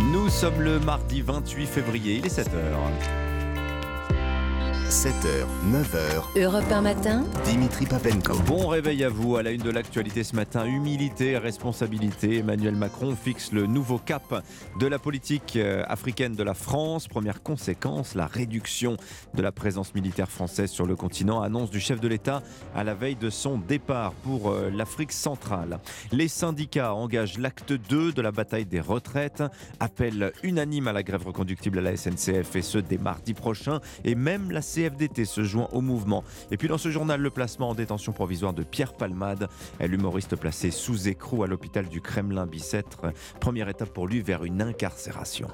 Nous sommes le mardi 28 février, il est 7h. 7h, 9h. Europe 1 matin. Dimitri Papenko. Bon réveil à vous. À la une de l'actualité ce matin, humilité et responsabilité. Emmanuel Macron fixe le nouveau cap de la politique euh, africaine de la France. Première conséquence, la réduction de la présence militaire française sur le continent. Annonce du chef de l'État à la veille de son départ pour euh, l'Afrique centrale. Les syndicats engagent l'acte 2 de la bataille des retraites. Appel unanime à la grève reconductible à la SNCF et ce dès mardi prochain. Et même la CFDT se joint au mouvement. Et puis dans ce journal, le placement en détention provisoire de Pierre Palmade, l'humoriste placé sous écrou à l'hôpital du Kremlin-Bicêtre. Première étape pour lui vers une incarcération.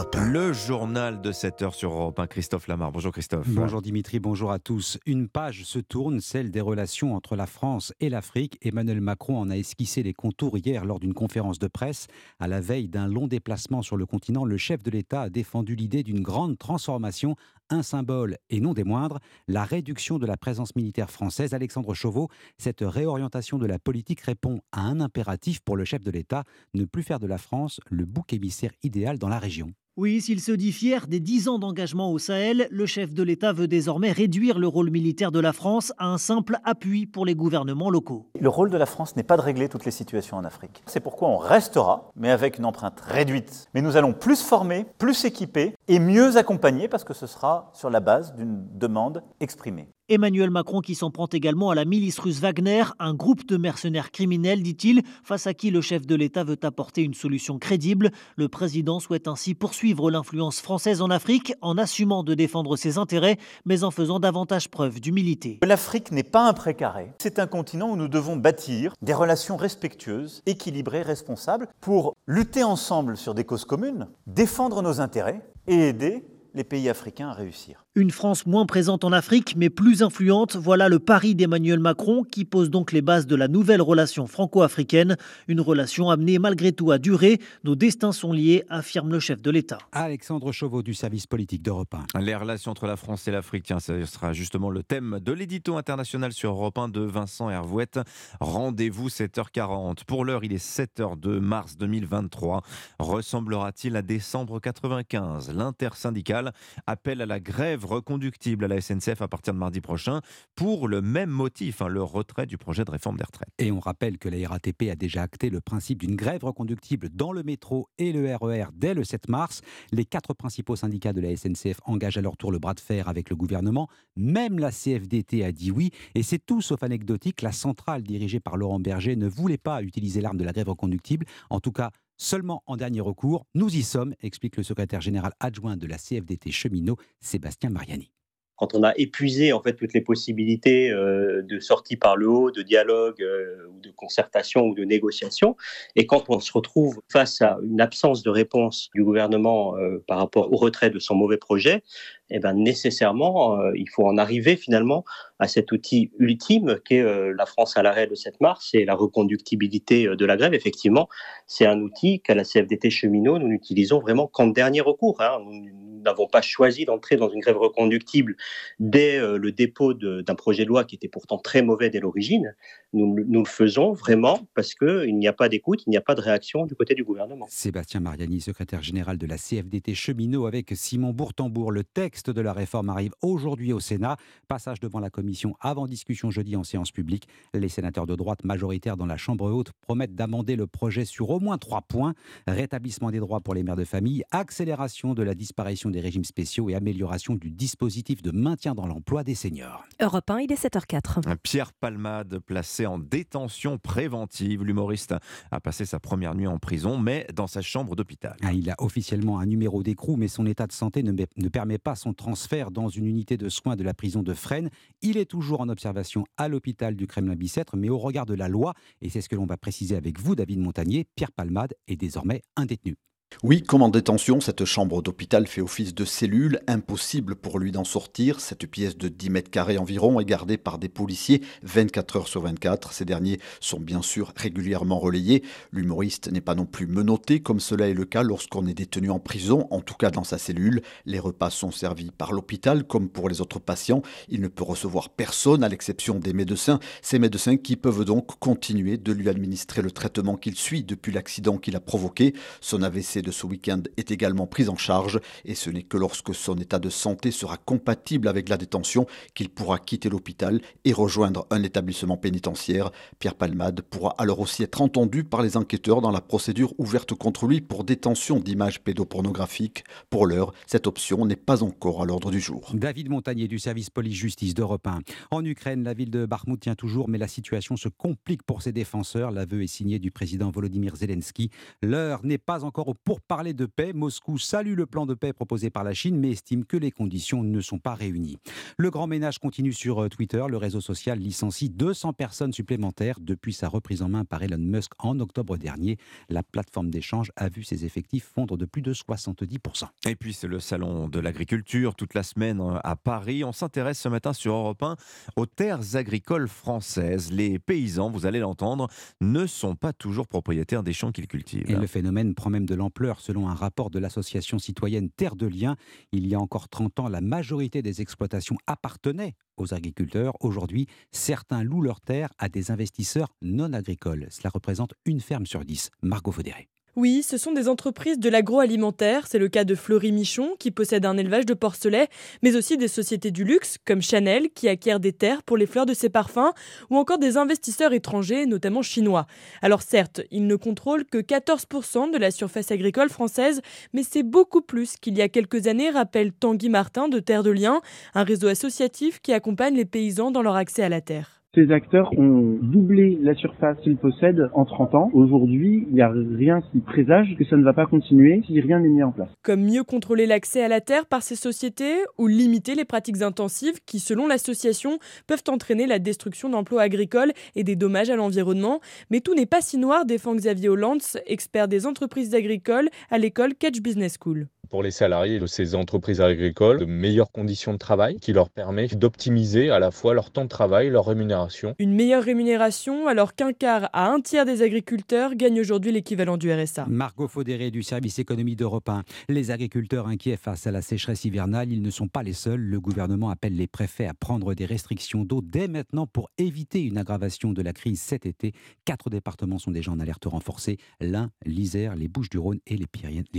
Europe 1. Le journal de 7 heures sur Europe 1, Christophe Lamar. Bonjour Christophe. Bonjour Dimitri, bonjour à tous. Une page se tourne, celle des relations entre la France et l'Afrique. Emmanuel Macron en a esquissé les contours hier lors d'une conférence de presse. À la veille d'un long déplacement sur le continent, le chef de l'État a défendu l'idée d'une grande transformation, un symbole et non des moindres, la réduction de la présence militaire française. Alexandre Chauveau, cette réorientation de la politique répond à un impératif pour le chef de l'État, ne plus faire de la France le bouc émissaire idéal dans la région. Oui, s'il se dit fier des 10 ans d'engagement au Sahel, le chef de l'État veut désormais réduire le rôle militaire de la France à un simple appui pour les gouvernements locaux. Le rôle de la France n'est pas de régler toutes les situations en Afrique. C'est pourquoi on restera, mais avec une empreinte réduite. Mais nous allons plus former, plus équiper et mieux accompagner parce que ce sera sur la base d'une demande exprimée. Emmanuel Macron qui s'en prend également à la milice russe Wagner, un groupe de mercenaires criminels, dit-il, face à qui le chef de l'État veut apporter une solution crédible. Le président souhaite ainsi poursuivre l'influence française en Afrique en assumant de défendre ses intérêts, mais en faisant davantage preuve d'humilité. L'Afrique n'est pas un précaré. C'est un continent où nous devons bâtir des relations respectueuses, équilibrées, responsables, pour lutter ensemble sur des causes communes, défendre nos intérêts et aider les pays africains à réussir. Une France moins présente en Afrique, mais plus influente, voilà le pari d'Emmanuel Macron qui pose donc les bases de la nouvelle relation franco-africaine. Une relation amenée malgré tout à durer. Nos destins sont liés, affirme le chef de l'État. Alexandre Chauveau du service politique d'Europe 1. Les relations entre la France et l'Afrique, tiens, ce sera justement le thème de l'édito international sur Europe 1 de Vincent Hervouette. Rendez-vous 7h40. Pour l'heure, il est 7h de mars 2023. Ressemblera-t-il à décembre 95 L'intersyndical appelle à la grève reconductible à la SNCF à partir de mardi prochain pour le même motif, hein, le retrait du projet de réforme des retraites. Et on rappelle que la RATP a déjà acté le principe d'une grève reconductible dans le métro et le RER dès le 7 mars. Les quatre principaux syndicats de la SNCF engagent à leur tour le bras de fer avec le gouvernement. Même la CFDT a dit oui. Et c'est tout sauf anecdotique. La centrale dirigée par Laurent Berger ne voulait pas utiliser l'arme de la grève reconductible. En tout cas, seulement en dernier recours. Nous y sommes, explique le secrétaire général adjoint de la CFDT cheminot, Sébastien Mariani quand on a épuisé en fait toutes les possibilités euh, de sortie par le haut, de dialogue euh, ou de concertation ou de négociation, et quand on se retrouve face à une absence de réponse du gouvernement euh, par rapport au retrait de son mauvais projet, eh ben nécessairement il faut en arriver finalement à cet outil ultime qu'est la France à l'arrêt le 7 mars et la reconductibilité de la grève. Effectivement, c'est un outil qu'à la CFDT cheminot nous n'utilisons vraiment qu'en dernier recours. Hein. Nous n'avons pas choisi d'entrer dans une grève reconductible dès euh, le dépôt d'un projet de loi qui était pourtant très mauvais dès l'origine. Nous, nous, le faisons vraiment parce qu'il n'y a pas d'écoute, il n'y a pas de réaction du côté du gouvernement. Sébastien Mariani, secrétaire général de la CFDT cheminot avec Simon Bourtambourg. Le texte de la réforme arrive aujourd'hui au Sénat. Passage devant la commission avant discussion jeudi en séance publique. Les sénateurs de droite majoritaires dans la Chambre haute promettent d'amender le projet sur au moins trois points. Rétablissement des droits pour les mères de famille, accélération de la disparition des régimes spéciaux et amélioration du dispositif de maintien dans l'emploi des seniors. Europe 1, il est 7h04. Pierre Palmade, placé en détention préventive. L'humoriste a passé sa première nuit en prison, mais dans sa chambre d'hôpital. Ah, il a officiellement un numéro d'écrou, mais son état de santé ne, ne permet pas son transfert dans une unité de soins de la prison de Fresnes. Il est toujours en observation à l'hôpital du Kremlin-Bicêtre, mais au regard de la loi, et c'est ce que l'on va préciser avec vous, David Montagnier, Pierre Palmade est désormais indétenu. Oui, comme en détention, cette chambre d'hôpital fait office de cellule. Impossible pour lui d'en sortir. Cette pièce de 10 mètres carrés environ est gardée par des policiers 24 heures sur 24. Ces derniers sont bien sûr régulièrement relayés. L'humoriste n'est pas non plus menotté comme cela est le cas lorsqu'on est détenu en prison, en tout cas dans sa cellule. Les repas sont servis par l'hôpital comme pour les autres patients. Il ne peut recevoir personne à l'exception des médecins. Ces médecins qui peuvent donc continuer de lui administrer le traitement qu'il suit depuis l'accident qu'il a provoqué. Son AVC de ce week-end est également prise en charge et ce n'est que lorsque son état de santé sera compatible avec la détention qu'il pourra quitter l'hôpital et rejoindre un établissement pénitentiaire. Pierre Palmade pourra alors aussi être entendu par les enquêteurs dans la procédure ouverte contre lui pour détention d'images pédopornographiques. Pour l'heure, cette option n'est pas encore à l'ordre du jour. David Montagnier du service police-justice d'Europe 1. En Ukraine, la ville de Bakhmut tient toujours, mais la situation se complique pour ses défenseurs. L'aveu est signé du président Volodymyr Zelensky. L'heure n'est pas encore au pour parler de paix, Moscou salue le plan de paix proposé par la Chine, mais estime que les conditions ne sont pas réunies. Le grand ménage continue sur euh, Twitter. Le réseau social licencie 200 personnes supplémentaires depuis sa reprise en main par Elon Musk en octobre dernier. La plateforme d'échange a vu ses effectifs fondre de plus de 70%. Et puis c'est le salon de l'agriculture toute la semaine euh, à Paris. On s'intéresse ce matin sur Europe 1 aux terres agricoles françaises. Les paysans, vous allez l'entendre, ne sont pas toujours propriétaires des champs qu'ils cultivent. Et le phénomène prend même de l'ampleur selon un rapport de l'association citoyenne Terre de Liens. Il y a encore 30 ans, la majorité des exploitations appartenaient aux agriculteurs. Aujourd'hui, certains louent leurs terres à des investisseurs non agricoles. Cela représente une ferme sur dix. Margot Faudéré. Oui, ce sont des entreprises de l'agroalimentaire. C'est le cas de Fleury Michon, qui possède un élevage de porcelets, mais aussi des sociétés du luxe, comme Chanel, qui acquiert des terres pour les fleurs de ses parfums, ou encore des investisseurs étrangers, notamment chinois. Alors certes, ils ne contrôlent que 14% de la surface agricole française, mais c'est beaucoup plus qu'il y a quelques années, rappelle Tanguy Martin de Terre de Liens, un réseau associatif qui accompagne les paysans dans leur accès à la terre. Ces acteurs ont doublé la surface qu'ils possèdent en 30 ans. Aujourd'hui, il n'y a rien qui présage que ça ne va pas continuer si rien n'est mis en place. Comme mieux contrôler l'accès à la terre par ces sociétés ou limiter les pratiques intensives qui, selon l'association, peuvent entraîner la destruction d'emplois agricoles et des dommages à l'environnement. Mais tout n'est pas si noir, défend Xavier Hollands, expert des entreprises agricoles à l'école Catch Business School pour les salariés de ces entreprises agricoles de meilleures conditions de travail qui leur permettent d'optimiser à la fois leur temps de travail, leur rémunération. Une meilleure rémunération alors qu'un quart à un tiers des agriculteurs gagnent aujourd'hui l'équivalent du RSA. Margot Faudéré du service économie d'Europe 1. Les agriculteurs inquiets face à la sécheresse hivernale, ils ne sont pas les seuls. Le gouvernement appelle les préfets à prendre des restrictions d'eau dès maintenant pour éviter une aggravation de la crise cet été. Quatre départements sont déjà en alerte renforcée l'Ain, l'Isère, les Bouches-du-Rhône et les,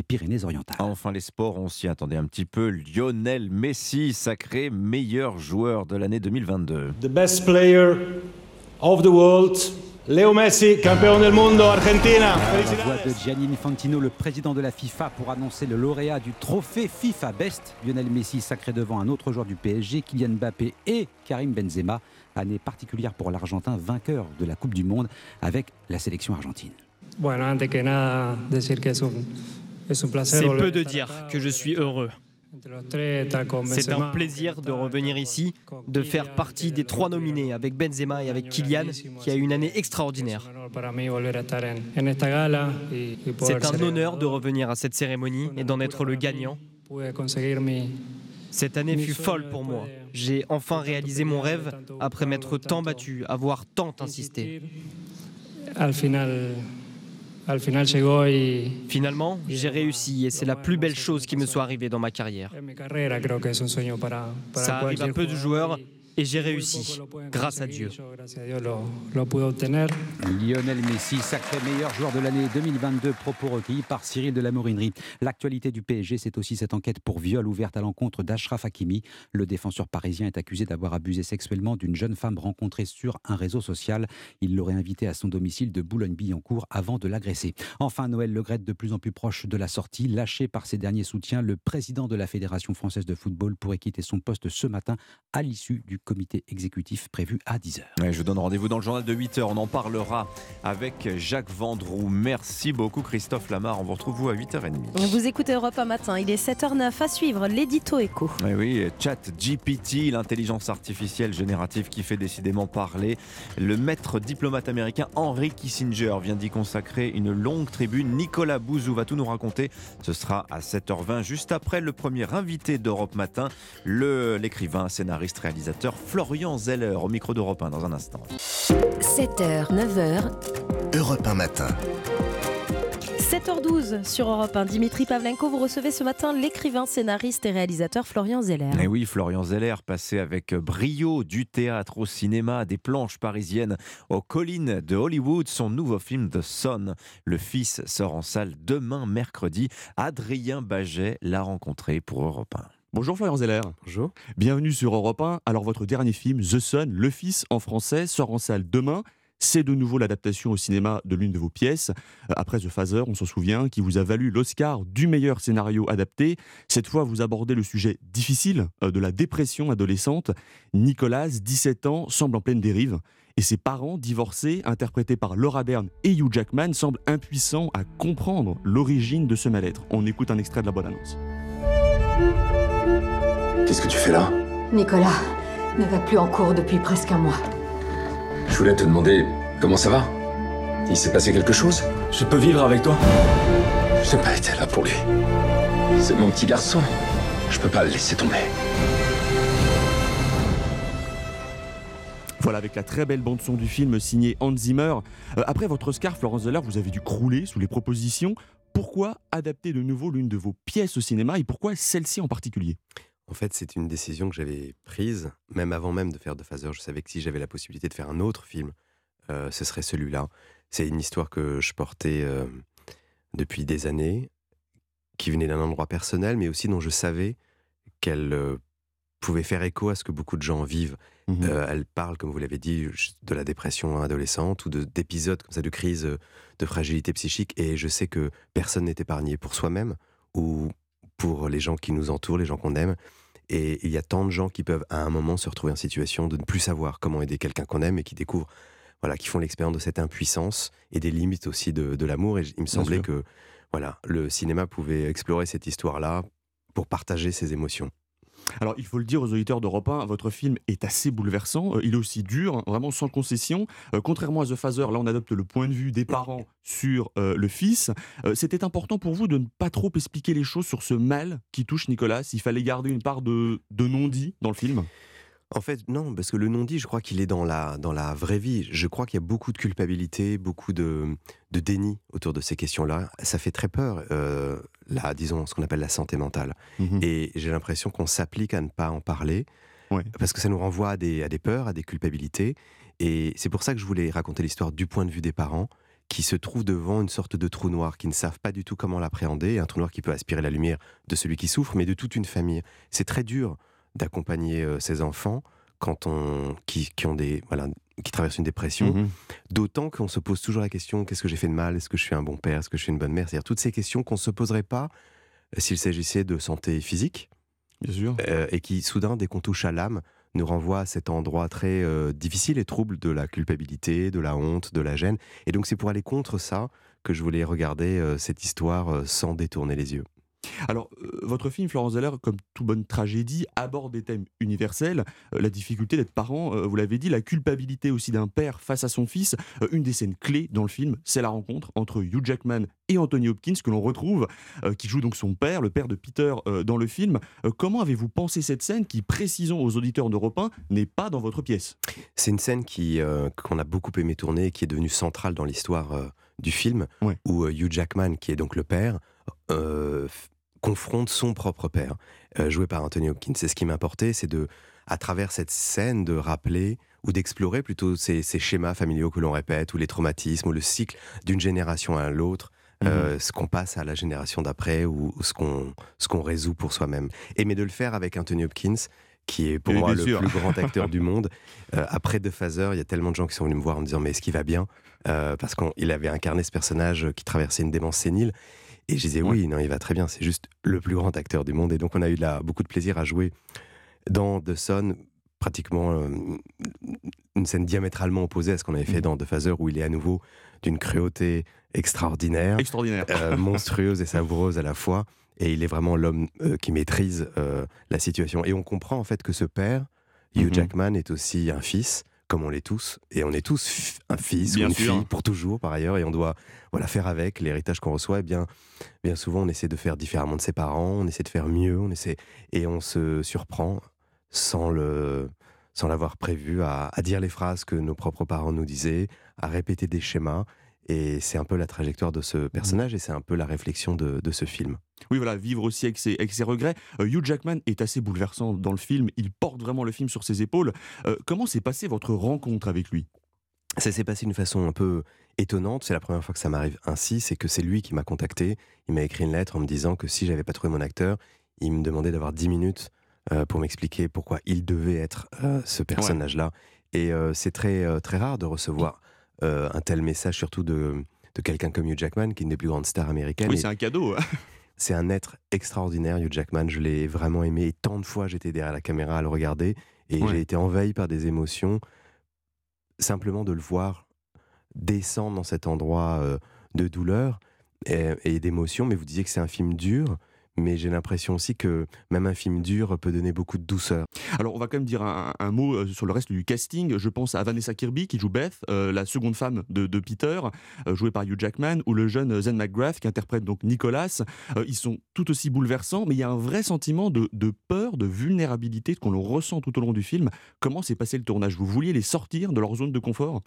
Pyrénées-Orientales. Enfin, les sports, on s'y attendait un petit peu. Lionel Messi, sacré meilleur joueur de l'année 2022. The best player of the world. Léo Messi, champion del mundo, Argentina. La voix de Gianni Infantino, le président de la FIFA, pour annoncer le lauréat du trophée FIFA Best. Lionel Messi sacré devant un autre joueur du PSG, Kylian Mbappé et Karim Benzema. Année particulière pour l'Argentin, vainqueur de la Coupe du Monde avec la sélection argentine. Bueno, antes que nada, decir que es un c'est peu de dire que je suis heureux. C'est un plaisir de revenir ici, de faire partie des trois nominés avec Benzema et avec Kylian, qui a eu une année extraordinaire. C'est un honneur de revenir à cette cérémonie et d'en être le gagnant. Cette année fut folle pour moi. J'ai enfin réalisé mon rêve après m'être tant battu, avoir tant insisté. Finalement, j'ai réussi et c'est la plus belle chose qui me soit arrivée dans ma carrière. Ça arrive à peu de joueurs et j'ai réussi, grâce à Dieu. Lionel Messi, sacré meilleur joueur de l'année 2022, propos recueillis par Cyril de la Morinerie. L'actualité du PSG, c'est aussi cette enquête pour viol ouverte à l'encontre d'Ashraf Hakimi. Le défenseur parisien est accusé d'avoir abusé sexuellement d'une jeune femme rencontrée sur un réseau social. Il l'aurait invitée à son domicile de Boulogne-Billancourt avant de l'agresser. Enfin, Noël Legrette, de plus en plus proche de la sortie, lâché par ses derniers soutiens, le président de la Fédération française de football pourrait quitter son poste ce matin à l'issue du comité exécutif prévu à 10h. je vous donne rendez-vous dans le journal de 8h. On en parlera avec Jacques Vendroux. Merci beaucoup Christophe Lamar. On vous retrouve vous à 8h30. Vous écoutez Europe un matin. Il est 7h09 à suivre l'édito écho. Oui, oui, chat GPT, l'intelligence artificielle générative qui fait décidément parler. Le maître diplomate américain Henry Kissinger vient d'y consacrer une longue tribune. Nicolas Bouzou va tout nous raconter. Ce sera à 7h20, juste après le premier invité d'Europe Matin, l'écrivain, scénariste, réalisateur Florian Zeller, au micro d'Europe 1 dans un instant. 7h, 9h. Europe 1 Matin. 7h12 sur Europe 1. Dimitri Pavlenko, vous recevez ce matin l'écrivain, scénariste et réalisateur Florian Zeller. Et eh oui, Florian Zeller, passé avec brio du théâtre au cinéma, des planches parisiennes aux collines de Hollywood, son nouveau film The Son, Le Fils, sort en salle demain mercredi. Adrien Baget l'a rencontré pour Europe 1. Bonjour Florian Zeller. Bonjour. Bienvenue sur Europe 1. Alors votre dernier film, The Son, Le Fils en français, sort en salle demain. C'est de nouveau l'adaptation au cinéma de l'une de vos pièces. Euh, après The Phaser, on s'en souvient, qui vous a valu l'Oscar du meilleur scénario adapté. Cette fois, vous abordez le sujet difficile euh, de la dépression adolescente. Nicolas, 17 ans, semble en pleine dérive. Et ses parents, divorcés, interprétés par Laura Dern et Hugh Jackman, semblent impuissants à comprendre l'origine de ce mal-être. On écoute un extrait de la bonne annonce. Qu'est-ce que tu fais là Nicolas ne va plus en cours depuis presque un mois. Je voulais te demander comment ça va. Il s'est passé quelque chose Je peux vivre avec toi Je n'ai pas été là pour lui. C'est mon petit garçon. Je peux pas le laisser tomber. Voilà, avec la très belle bande-son du film signé Hans Zimmer. Euh, après votre Oscar, Florence Zeller, vous avez dû crouler sous les propositions. Pourquoi adapter de nouveau l'une de vos pièces au cinéma et pourquoi celle-ci en particulier? En fait, c'est une décision que j'avais prise, même avant même de faire The Phaser. Je savais que si j'avais la possibilité de faire un autre film, euh, ce serait celui-là. C'est une histoire que je portais euh, depuis des années, qui venait d'un endroit personnel, mais aussi dont je savais qu'elle euh, pouvait faire écho à ce que beaucoup de gens vivent. Mmh elle parle, comme vous l'avez dit, de la dépression adolescente ou d'épisodes comme ça, de crise de fragilité psychique. Et je sais que personne n'est épargné pour soi-même ou pour les gens qui nous entourent, les gens qu'on aime. Et il y a tant de gens qui peuvent à un moment se retrouver en situation de ne plus savoir comment aider quelqu'un qu'on aime et qui découvrent, voilà, qui font l'expérience de cette impuissance et des limites aussi de, l'amour. Et il me semblait que, voilà, le cinéma pouvait explorer cette histoire-là pour partager ses émotions. Alors, il faut le dire aux auditeurs d'Europe 1, votre film est assez bouleversant. Euh, il est aussi dur, hein, vraiment sans concession. Euh, contrairement à The Phaser, là, on adopte le point de vue des parents sur euh, le fils. C'était important pour vous de ne pas trop expliquer les choses sur ce mal qui touche Nicolas. Il fallait garder une part de non-dit dans le film? En fait, non, parce que le non-dit, je crois qu'il est dans la, dans la vraie vie. Je crois qu'il y a beaucoup de culpabilité, beaucoup de, de déni autour de ces questions-là. Ça fait très peur, euh, là, disons, ce qu'on appelle la santé mentale. Mmh Et j'ai l'impression qu'on s'applique à ne pas en parler, parce que ça nous renvoie à des, à des peurs, à des culpabilités. Et c'est pour ça que je voulais raconter l'histoire du point de vue des parents, qui se trouvent devant une sorte de trou noir, qui ne savent pas du tout comment l'appréhender, un trou noir qui peut aspirer la lumière de celui qui souffre, mais de toute une famille. C'est très dur d'accompagner ces enfants quand on qui, ont des voilà qui traversent une dépression. Mmh D'autant qu'on se pose toujours la question qu'est-ce que j'ai fait de mal? Est-ce que je suis un bon père? Est-ce que je suis une bonne mère? C'est-à-dire toutes ces questions qu'on ne se poserait pas s'il s'agissait de santé physique. Bien sûr. et qui, soudain, dès qu'on touche à l'âme, nous renvoie à cet endroit très difficile et trouble de la culpabilité, de la honte, de la gêne. Et donc, c'est pour aller contre ça que je voulais regarder cette histoire sans détourner les yeux. Alors, euh, votre film, Florence Zeller, comme toute bonne tragédie, aborde des thèmes universels. Euh, la difficulté d'être parent, euh, vous l'avez dit, la culpabilité aussi d'un père face à son fils. une des scènes clés dans le film, c'est la rencontre entre Hugh Jackman et Anthony Hopkins, que l'on retrouve, qui joue donc son père, le père de Peter, dans le film. comment avez-vous pensé cette scène qui, précisons aux auditeurs d'Europe 1, n'est pas dans votre pièce? C'est une scène qui, qu'on a beaucoup aimé tourner et qui est devenue centrale dans l'histoire du film, où Hugh Jackman, qui est donc le père, confronte son propre père, euh, joué par Anthony Hopkins. C'est ce qui m'importait, c'est de, à travers cette scène, de rappeler ou d'explorer plutôt ces, schémas familiaux que l'on répète, ou les traumatismes, ou le cycle d'une génération à l'autre. Euh, mhm. ce qu'on passe à la génération d'après ou, ce qu'on ce qu'on résout pour soi-même. Et mais de le faire avec Anthony Hopkins, qui est pour moi le plus grand acteur du monde. Euh, après The Phaser, il y a tellement de gens qui sont venus me voir en me disant mais est-ce qu'il va bien? Parce qu'il avait incarné ce personnage qui traversait une démence sénile. Et je disais, oui, non, il va très bien, c'est juste le plus grand acteur du monde. Et donc, on a eu là beaucoup de plaisir à jouer dans The Son pratiquement une scène diamétralement opposée à ce qu'on avait fait mmh. dans The Phaser, où il est à nouveau d'une cruauté extraordinaire, extraordinaire. monstrueuse et savoureuse à la fois. Et il est vraiment l'homme qui maîtrise la situation. Et on comprend en fait que ce père, Hugh mmh Jackman, est aussi un fils comme on l'est tous, et on est tous un fils ou une fille pour toujours par ailleurs, et on doit voilà faire avec l'héritage qu'on reçoit. Et bien, bien souvent, on essaie de faire différemment de ses parents, on essaie de faire mieux, on essaie et on se surprend sans le sans l'avoir prévu à, à dire les phrases que nos propres parents nous disaient, à répéter des schémas. Et c'est un peu la trajectoire de ce mmh. personnage et c'est un peu la réflexion de, de, ce film. Oui, voilà, vivre aussi avec ses, avec ses regrets. Euh, Hugh Jackman est assez bouleversant dans le film. Il porte vraiment le film sur ses épaules. Euh, comment s'est passée votre rencontre avec lui? Ça s'est passé d'une façon un peu étonnante. C'est la première fois que ça m'arrive ainsi. C'est que c'est lui qui m'a contacté. Il m'a écrit une lettre en me disant que si j'avais pas trouvé mon acteur, il me demandait d'avoir 10 minutes euh, pour m'expliquer pourquoi il devait être ce personnage-là. Et c'est très, très rare de recevoir euh, un tel message, surtout de, de quelqu'un comme Hugh Jackman, qui est une des plus grandes stars américaines. Oui, c'est un cadeau. c'est un être extraordinaire, Hugh Jackman. Je l'ai vraiment aimé. Et tant de fois, j'étais derrière la caméra à le regarder. Et j'ai été envahi par des émotions. Simplement de le voir descendre dans cet endroit euh, de douleur et, et d'émotion. Mais vous disiez que c'est un film dur mais j'ai l'impression aussi que même un film dur peut donner beaucoup de douceur. Alors on va quand même dire un, mot euh, sur le reste du casting. Je pense à Vanessa Kirby qui joue Beth, euh, la seconde femme de, Peter, euh, jouée par Hugh Jackman, ou le jeune Zen McGrath qui interprète donc Nicolas. ils sont tout aussi bouleversants, mais il y a un vrai sentiment de, de peur, de vulnérabilité qu'on ressent tout au long du film. Comment s'est passé le tournage? Vous vouliez les sortir de leur zone de confort?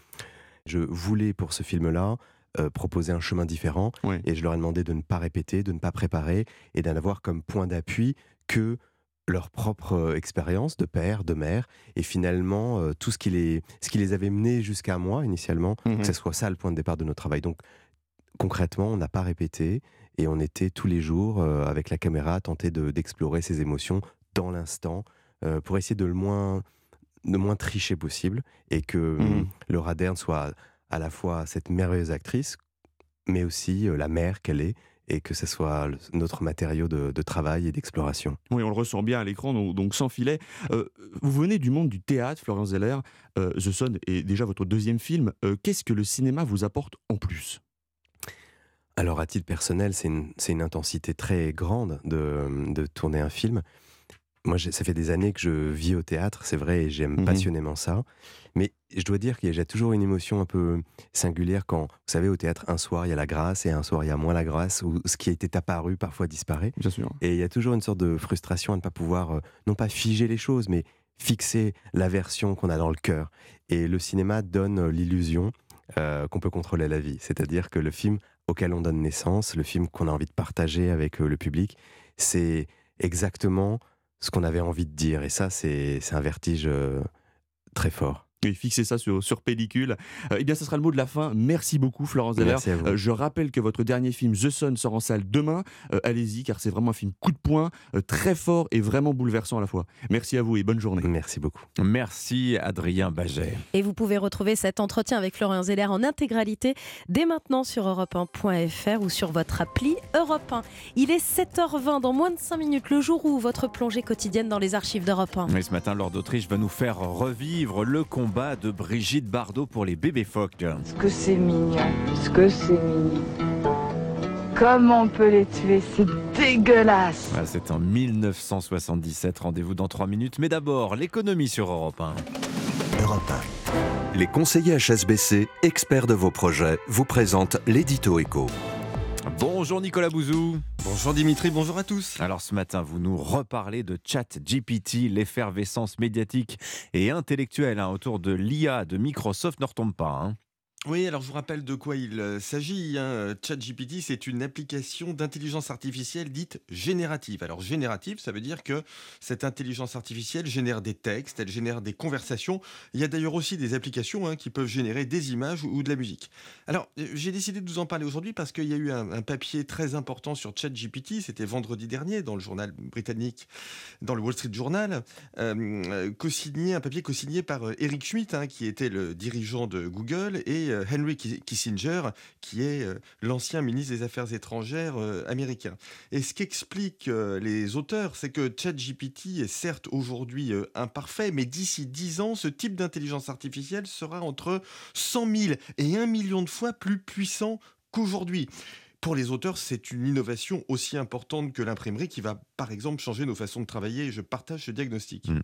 Je voulais pour ce film-là euh, proposer un chemin différent. Et je leur ai demandé de ne pas répéter, de ne pas préparer et d'en avoir comme point d'appui que leur propre euh, expérience de père, de mère, et finalement euh, tout ce qui, les, ce qui les avait menés jusqu'à moi initialement, que ce soit ça le point de départ de notre travail. Donc concrètement, on n'a pas répété et on était tous les jours avec la caméra à tenter d'explorer ces émotions dans l'instant pour essayer de le moins, de moins tricher possible et que mmh. le Laura soit à la fois cette merveilleuse actrice, mais aussi euh, la mère qu'elle est et que ce soit notre matériau de, travail et d'exploration. Oui, on le ressent bien à l'écran, donc, sans filet. Euh, vous venez du monde du théâtre, Florian Zeller. Euh, The Sun est déjà votre deuxième film. Qu'est-ce que le cinéma vous apporte en plus? Alors, à titre personnel, c'est une, une, intensité très grande de, de tourner un film. Moi, ça fait des années que je vis au théâtre, c'est vrai, et j'aime mmh passionnément ça. Mais je dois dire qu'il y a toujours une émotion un peu singulière quand, vous savez, au théâtre, un soir il y a la grâce et un soir il y a moins la grâce, ou ce qui été apparu parfois disparaît. Bien sûr. Et il y a toujours une sorte de frustration à ne pas pouvoir, euh, non pas figer les choses, mais fixer la version qu'on a dans le cœur. Et le cinéma donne euh, l'illusion euh, qu'on peut contrôler la vie. C'est-à-dire que le film auquel on donne naissance, le film qu'on a envie de partager avec le public, c'est exactement ce qu'on avait envie de dire. Et ça, c'est un vertige euh, très fort. Et fixer ça sur, sur pellicule. Euh, eh bien, ce sera le mot de la fin. Merci beaucoup, Florence Zeller. Euh, je rappelle que votre dernier film, The Sun, sort en salle demain. Allez-y, car c'est vraiment un film coup de poing, très fort et vraiment bouleversant à la fois. Merci à vous et bonne journée. Merci beaucoup. Merci, Adrien Baget. Et vous pouvez retrouver cet entretien avec Florian Zeller en intégralité dès maintenant sur europe1.fr ou sur votre appli Europe 1. Il est 7h20, dans moins de 5 minutes, le jour où votre plongée quotidienne dans les archives d'Europe 1. Mais ce matin, Lord d'Autriche va nous faire revivre le combat de Brigitte Bardot pour les bébés phoques. Ce que c'est mignon, ce que c'est mignon? Comment on peut les tuer C'est dégueulasse C'est en 1977, rendez-vous dans 3 minutes. Mais d'abord, l'économie sur Europe 1. Europe 1. Les conseillers HSBC, experts de vos projets, vous présentent l'édito éco. Bonjour Nicolas Bouzou. Bonjour Dimitri, bonjour à tous. Alors ce matin, vous nous reparlez de ChatGPT, l'effervescence médiatique et intellectuelle hein, autour de l'IA de Microsoft ne retombe pas. Hein. Oui, alors je vous rappelle de quoi il euh, s'agit. Hein. ChatGPT, c'est une application d'intelligence artificielle dite générative. Alors générative, ça veut dire que cette intelligence artificielle génère des textes, elle génère des conversations. Il y a d'ailleurs aussi des applications hein, qui peuvent générer des images ou, de la musique. Alors euh, j'ai décidé de vous en parler aujourd'hui parce qu'il y a eu un, papier très important sur ChatGPT. C'était vendredi dernier dans le journal britannique, dans le Wall Street Journal, euh, co-signé un papier co-signé par Eric Schmidt, hein, qui était le dirigeant de Google et Henry Kissinger, qui est l'ancien ministre des Affaires étrangères américain. Et ce qu'expliquent les auteurs, c'est que ChatGPT est certes aujourd'hui imparfait, mais d'ici 10 ans, ce type d'intelligence artificielle sera entre 100 000 et 1 million de fois plus puissant qu'aujourd'hui pour les auteurs, c'est une innovation aussi importante que l'imprimerie qui va, par exemple, changer nos façons de travailler. Je partage ce diagnostic. Mmh.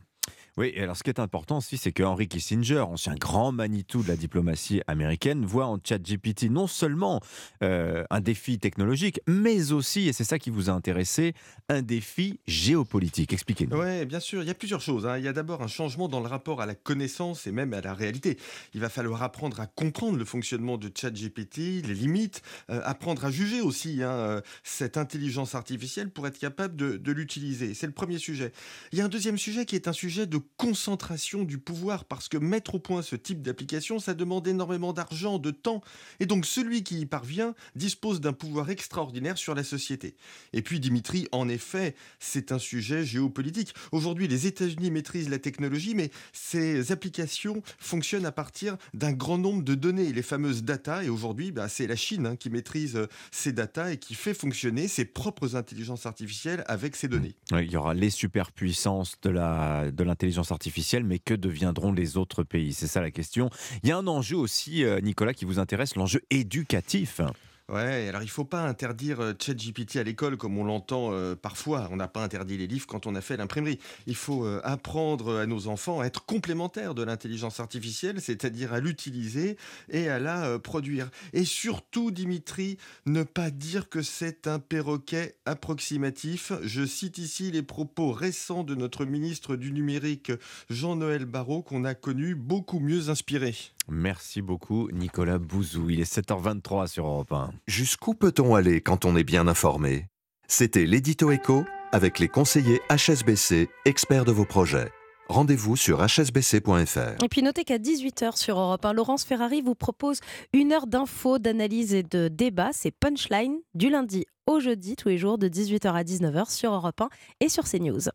Oui, alors ce qui est important aussi, c'est que Henry Kissinger, ancien grand Manitou de la diplomatie américaine, voit en ChatGPT non seulement euh, un défi technologique, mais aussi, et c'est ça qui vous a intéressé, un défi géopolitique. Expliquez-nous. Oui, bien sûr, il y a plusieurs choses. Hein. Il y a d'abord un changement dans le rapport à la connaissance et même à la réalité. Il va falloir apprendre à comprendre le fonctionnement de ChatGPT, les limites, euh, apprendre à juger aussi hein, euh, cette intelligence artificielle pour être capable de l'utiliser. C'est le premier sujet. Il y a un deuxième sujet qui est un sujet de concentration du pouvoir, parce que mettre au point ce type d'application, ça demande énormément d'argent, de temps, et donc celui qui y parvient dispose d'un pouvoir extraordinaire sur la société. Et puis Dimitri, en effet, c'est un sujet géopolitique. Aujourd'hui, les États-Unis maîtrisent la technologie, mais ces applications fonctionnent à partir d'un grand nombre de données, les fameuses data, et aujourd'hui, bah, c'est la Chine hein, qui maîtrise euh, ces data et qui fait fonctionner ses propres intelligences artificielles avec ces données. il y aura les superpuissances de l'intelligence intelligence artificielle, mais que deviendront les autres pays? C'est ça la question. Il y a un enjeu aussi, euh, Nicolas, qui vous intéresse, l'enjeu éducatif. Ouais, alors il faut pas interdire euh, ChatGPT à l'école comme on l'entend euh, parfois. On n'a pas interdit les livres quand on a fait l'imprimerie. Il faut euh, apprendre à nos enfants à être complémentaires de l'intelligence artificielle, c'est-à-dire à, l'utiliser et à la produire. Et surtout, Dimitri, ne pas dire que c'est un perroquet approximatif. Je cite ici les propos récents de notre ministre du numérique, Jean-Noël Barrot, qu'on a connu beaucoup mieux inspiré. Merci beaucoup, Nicolas Bouzou. Il est 7h23 sur Europe 1. Jusqu'où peut-on aller quand on est bien informé? C'était l'édito écho avec les conseillers HSBC, experts de vos projets. Rendez-vous sur hsbc.fr. Et puis notez qu'à 18h sur Europe 1, Laurence Ferrari vous propose une heure d'infos, d'analyse et de débat. C'est Punchline du lundi au jeudi, tous les jours de 18h à 19h sur Europe 1 et sur CNews.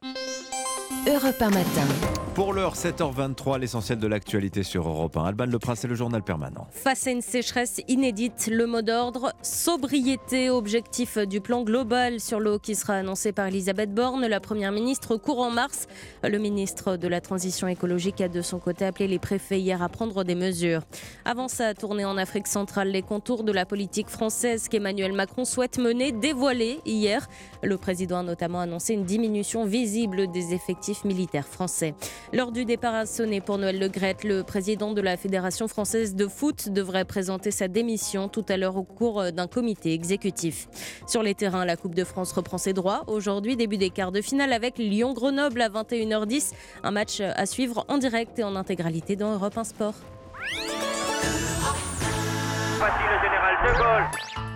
Europe 1 matin. Pour l'heure, 7h23, l'essentiel de l'actualité sur Europe 1. Alban Le Prince et le journal permanent. Face à une sécheresse inédite, le mot d'ordre, sobriété, objectif du plan global sur l'eau qui sera annoncé par Elisabeth Borne, la première ministre, courant mars. Le ministre de la Transition écologique a de son côté appelé les préfets hier à prendre des mesures. Avant sa tournée en Afrique centrale, les contours de la politique française qu'Emmanuel Macron souhaite mener dévoilés hier. Le président a notamment annoncé une diminution visible des effectifs Lors du départ à sonner pour Noël Le Gret, le président de la Fédération française de foot devrait présenter sa démission tout à l'heure au cours d'un comité exécutif. Sur les terrains, la Coupe de France reprend ses droits. Aujourd'hui, début des quarts de finale avec Lyon-Grenoble à 21h10. Un match à suivre en direct et en intégralité dans Europe 1 Sport. Voici le général de Gaulle.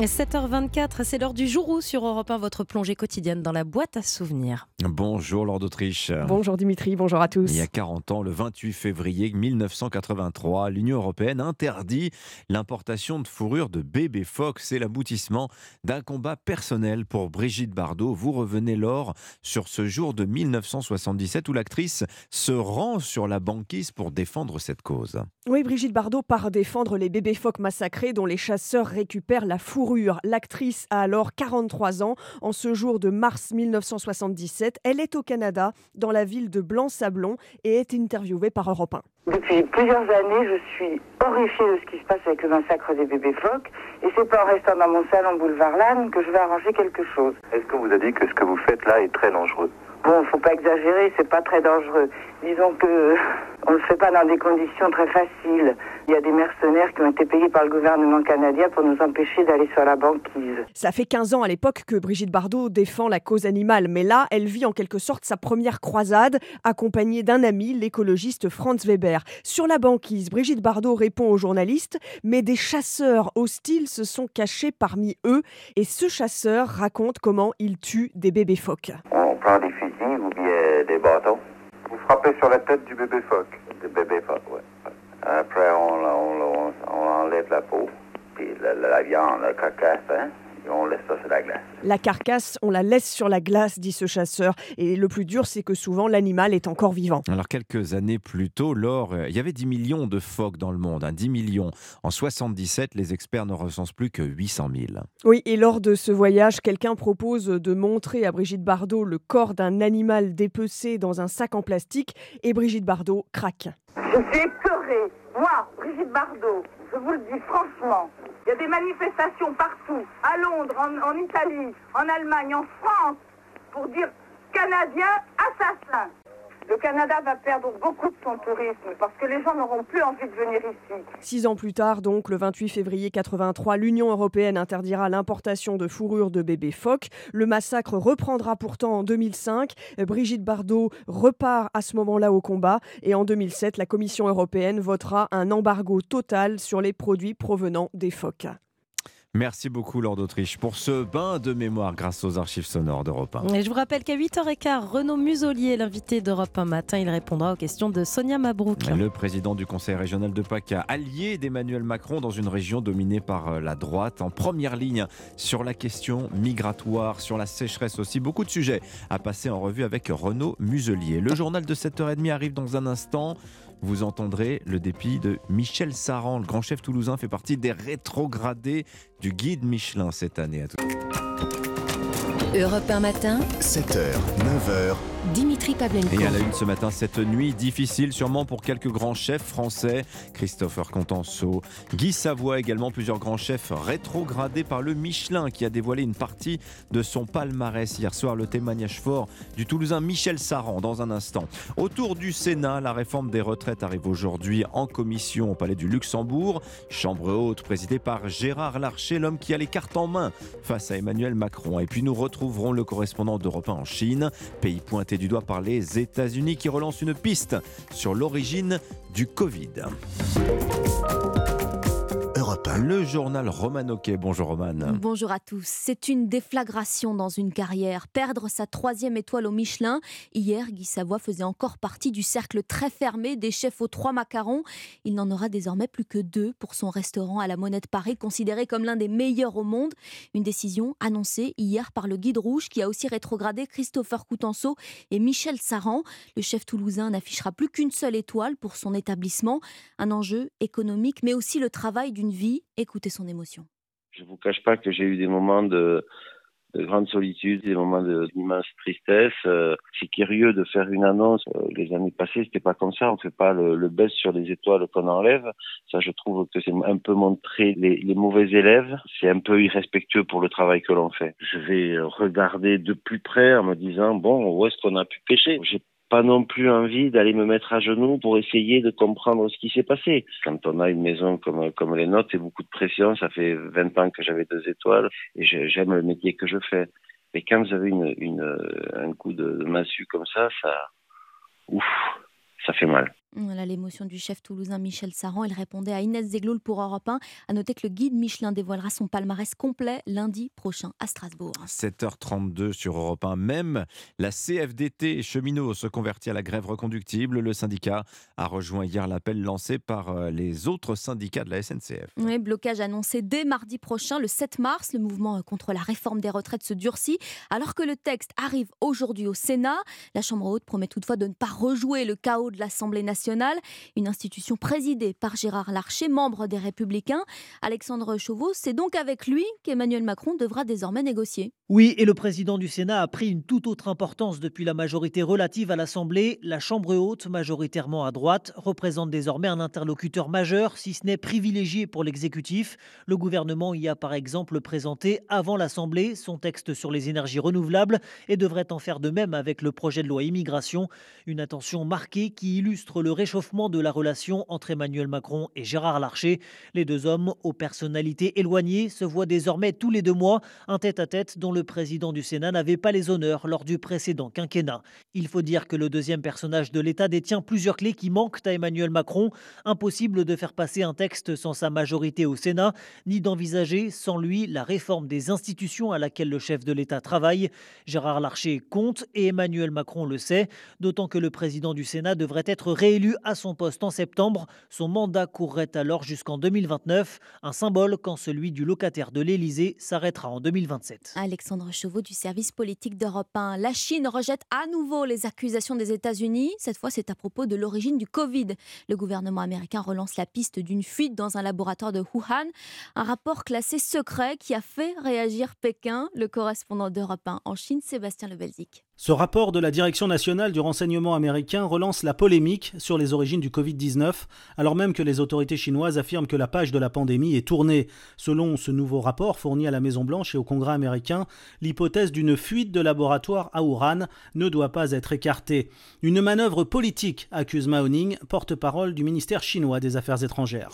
7h24, c'est l'heure du jour où sur Europe 1, votre plongée quotidienne dans la boîte à souvenirs. Bonjour Lord d'Autriche. Bonjour Dimitri, bonjour à tous. Il y a 40 ans, le 28 février 1983, l'Union européenne interdit l'importation de fourrure de bébé phoque. C'est l'aboutissement d'un combat personnel pour Brigitte Bardot. Vous revenez lors sur ce jour de 1977 où l'actrice se rend sur la banquise pour défendre cette cause. Oui, Brigitte Bardot part défendre les bébés phoques massacrés dont les chasseurs récupèrent la fourrure L'actrice a alors 43 ans. En ce jour de mars 1977, elle est au Canada, dans la ville de Blanc-Sablon, et est interviewée par Europe 1. Depuis plusieurs années, je suis horrifiée de ce qui se passe avec le massacre des bébés phoques. Et c'est pas en restant dans mon salon boulevard Lannes que je vais arranger quelque chose. Est-ce qu'on vous a dit que ce que vous faites là est très dangereux? Bon, faut pas exagérer, c'est pas très dangereux. Disons que on ne le fait pas dans des conditions très faciles. Il y a des mercenaires qui ont été payés par le gouvernement canadien pour nous empêcher d'aller sur la banquise. Ça fait 15 ans à l'époque que Brigitte Bardot défend la cause animale, mais là, elle vit en quelque sorte sa première croisade, accompagnée d'un ami, l'écologiste Franz Weber. Sur la banquise, Brigitte Bardot répond aux journalistes, mais des chasseurs hostiles se sont cachés parmi eux, et ce chasseur raconte comment il tue des bébés phoques. On prend des fusils ou bien des bâtons. Vous frappez sur la tête du bébé phoque. Du bébé phoque, oui. Après, on, on, on, enlève la peau, puis la, viande, la carcasse, hein. On laisse ça sur la glace. La carcasse, on la laisse sur la glace, dit ce chasseur. Et le plus dur, c'est que souvent l'animal est encore vivant. Alors quelques années plus tôt, lors, euh, il y avait 10 millions de phoques dans le monde, hein, 10 millions. En 77, les experts ne recensent plus que 800 000. Oui, et lors de ce voyage, quelqu'un propose de montrer à Brigitte Bardot le corps d'un animal dépecé dans un sac en plastique, et Brigitte Bardot craque. Je suis écœurée. Moi, Brigitte Bardot, je vous le dis franchement, il y a des manifestations partout, à Londres, en, Italie, en Allemagne, en France, pour dire Canadiens assassins. Le Canada va perdre beaucoup de son tourisme parce que les gens n'auront plus envie de venir ici. Six ans plus tard, donc le 28 février 83, l'Union européenne interdira l'importation de fourrure de bébés phoques. Le massacre reprendra pourtant en 2005. Brigitte Bardot repart à ce moment-là au combat et en 2007, la Commission européenne votera un embargo total sur les produits provenant des phoques. Merci beaucoup, Lord d'Autriche, pour ce bain de mémoire grâce aux archives sonores d'Europe 1. Et je vous rappelle qu'à 8h15, Renaud Muselier, l'invité d'Europe 1 matin, il répondra aux questions de Sonia Mabrouk. Le président du conseil régional de PACA, allié d'Emmanuel Macron dans une région dominée par euh, la droite, en première ligne sur la question migratoire, sur la sécheresse aussi. Beaucoup de sujets à passer en revue avec Renaud Muselier. Le journal de 7h30 arrive dans un instant vous entendrez le dépit de Michel Saran. Le grand chef toulousain fait partie des rétrogradés du guide Michelin cette année. Europe 1 matin, 7h, 9h. Dimitri Pavlenko. Et à la une ce matin, cette nuit difficile sûrement pour quelques grands chefs français. Christopher Contenceau, Guy Savoie également, plusieurs grands chefs rétrogradés par le Michelin qui a dévoilé une partie de son palmarès hier soir. Le témoignage fort du Toulousain Michel Saran dans un instant. Autour du Sénat, la réforme des retraites arrive aujourd'hui en commission au Palais du Luxembourg. Chambre haute présidée par Gérard Larcher, l'homme qui a les cartes en main face à Emmanuel Macron. Et puis nous retrouverons le correspondant d'Europe 1 en Chine, pays pointé du doigt par les États-Unis qui relancent une piste sur l'origine du Covid. Le journal Roman Bonjour Roman. Bonjour à tous. C'est une déflagration dans une carrière. Perdre sa troisième étoile au Michelin. Hier, Guy Savoie faisait encore partie du cercle très fermé des chefs aux trois macarons. Il n'en aura désormais plus que deux pour son restaurant à la Monnaie de Paris, considéré comme l'un des meilleurs au monde. Une décision annoncée hier par le Guide Rouge qui a aussi rétrogradé Christopher Coutenceau et Michel Saran. Le chef toulousain n'affichera plus qu'une seule étoile pour son établissement. Un enjeu économique, mais aussi le travail d'une vie Écoutez son émotion. Je ne vous cache pas que j'ai eu des moments de, grande solitude, des moments d'immense tristesse. Euh, c'est curieux de faire une annonce. Euh, les années passées, c'était pas comme ça. On fait pas le, le baisse sur les étoiles qu'on enlève. Ça, je trouve que c'est un peu montrer les, mauvais élèves. C'est un peu irrespectueux pour le travail que l'on fait. Je vais regarder de plus près en me disant bon, où est-ce qu'on a pu pêcher? Pas non plus envie d'aller me mettre à genoux pour essayer de comprendre ce qui s'est passé. Quand on a une maison comme, comme les nôtres, c'est beaucoup de pression. Ça fait 20 ans que j'avais deux étoiles et j'aime le métier que je fais. Mais quand vous avez une, une, un coup de massue comme ça, ça, ouf, ça fait mal. Voilà l'émotion du chef toulousain Michel Saran. Il répondait à Inès Zegloul pour Europe 1. À noter que le guide Michelin dévoilera son palmarès complet lundi prochain à Strasbourg. 7h32 sur Europe 1. Même la CFDT cheminot se convertit à la grève reconductible. Le syndicat a rejoint hier l'appel lancé par euh, les autres syndicats de la SNCF. Oui, blocage annoncé dès mardi prochain, le 7 mars. Le mouvement contre la réforme des retraites se durcit. Alors que le texte arrive aujourd'hui au Sénat, la Chambre haute promet toutefois de ne pas rejouer le chaos de l'Assemblée nationale une institution présidée par Gérard Larcher, membre des Républicains. Alexandre Chauveau, c'est donc avec lui qu'Emmanuel Macron devra désormais négocier. Oui, et le président du Sénat a pris une toute autre importance depuis la majorité relative à l'Assemblée. La Chambre haute, majoritairement à droite, représente désormais un interlocuteur majeur, si ce n'est privilégié pour l'exécutif. Le gouvernement y a par exemple présenté avant l'Assemblée son texte sur les énergies renouvelables et devrait en faire de même avec le projet de loi immigration. Une attention marquée qui illustre le réchauffement de la relation entre Emmanuel Macron et Gérard Larcher. Les deux hommes, aux personnalités éloignées, se voient désormais tous les deux mois, un tête-à-tête dont le président du Sénat n'avait pas les honneurs lors du précédent quinquennat. Il faut dire que le deuxième personnage de l'État détient plusieurs clés qui manquent à Emmanuel Macron. Impossible de faire passer un texte sans sa majorité au Sénat, ni d'envisager sans lui la réforme des institutions à laquelle le chef de l'État travaille. Gérard Larcher compte et Emmanuel Macron le sait, d'autant que le président du Sénat devrait être réélu réélu à son poste en septembre. Son mandat courrait alors jusqu'en 2029, un symbole quand celui du locataire de l'Élysée s'arrêtera en 2027. Alexandre Chauveau du service politique d'Europe 1. La Chine rejette à nouveau les accusations des États-Unis. Cette fois, c'est à propos de l'origine du Covid. Le gouvernement américain relance la piste d'une fuite dans un laboratoire de Wuhan. Un rapport classé secret qui a fait réagir Pékin. Le correspondant d'Europe 1 en Chine, Sébastien Lebelzik. Ce rapport de la Direction nationale du renseignement américain relance la polémique sur les origines du Covid-19, alors même que les autorités chinoises affirment que la page de la pandémie est tournée. Selon ce nouveau rapport fourni à la Maison-Blanche et au Congrès américain, l'hypothèse d'une fuite de laboratoire à Wuhan ne doit pas être écartée. Une manœuvre politique, accuse Mao Ning, porte-parole du ministère chinois des Affaires étrangères.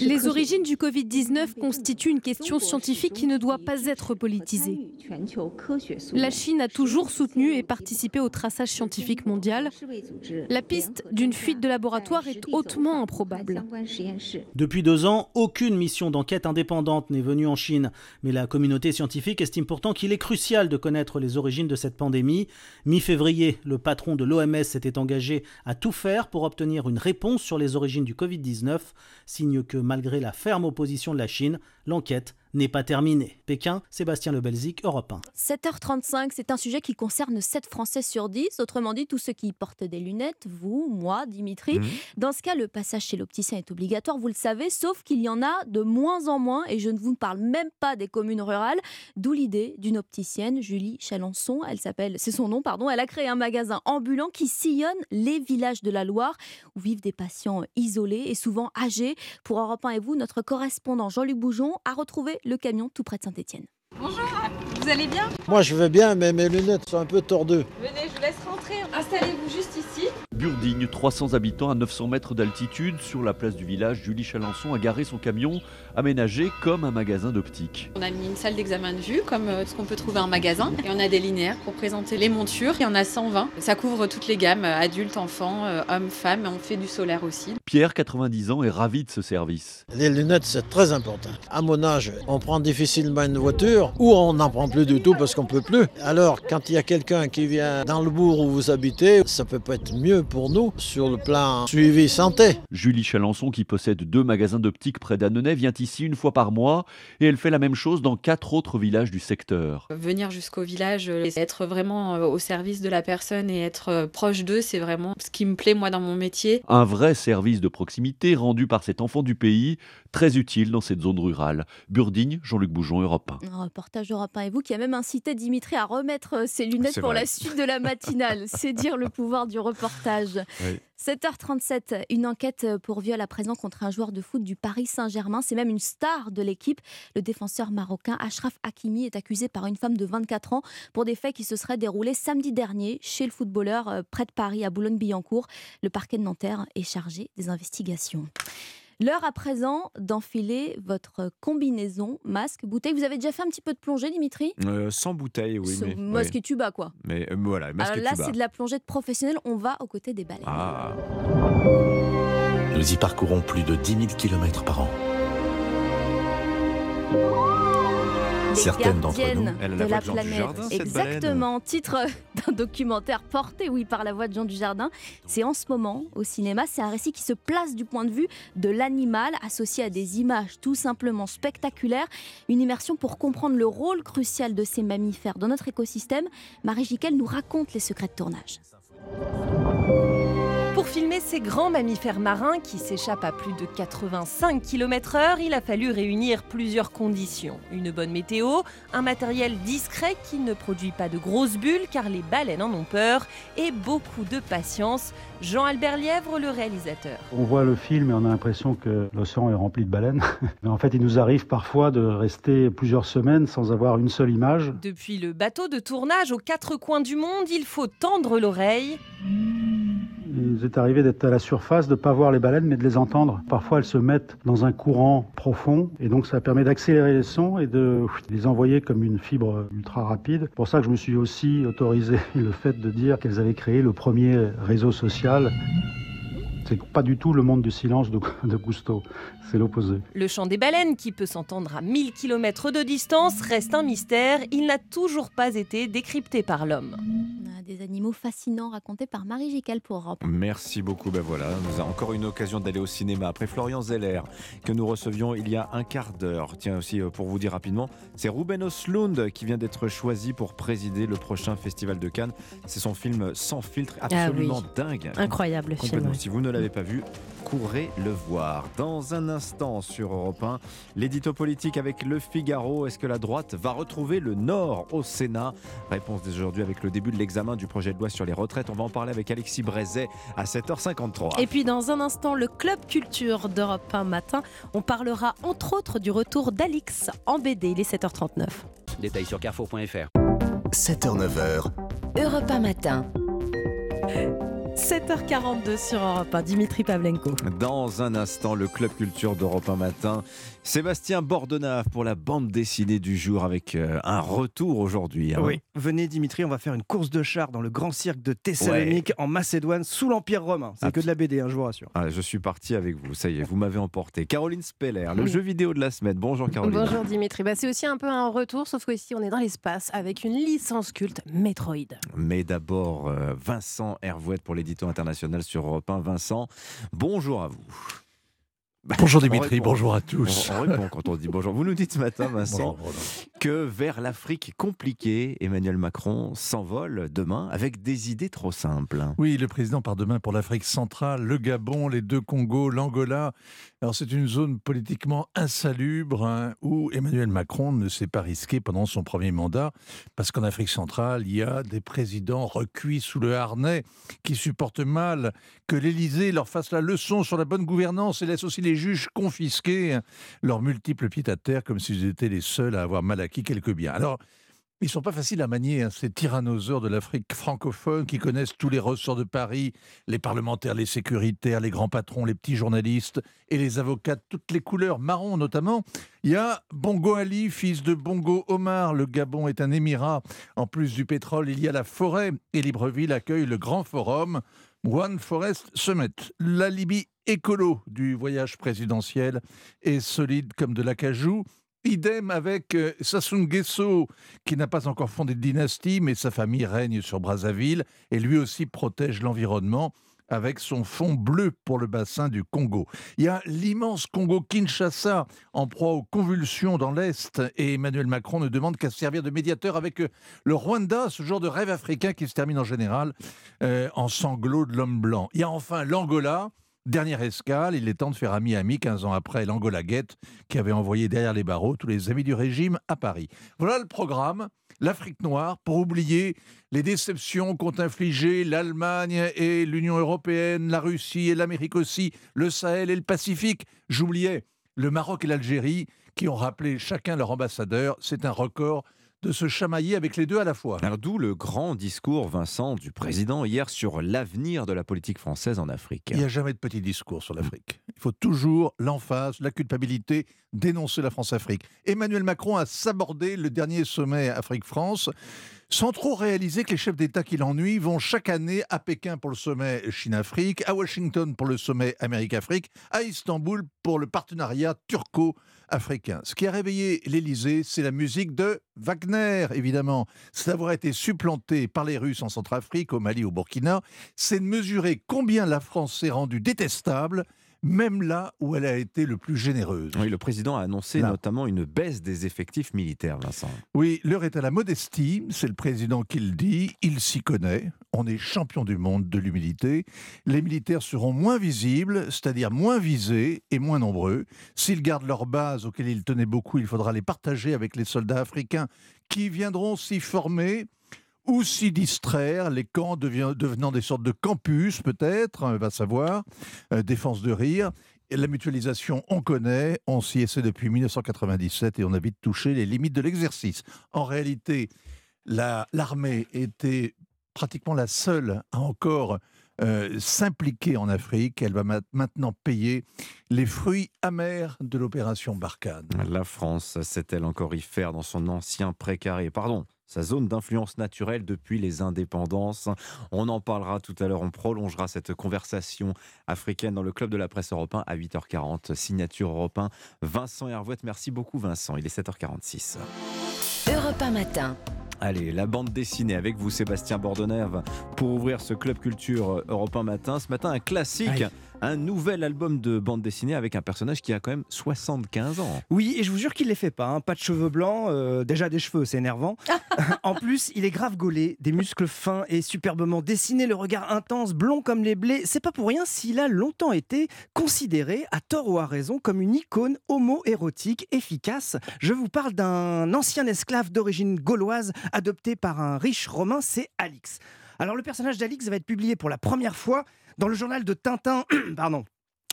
Les origines du Covid-19 constituent une question scientifique qui ne doit pas être politisée. La Chine a toujours soutenu et participé au traçage scientifique mondial. La piste d'une fuite de laboratoire est hautement improbable. Depuis deux ans, aucune mission d'enquête indépendante n'est venue en Chine, mais la communauté scientifique estime pourtant qu'il est crucial de connaître les origines de cette pandémie. Mi-février, le patron de l'OMS s'était engagé à tout faire pour obtenir une réponse sur les origines du Covid-19, signe que malgré la ferme opposition de la Chine, l'enquête n'est pas terminé. Pékin, Sébastien Lebelzik, Europe 1. 7h35, c'est un sujet qui concerne 7 Français sur 10, autrement dit tous ceux qui portent des lunettes, vous, moi, Dimitri. Mhm. Dans ce cas, le passage chez l'opticien est obligatoire, vous le savez, sauf qu'il y en a de moins en moins, et je ne vous parle même pas des communes rurales, d'où l'idée d'une opticienne, Julie Chalençon, elle s'appelle, c'est son nom, pardon, elle a créé un magasin ambulant qui sillonne les villages de la Loire, où vivent des patients isolés et souvent âgés. Pour Europe 1 et vous, notre correspondant Jean-Luc Boujon a retrouvé le camion tout près de Saint-Étienne. Bonjour, vous allez bien? Moi je veux bien, mais mes lunettes sont un peu tordues. Venez, je vous laisse rentrer. Installez-vous juste ici. Burdigne, 300 habitants à 900 mètres d'altitude, sur la place du village, Julie Chalençon a garé son camion aménagé comme un magasin d'optique. On a mis une salle d'examen de vue, comme euh, ce qu'on peut trouver en magasin. Et on a des linéaires pour présenter les montures. Il y en a 120. Ça couvre toutes les gammes, euh, adultes, enfants, euh, hommes, femmes. Et on fait du solaire aussi. Pierre, 90 ans, est ravi de ce service. Les lunettes c'est très important. À mon âge, on prend difficilement une voiture ou on n'en prend plus du tout parce qu'on peut plus. Alors quand il y a quelqu'un qui vient dans le bourg où vous habitez, ça peut pas être mieux pour nous sur le plan suivi santé. Julie Chalençon, qui possède deux magasins d'optique près d'Annonay, vient ici une fois par mois et elle fait la même chose dans quatre autres villages du secteur. Venir jusqu'au village, être vraiment euh, au service de la personne et être euh, proche d'eux, c'est vraiment ce qui me plaît moi dans mon métier. Un vrai service de proximité rendu par cet enfant du pays, très utile dans cette zone rurale. Burdigne, Jean-Luc Boujon, Europe 1. Un reportage d'Europe 1 et vous qui a même incité Dimitri à remettre euh, ses lunettes pour vrai. la suite de la matinale. C'est dire le pouvoir du reportage. Oui. 7h37, une enquête pour viol à présent contre un joueur de foot du Paris Saint-Germain. C'est même une star de l'équipe. Le défenseur marocain Ashraf Hakimi est accusé par une femme de 24 ans pour des faits qui se seraient déroulés samedi dernier chez le footballeur euh, près de Paris à Boulogne-Billancourt. Le parquet de Nanterre est chargé des investigations. L'heure à présent d'enfiler votre combinaison, masque, bouteille. Vous avez déjà fait un petit peu de plongée, Dimitri? Euh, sans bouteille, oui. Ce Mais, Masque oui. et tuba, quoi. Mais euh, voilà, masque Alors et là, c'est de la plongée de professionnel. On va aux côtés des baleines. Ah. Nous y parcourons plus de 10 000 km par an. Certaines d'entre nous, elle de la planète. Exactement. Titre d'un documentaire porté, oui, par la voix de Jean Dujardin. C'est en ce moment au cinéma. C'est un récit qui se place du point de vue de l'animal, associé à des images tout simplement spectaculaires. Une immersion pour comprendre le rôle crucial de ces mammifères dans notre écosystème. Marie Jiquel nous raconte les secrets de tournage. Pour filmer ces grands mammifères marins qui s'échappent à plus de 85 km/h, il a fallu réunir plusieurs conditions. Une bonne météo, un matériel discret qui ne produit pas de grosses bulles car les baleines en ont peur, et beaucoup de patience. Jean-Albert Lièvre, le réalisateur. On voit le film et on a l'impression que l'océan est rempli de baleines. Mais en fait, il nous arrive parfois de rester plusieurs semaines sans avoir une seule image. Depuis le bateau de tournage aux quatre coins du monde, il faut tendre l'oreille. Il est arrivé d'être à la surface, de ne pas voir les baleines, mais de les entendre. Parfois, elles se mettent dans un courant profond, et donc ça permet d'accélérer les sons et de les envoyer comme une fibre ultra rapide. C'est pour ça que je me suis aussi autorisé le fait de dire qu'elles avaient créé le premier réseau social. C'est pas du tout le monde du silence de, de c'est l'opposé. Le chant des baleines, qui peut s'entendre à 1000 km de distance, reste un mystère. Il n'a toujours pas été décrypté par l'homme. Des animaux fascinants racontés par Marie Gical pour Europe. Merci beaucoup. Ben voilà, nous avons encore une occasion d'aller au cinéma. Après Florian Zeller, que nous recevions il y a un quart d'heure. Tiens aussi, euh, pour vous dire rapidement, c'est Ruben Oslund qui vient d'être choisi pour présider le prochain festival de Cannes. C'est son film Sans filtre, absolument ah oui. dingue. Incroyable le film. Si vous ne l'avez pas vu, courez le voir. Dans un instant sur Europe 1, l'édito politique avec Le Figaro. Est-ce que la droite va retrouver le Nord au Sénat? Réponse dès aujourd'hui avec le début de l'examen du projet de loi sur les retraites. On va en parler avec Alexis Brézet à 7h53. Et puis dans un instant, le Club Culture d'Europe 1 matin. On parlera entre autres du retour d'Alix en BD. Il est 7h39. Détails sur carrefour.fr. 7h-9h. Europe 1 matin. 7h42 sur Europe 1, Dimitri Pavlenko. Dans un instant, le Club Culture d'Europe 1 matin. Sébastien Bordenave pour la bande dessinée du jour avec euh, un retour aujourd'hui. hein. Oui, venez Dimitri, on va faire une course de chars dans le grand cirque de Thessalonique en Macédoine sous l'Empire romain. C'est que de la BD, hein, je vous rassure. Ah, je suis parti avec vous, ça y est, vous m'avez emporté. Caroline Speller, le Oui. jeu vidéo de la semaine. Bonjour Caroline. Bonjour Dimitri. Bah, c'est aussi un peu un retour, sauf qu'ici on est dans l'espace avec une licence culte Metroid. Mais d'abord, euh, Vincent Hervouette pour l'édito international sur Europe 1. Vincent, bonjour à vous. Bonjour On Dimitri, répond. bonjour à tous. On, on répond quand on dit bonjour. Vous nous dites ce matin, Vincent, Bonjour, que vers l'Afrique compliquée, Emmanuel Macron s'envole demain avec des idées trop simples. Oui, le président part demain pour l'Afrique centrale, le Gabon, les deux Congos, l'Angola. Alors c'est une zone politiquement insalubre hein, où Emmanuel Macron ne s'est pas risqué pendant son premier mandat parce qu'en Afrique centrale, il y a des présidents recuits sous le harnais qui supportent mal que l'Élysée leur fasse la leçon sur la bonne gouvernance et laisse aussi les juges confisquer hein, leurs multiples pieds à terre comme s'ils étaient les seuls à avoir mal acquis quelques biens. Alors ils sont pas faciles à manier, hein, ces tyrannosaures de l'Afrique francophone qui connaissent tous les ressorts de Paris, les parlementaires, les sécuritaires, les grands patrons, les petits journalistes et les avocats de toutes les couleurs, marron notamment. Il y a Bongo Ali, fils de Bongo Omar. Le Gabon est un émirat. En plus du pétrole, il y a la forêt et Libreville accueille le grand forum One Forest Summit. La Libye écolo du voyage présidentiel est solide comme de l'acajou. Idem avec euh, Sassou Nguesso, qui n'a pas encore fondé de dynastie, mais sa famille règne sur Brazzaville et lui aussi protège l'environnement avec son fond bleu pour le bassin du Congo. Il y a l'immense Congo-Kinshasa en proie aux convulsions dans l'Est et Emmanuel Macron ne demande qu'à servir de médiateur avec euh, le Rwanda, ce genre de rêve africain qui se termine en général euh, en sanglots de l'homme blanc. Il y a enfin l'Angola. Dernière escale, il est temps de faire ami-ami 15 ans après l'Angola Guette qui avait envoyé derrière les barreaux tous les amis du régime à Paris. Voilà le programme, l'Afrique noire, pour oublier les déceptions qu'ont infligées l'Allemagne et l'Union européenne, la Russie et l'Amérique aussi, le Sahel et le Pacifique. J'oubliais le Maroc et l'Algérie qui ont rappelé chacun leur ambassadeur. C'est un record de se chamailler avec les deux à la fois. Alors d'où le grand discours, Vincent, du président hier sur l'avenir de la politique française en Afrique. Il n'y a jamais de petit discours sur l'Afrique. Il faut toujours l'emphase, la culpabilité, dénoncer la France-Afrique. Emmanuel Macron a sabordé le dernier sommet Afrique-France sans trop réaliser que les chefs d'État qui l'ennuient vont chaque année à Pékin pour le sommet Chine-Afrique, à Washington pour le sommet Amérique-Afrique, à Istanbul pour le partenariat turco-africain. Ce qui a réveillé l'Élysée, c'est la musique de Wagner, évidemment. C'est d'avoir été supplanté par les Russes en Centrafrique, au Mali, au Burkina. C'est de mesurer combien la France s'est rendue détestable même là où elle a été le plus généreuse. Oui, le président a annoncé Là. notamment une baisse des effectifs militaires, Vincent. Oui, l'heure est à la modestie, c'est le président qui le dit, il s'y connaît, on est champion du monde de l'humilité, les militaires seront moins visibles, c'est-à-dire moins visés et moins nombreux. S'ils gardent leur base auxquelles ils tenaient beaucoup, il faudra les partager avec les soldats africains qui viendront s'y former ou s'y distraire, les camps devenant des sortes de campus peut-être, on va savoir, euh, défense de rire. La mutualisation, on connaît, on s'y essaie depuis 1997 et on a vite touché les limites de l'exercice. En réalité, la- l'armée était pratiquement la seule à encore euh, s'impliquer en Afrique. Elle va ma- maintenant payer les fruits amers de l'opération Barkhane. La France sait-elle encore y faire dans son ancien précaré Pardon, sa zone d'influence naturelle depuis les indépendances. On en parlera tout à l'heure, on prolongera cette conversation africaine dans le club de la presse européen à 8h40. Signature européen, Vincent Hervouette. Merci beaucoup Vincent, il est 7h46. Europe matin. Allez, la bande dessinée avec vous, Sébastien Bordenève, pour ouvrir ce club culture européen matin. Ce matin, un classique un nouvel album de bande dessinée avec un personnage qui a quand même 75 ans. Oui, et je vous jure qu'il ne les fait pas. Hein. Pas de cheveux blancs, euh, déjà des cheveux, c'est énervant. en plus, il est grave gaulé, des muscles fins et superbement dessinés, le regard intense, blond comme les blés. C'est pas pour rien s'il a longtemps été considéré, à tort ou à raison, comme une icône homo-érotique efficace. Je vous parle d'un ancien esclave d'origine gauloise adopté par un riche romain, c'est Alix. Alors le personnage d'Alix va être publié pour la première fois dans le journal de Tintin, pardon,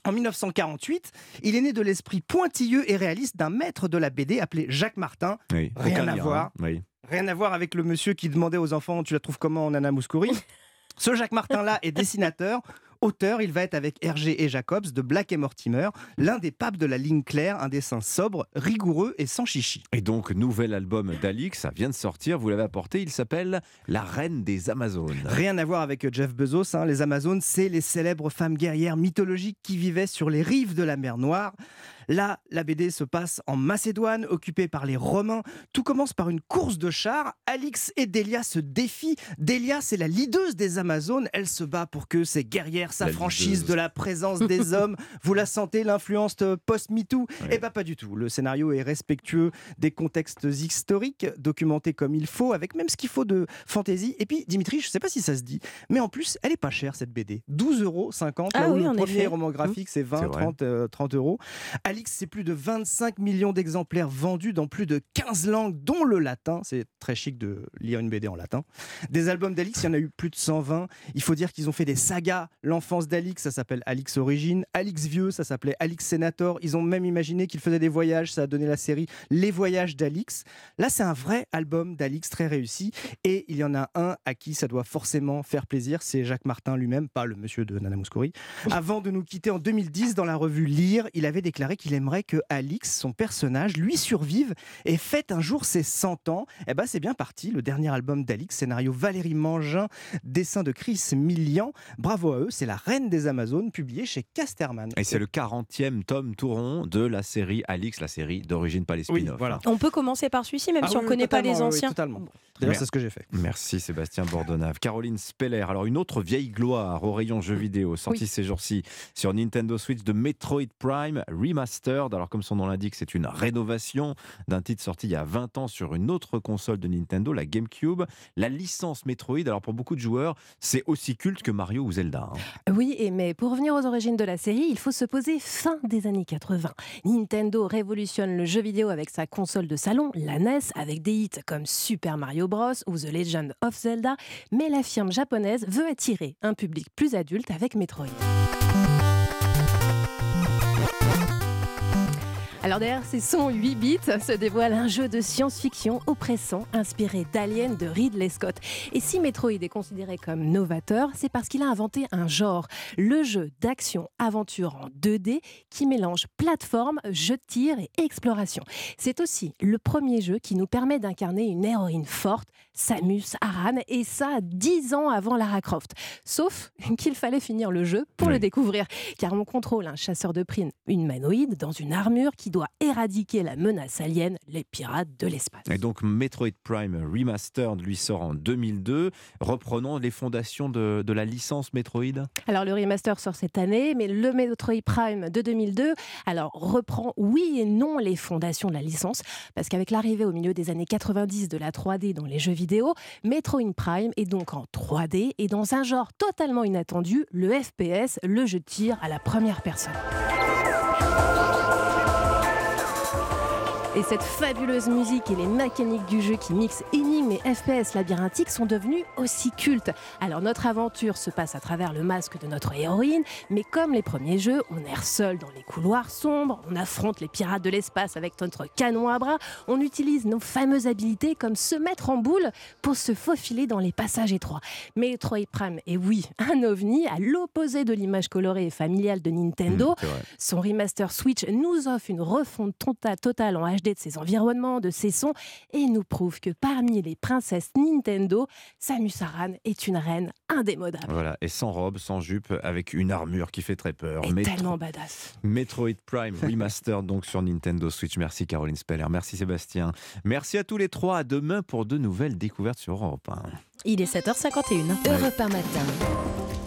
en 1948, il est né de l'esprit pointilleux et réaliste d'un maître de la BD appelé Jacques Martin. rien à voir. Hein. Rien à voir avec le monsieur qui demandait aux enfants Tu la trouves comment, Nana Mouskouri? Ce Jacques Martin-là est dessinateur, auteur, il va être avec Hergé et Jacobs de Black et Mortimer, l'un des papes de la ligne claire, un dessin sobre, rigoureux et sans chichi. Et donc, nouvel album d'Alix, ça vient de sortir, vous l'avez apporté, il s'appelle La Reine des Amazones. Rien à voir avec Jeff Bezos, hein. les Amazones, c'est les célèbres femmes guerrières mythologiques qui vivaient sur les rives de la mer Noire. Là, la BD se passe en Macédoine, occupée par les Romains. Tout commence par une course de chars. Alix et Delia se défient. Delia, c'est la leaduse des Amazones. Elle se bat pour que ses guerrières s'affranchissent de la présence des hommes. Vous la sentez, l'influence post-MeToo Eh bien, pas du tout. Le scénario est respectueux des contextes historiques, documenté comme il faut, avec même ce qu'il faut de fantaisie. Et puis, Dimitri, je ne sais pas si ça se dit, mais en plus, elle est pas chère cette BD. 12,50 euros. Ah oui, le premier roman graphique, c'est 20, 30, 30 euros. Alix, c'est plus de 25 millions d'exemplaires vendus dans plus de 15 langues, dont le latin. C'est très chic de lire une BD en latin. Des albums d'Alix, il y en a eu plus de 120. Il faut dire qu'ils ont fait des sagas. L'enfance d'Alix, ça s'appelle Alix Origine. Alix Vieux, ça s'appelait Alix Senator. Ils ont même imaginé qu'il faisait des voyages. Ça a donné la série Les Voyages d'Alix. Là, c'est un vrai album d'Alix très réussi. Et il y en a un à qui ça doit forcément faire plaisir. C'est Jacques Martin lui-même, pas le monsieur de Nana Mouskouri. Avant de nous quitter en 2010, dans la revue Lire, il avait déclaré qu'il aimerait que Alix, son personnage, lui survive et fête un jour ses 100 ans. Eh ben c'est bien parti, le dernier album d'Alix, scénario Valérie Mangin, dessin de Chris Millian. Bravo à eux, c'est La Reine des Amazones, publié chez Casterman. Et c'est le 40e tome touron de la série Alix, la série d'origine palestine. voilà. On peut commencer par celui-ci, même ah si on ne connaît pas les anciens. totalement. D'ailleurs, c'est ce que j'ai fait. Merci Sébastien Bordonave. Caroline Speller, alors une autre vieille gloire au rayon jeux vidéo, sortie ces jours-ci sur Nintendo Switch de Metroid Prime Remastered. Alors, comme son nom l'indique, c'est une rénovation d'un titre sorti il y a 20 ans sur une autre console de Nintendo, la GameCube. La licence Metroid, alors pour beaucoup de joueurs, c'est aussi culte que Mario ou Zelda. Hein. Oui, et mais pour revenir aux origines de la série, il faut se poser fin des années 80. Nintendo révolutionne le jeu vidéo avec sa console de salon, la NES, avec des hits comme Super Mario Bros ou The Legend of Zelda, mais la firme japonaise veut attirer un public plus adulte avec Metroid. Derrière ces sons 8 bits se dévoile un jeu de science-fiction oppressant inspiré d'Alien de Ridley Scott. Et si Metroid est considéré comme novateur, c'est parce qu'il a inventé un genre, le jeu d'action-aventure en 2D qui mélange plateforme, jeu de tir et exploration. C'est aussi le premier jeu qui nous permet d'incarner une héroïne forte, Samus Aran, et ça 10 ans avant Lara Croft. Sauf qu'il fallait finir le jeu pour le découvrir, car on contrôle un chasseur de primes humanoïde dans une armure qui doit éradiquer la menace alien, les pirates de l'espace. Et donc Metroid Prime Remastered lui sort en 2002. Reprenons les fondations de, la licence Metroid. Alors le remaster sort cette année, mais le Metroid Prime de 2002, alors reprend oui et non les fondations de la licence, parce qu'avec l'arrivée au milieu des années 90 de la 3D dans les jeux vidéo, Metroid Prime est donc en 3D et dans un genre totalement inattendu, le FPS, le jeu de tir à la première personne. Et cette fabuleuse musique et les mécaniques du jeu qui mixent énigmes et FPS labyrinthiques sont devenus aussi cultes. Alors notre aventure se passe à travers le masque de notre héroïne, mais comme les premiers jeux, on erre seul dans les couloirs sombres, on affronte les pirates de l'espace avec notre canon à bras, on utilise nos fameuses habilités comme se mettre en boule pour se faufiler dans les passages étroits. Metroid Prime est oui, un ovni à l'opposé de l'image colorée et familiale de Nintendo. Mmh, Son remaster Switch nous offre une refonte totale en HD de ses environnements, de ses sons, et nous prouve que parmi les princesses Nintendo, Samus Aran est une reine indémodable. Voilà, et sans robe, sans jupe, avec une armure qui fait très peur. Et tellement badass. Metroid Prime Remastered donc sur Nintendo Switch. Merci Caroline Speller, merci Sébastien. Merci à tous les trois. À demain pour de nouvelles découvertes sur Europe 1. Il est 7h51. Europe 1 matin.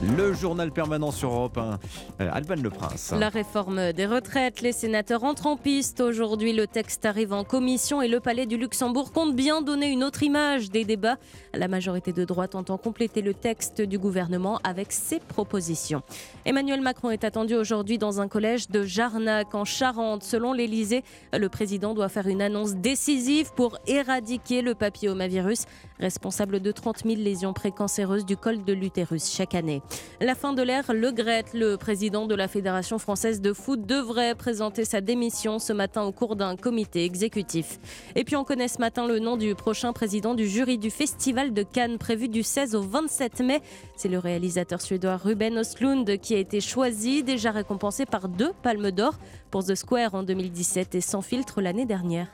Le journal permanent sur Europe 1. Euh, Alban Le Prince. La réforme des retraites, les sénateurs entrent en piste. Aujourd'hui, le texte arrive en commission et le Palais du Luxembourg compte bien donner une autre image des débats. La majorité de droite entend compléter le texte du gouvernement avec ses propositions. Emmanuel Macron est attendu aujourd'hui dans un collège de Jarnac en Charente. Selon l'Elysée, le président doit faire une annonce décisive pour éradiquer le papillomavirus, responsable de 30 000 lésions précancéreuses du col de l'utérus chaque année. La fin de l'ère Le Gret, le président de la Fédération française de foot, devrait présenter sa démission ce matin au cours d'un comité exécutif. Et puis on connaît ce matin le nom du prochain président du jury du Festival de Cannes prévu du 16 au 27 mai. C'est le réalisateur suédois Ruben Östlund qui a été choisi, déjà récompensé par deux palmes d'or pour The Square en 2017 et Sans filtre l'année dernière.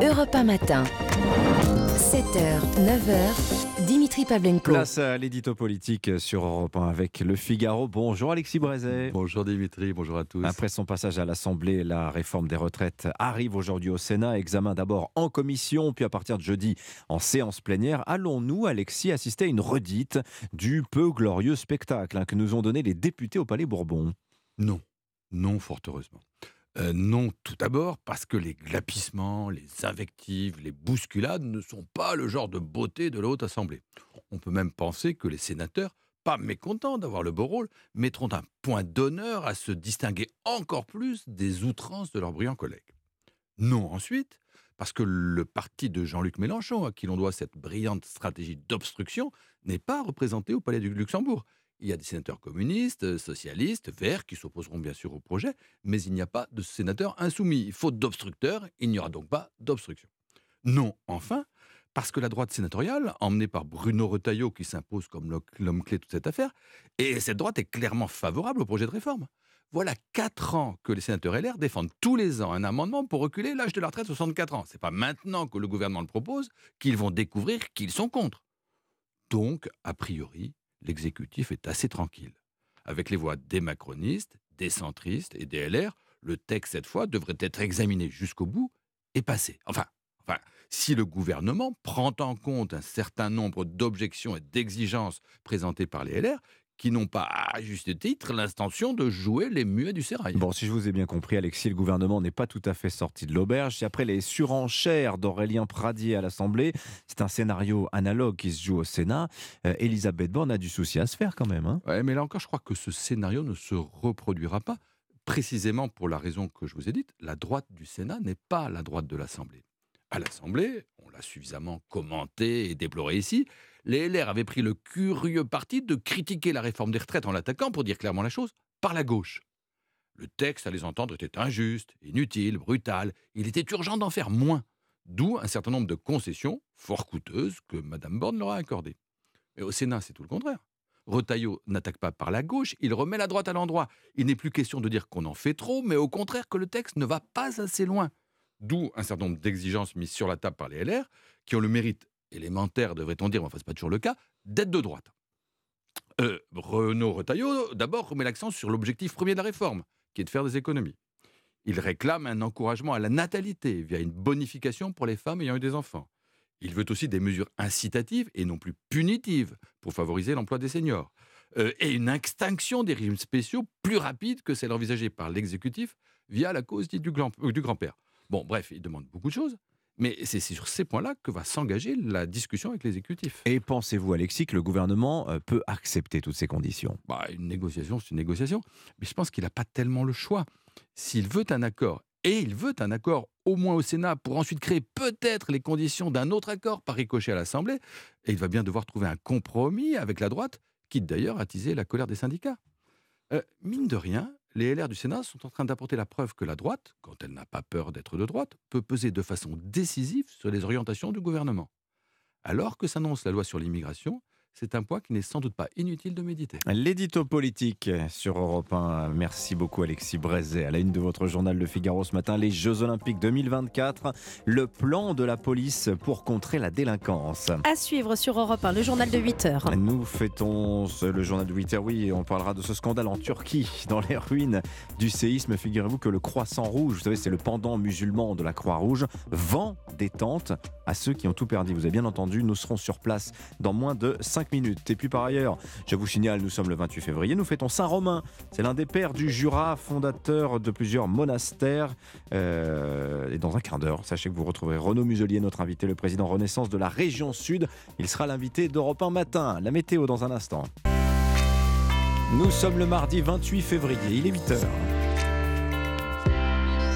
Europe 1 matin. 7h, 9h, Dimitri Pavlenko. Place à l'édito politique sur Europe 1 avec Le Figaro. Bonjour Alexis Brézet. Bonjour Dimitri, bonjour à tous. Après son passage à l'Assemblée, la réforme des retraites arrive aujourd'hui au Sénat. Examen d'abord en commission, puis à partir de jeudi en séance plénière. Allons-nous, Alexis, assister à une redite du peu glorieux spectacle hein, que nous ont donné les députés au Palais Bourbon? Non, non, fort heureusement. Euh, non, tout d'abord parce que les glapissements, les invectives, les bousculades ne sont pas le genre de beauté de la Haute Assemblée. On peut même penser que les sénateurs, pas mécontents d'avoir le beau rôle, mettront un point d'honneur à se distinguer encore plus des outrances de leurs brillants collègues. Non, ensuite, parce que le parti de Jean-Luc Mélenchon, à qui l'on doit cette brillante stratégie d'obstruction, n'est pas représenté au Palais du Luxembourg. Il y a des sénateurs communistes, euh, socialistes, verts qui s'opposeront bien sûr au projet, mais il n'y a pas de sénateurs insoumis. Faute d'obstructeurs, il n'y aura donc pas d'obstruction. Non, enfin, parce que la droite sénatoriale, emmenée par Bruno Retailleau, qui s'impose comme l'homme clé de toute cette affaire, et cette droite est clairement favorable au projet de réforme. Voilà quatre ans que les sénateurs LR défendent tous les ans un amendement pour reculer l'âge de la retraite à 64 ans. C'est pas maintenant que le gouvernement le propose qu'ils vont découvrir qu'ils sont contre. Donc, a priori, l'exécutif est assez tranquille. Avec les voix des macronistes, des centristes et des LR, le texte, cette fois, devrait être examiné jusqu'au bout et passé. Enfin, si le gouvernement prend en compte un certain nombre d'objections et d'exigences présentées par les LR, qui n'ont pas, à juste titre, l'intention de jouer les muets du sérail. Bon, si je vous ai bien compris, Alexis, le gouvernement n'est pas tout à fait sorti de l'auberge. Après les surenchères d'Aurélien Pradier à l'Assemblée, c'est un scénario analogue qui se joue au Sénat. Euh, Elisabeth Borne a du souci à se faire quand même. Hein ouais, mais là encore, je crois que ce scénario ne se reproduira pas, précisément pour la raison que je vous ai dite. La droite du Sénat n'est pas la droite de l'Assemblée. À l'Assemblée, on l'a suffisamment commenté et déploré ici, les LR avaient pris le curieux parti de critiquer la réforme des retraites en l'attaquant, pour dire clairement la chose, par la gauche. Le texte, à les entendre, était injuste, inutile, brutal. Il était urgent d'en faire moins. D'où un certain nombre de concessions, fort coûteuses, que Mme Borne leur a accordées. Mais au Sénat, c'est tout le contraire. Retailleau n'attaque pas par la gauche, il remet la droite à l'endroit. Il n'est plus question de dire qu'on en fait trop, mais au contraire que le texte ne va pas assez loin. D'où un certain nombre d'exigences mises sur la table par les LR, qui ont le mérite élémentaire, devrait-on dire, mais enfin, ce pas toujours le cas, d'être de droite. Euh, Renaud Retailleau, d'abord, remet l'accent sur l'objectif premier de la réforme, qui est de faire des économies. Il réclame un encouragement à la natalité via une bonification pour les femmes ayant eu des enfants. Il veut aussi des mesures incitatives et non plus punitives pour favoriser l'emploi des seniors. Euh, et une extinction des régimes spéciaux plus rapide que celle envisagée par l'exécutif via la cause dite du grand-père. Bon, bref, il demande beaucoup de choses. Mais c'est sur ces points-là que va s'engager la discussion avec l'exécutif. Et pensez-vous, Alexis, que le gouvernement euh, peut accepter toutes ces conditions? Bah, Une négociation, c'est une négociation. Mais je pense qu'il n'a pas tellement le choix. S'il veut un accord, et il veut un accord au moins au Sénat pour ensuite créer peut-être les conditions d'un autre accord par ricochet à l'Assemblée, et il va bien devoir trouver un compromis avec la droite, quitte d'ailleurs à attiser la colère des syndicats. Euh, mine de rien, les LR du Sénat sont en train d'apporter la preuve que la droite, quand elle n'a pas peur d'être de droite, peut peser de façon décisive sur les orientations du gouvernement. Alors que s'annonce la loi sur l'immigration, c'est un poids qui n'est sans doute pas inutile de méditer. L'édito politique sur Europe 1. Merci beaucoup Alexis Brézet. À la une de votre journal Le Figaro ce matin, les Jeux Olympiques 2024, le plan de la police pour contrer la délinquance. À suivre sur Europe 1, le journal de 8 heures. Nous fêtons le journal de 8 heures, oui, on parlera de ce scandale en Turquie, dans les ruines du séisme. Figurez-vous que le Croissant Rouge, vous savez, c'est le pendant musulman de la Croix-Rouge, vend des tentes à ceux qui ont tout perdu. Vous avez bien entendu, nous serons sur place dans moins de 5 minutes. Et puis par ailleurs, je vous signale, nous sommes le 28 février, nous fêtons Saint-Romain. C'est l'un des pères du Jura, fondateur de plusieurs monastères. Euh, et dans un quart d'heure, sachez que vous retrouverez Renaud Muselier, notre invité, le président Renaissance de la région Sud. Il sera l'invité d'Europe 1 matin. La météo dans un instant. Nous sommes le mardi 28 février, il est 8h.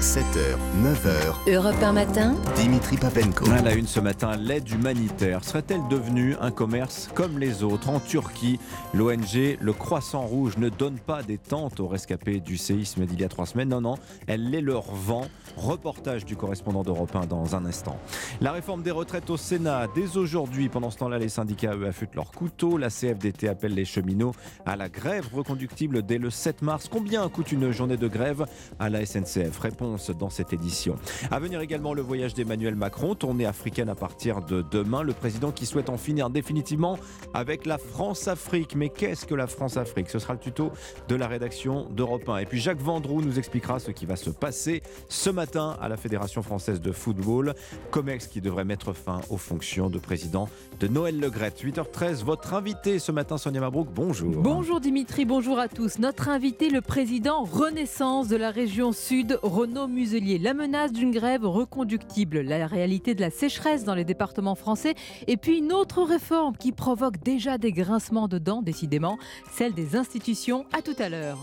7h, 9h. Europe 1 matin. Dimitri Papenko. À la une ce matin, l'aide humanitaire serait-elle devenue un commerce comme les autres En Turquie, l'ONG Le Croissant Rouge ne donne pas des tentes aux rescapés du séisme d'il y a trois semaines. Non, non, elle les leur vend. Reportage du correspondant d'Europe 1 dans un instant. La réforme des retraites au Sénat, dès aujourd'hui. Pendant ce temps-là, les syndicats, eux, affûtent leur couteau. La CFDT appelle les cheminots à la grève reconductible dès le 7 mars. Combien coûte une journée de grève? À la SNCF Réponse dans cette édition. À venir également le voyage d'Emmanuel Macron, tournée africaine à partir de demain. Le président qui souhaite en finir définitivement avec la France-Afrique. Mais qu'est-ce que la France-Afrique? Ce sera le tuto de la rédaction d'Europe 1. Et puis Jacques Vendroux nous expliquera ce qui va se passer ce matin à la Fédération française de football. COMEX qui devrait mettre fin aux fonctions de président de Noël Legrette. 8h13, votre invité ce matin, Sonia Mabrouk, bonjour. Bonjour Dimitri, bonjour à tous. Notre invité, le président Renaissance de la région Sud, Renaud Muselier. La menace d'une grève reconductible, la réalité de la sécheresse dans les départements français, et puis une autre réforme qui provoque déjà des grincements de dents, décidément, celle des institutions. À tout à l'heure.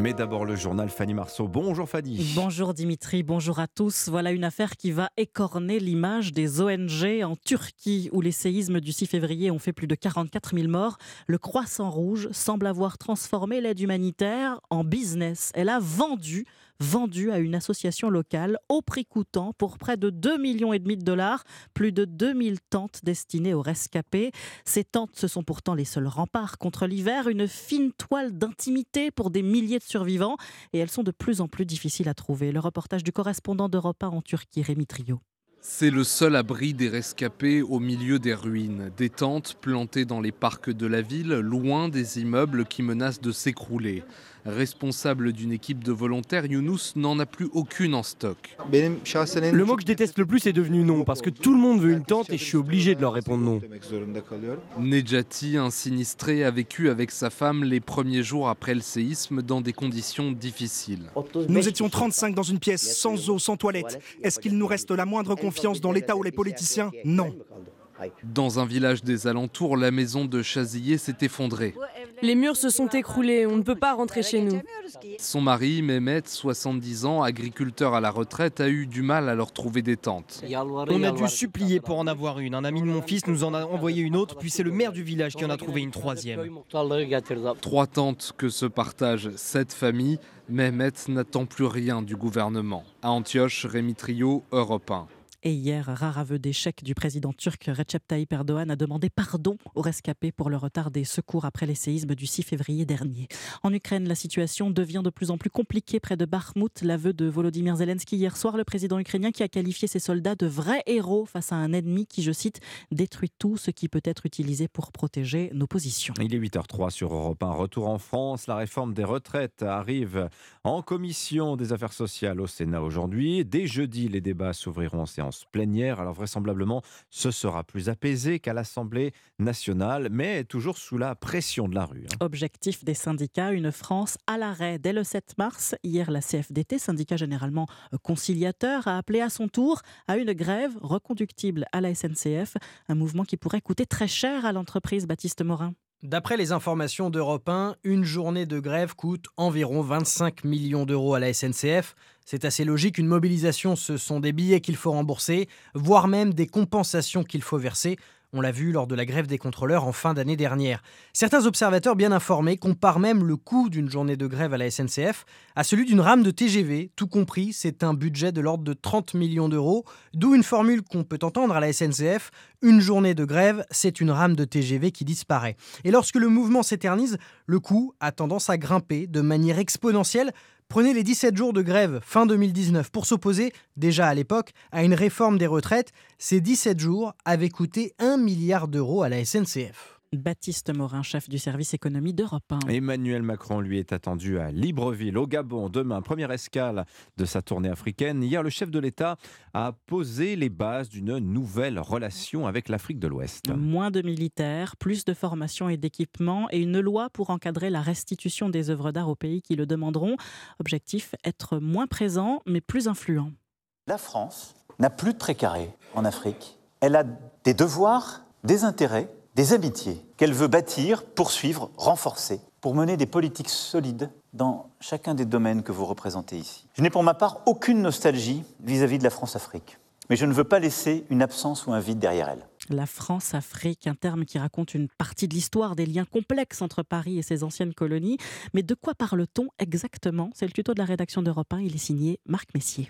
Mais d'abord le journal Fanny Marceau. Bonjour Fanny. Bonjour Dimitri, bonjour à tous. Voilà une affaire qui va écorner l'image des ONG en Turquie où les séismes du 6 février ont fait plus de 44 000 morts. Le Croissant Rouge semble avoir transformé l'aide humanitaire en business. Elle a vendu vendu à une association locale au prix coûtant pour près de 2 millions de dollars, plus de 2000 tentes destinées aux rescapés. Ces tentes, ce sont pourtant les seuls remparts contre l'hiver, une fine toile d'intimité pour des milliers de survivants et elles sont de plus en plus difficiles à trouver. Le reportage du correspondant d'Europe 1 en Turquie, Rémi Trio. C'est le seul abri des rescapés au milieu des ruines. Des tentes plantées dans les parcs de la ville, loin des immeubles qui menacent de s'écrouler. Responsable d'une équipe de volontaires, Younous n'en a plus aucune en stock. Le mot que je déteste le plus est devenu non, parce que tout le monde veut une tente et je suis obligé de leur répondre non. Nejati, un sinistré, a vécu avec sa femme les premiers jours après le séisme dans des conditions difficiles. Nous étions 35 dans une pièce, sans eau, sans toilette. Est-ce qu'il nous reste la moindre confiance dans l'État ou les politiciens? Non. Dans un village des alentours, la maison de Chazillé s'est effondrée. Les murs se sont écroulés, on ne peut pas rentrer chez nous. Son mari, Mehmet, 70 ans, agriculteur à la retraite, a eu du mal à leur trouver des tentes. On a dû supplier pour en avoir une. Un ami de mon fils nous en a envoyé une autre, puis c'est le maire du village qui en a trouvé une troisième. Trois tentes que se partagent sept familles. Mehmet n'attend plus rien du gouvernement. À Antioche, Rémi Trio, Europe 1. Et hier, rare aveu d'échec du président turc Recep Tayyip Erdogan a demandé pardon aux rescapés pour le retard des secours après les séismes du 6 février dernier. En Ukraine, la situation devient de plus en plus compliquée près de Bakhmut. L'aveu de Volodymyr Zelensky hier soir, le président ukrainien qui a qualifié ses soldats de vrais héros face à un ennemi qui, je cite, détruit tout ce qui peut être utilisé pour protéger nos positions. Il est 8h03 sur Europe 1. Retour en France. La réforme des retraites arrive en commission des affaires sociales au Sénat aujourd'hui. Dès jeudi, les débats s'ouvriront en séance plénière. Alors vraisemblablement, ce sera plus apaisé qu'à l'Assemblée nationale, mais toujours sous la pression de la rue. hein. Objectif des syndicats, une France à l'arrêt dès le 7 mars. Hier, la CFDT, syndicat généralement euh, conciliateur, a appelé à son tour à une grève reconductible à la SNCF, un mouvement qui pourrait coûter très cher à l'entreprise Baptiste Morin. D'après les informations d'Europe 1, une journée de grève coûte environ 25 millions d'euros à la SNCF. C'est assez logique, une mobilisation, ce sont des billets qu'il faut rembourser, voire même des compensations qu'il faut verser. On l'a vu lors de la grève des contrôleurs en fin d'année dernière. Certains observateurs bien informés comparent même le coût d'une journée de grève à la SNCF à celui d'une rame de TGV. Tout compris, c'est un budget de l'ordre de 30 millions d'euros, d'où une formule qu'on peut entendre à la SNCF. Une journée de grève, c'est une rame de TGV qui disparaît. Et lorsque le mouvement s'éternise, le coût a tendance à grimper de manière exponentielle Prenez les 17 jours de grève fin 2019 pour s'opposer, déjà à l'époque, à une réforme des retraites. Ces 17 jours avaient coûté 1 milliard d'euros à la SNCF. Baptiste Morin, chef du service économie d'Europe 1. Emmanuel Macron, lui, est attendu à Libreville, au Gabon, demain. Première escale de sa tournée africaine. Hier, le chef de l'État a posé les bases d'une nouvelle relation avec l'Afrique de l'Ouest. Moins de militaires, plus de formation et d'équipement et une loi pour encadrer la restitution des œuvres d'art aux pays qui le demanderont. Objectif, être moins présent mais plus influent. La France n'a plus de précaré en Afrique. Elle a des devoirs, des intérêts des amitiés qu'elle veut bâtir, poursuivre, renforcer, pour mener des politiques solides dans chacun des domaines que vous représentez ici. Je n'ai pour ma part aucune nostalgie vis-à-vis de la France-Afrique, mais je ne veux pas laisser une absence ou un vide derrière elle. La France-Afrique, un terme qui raconte une partie de l'histoire des liens complexes entre Paris et ses anciennes colonies. Mais de quoi parle-t-on exactement? C'est le tuto de la rédaction d'Europe 1, il est signé Marc Messier.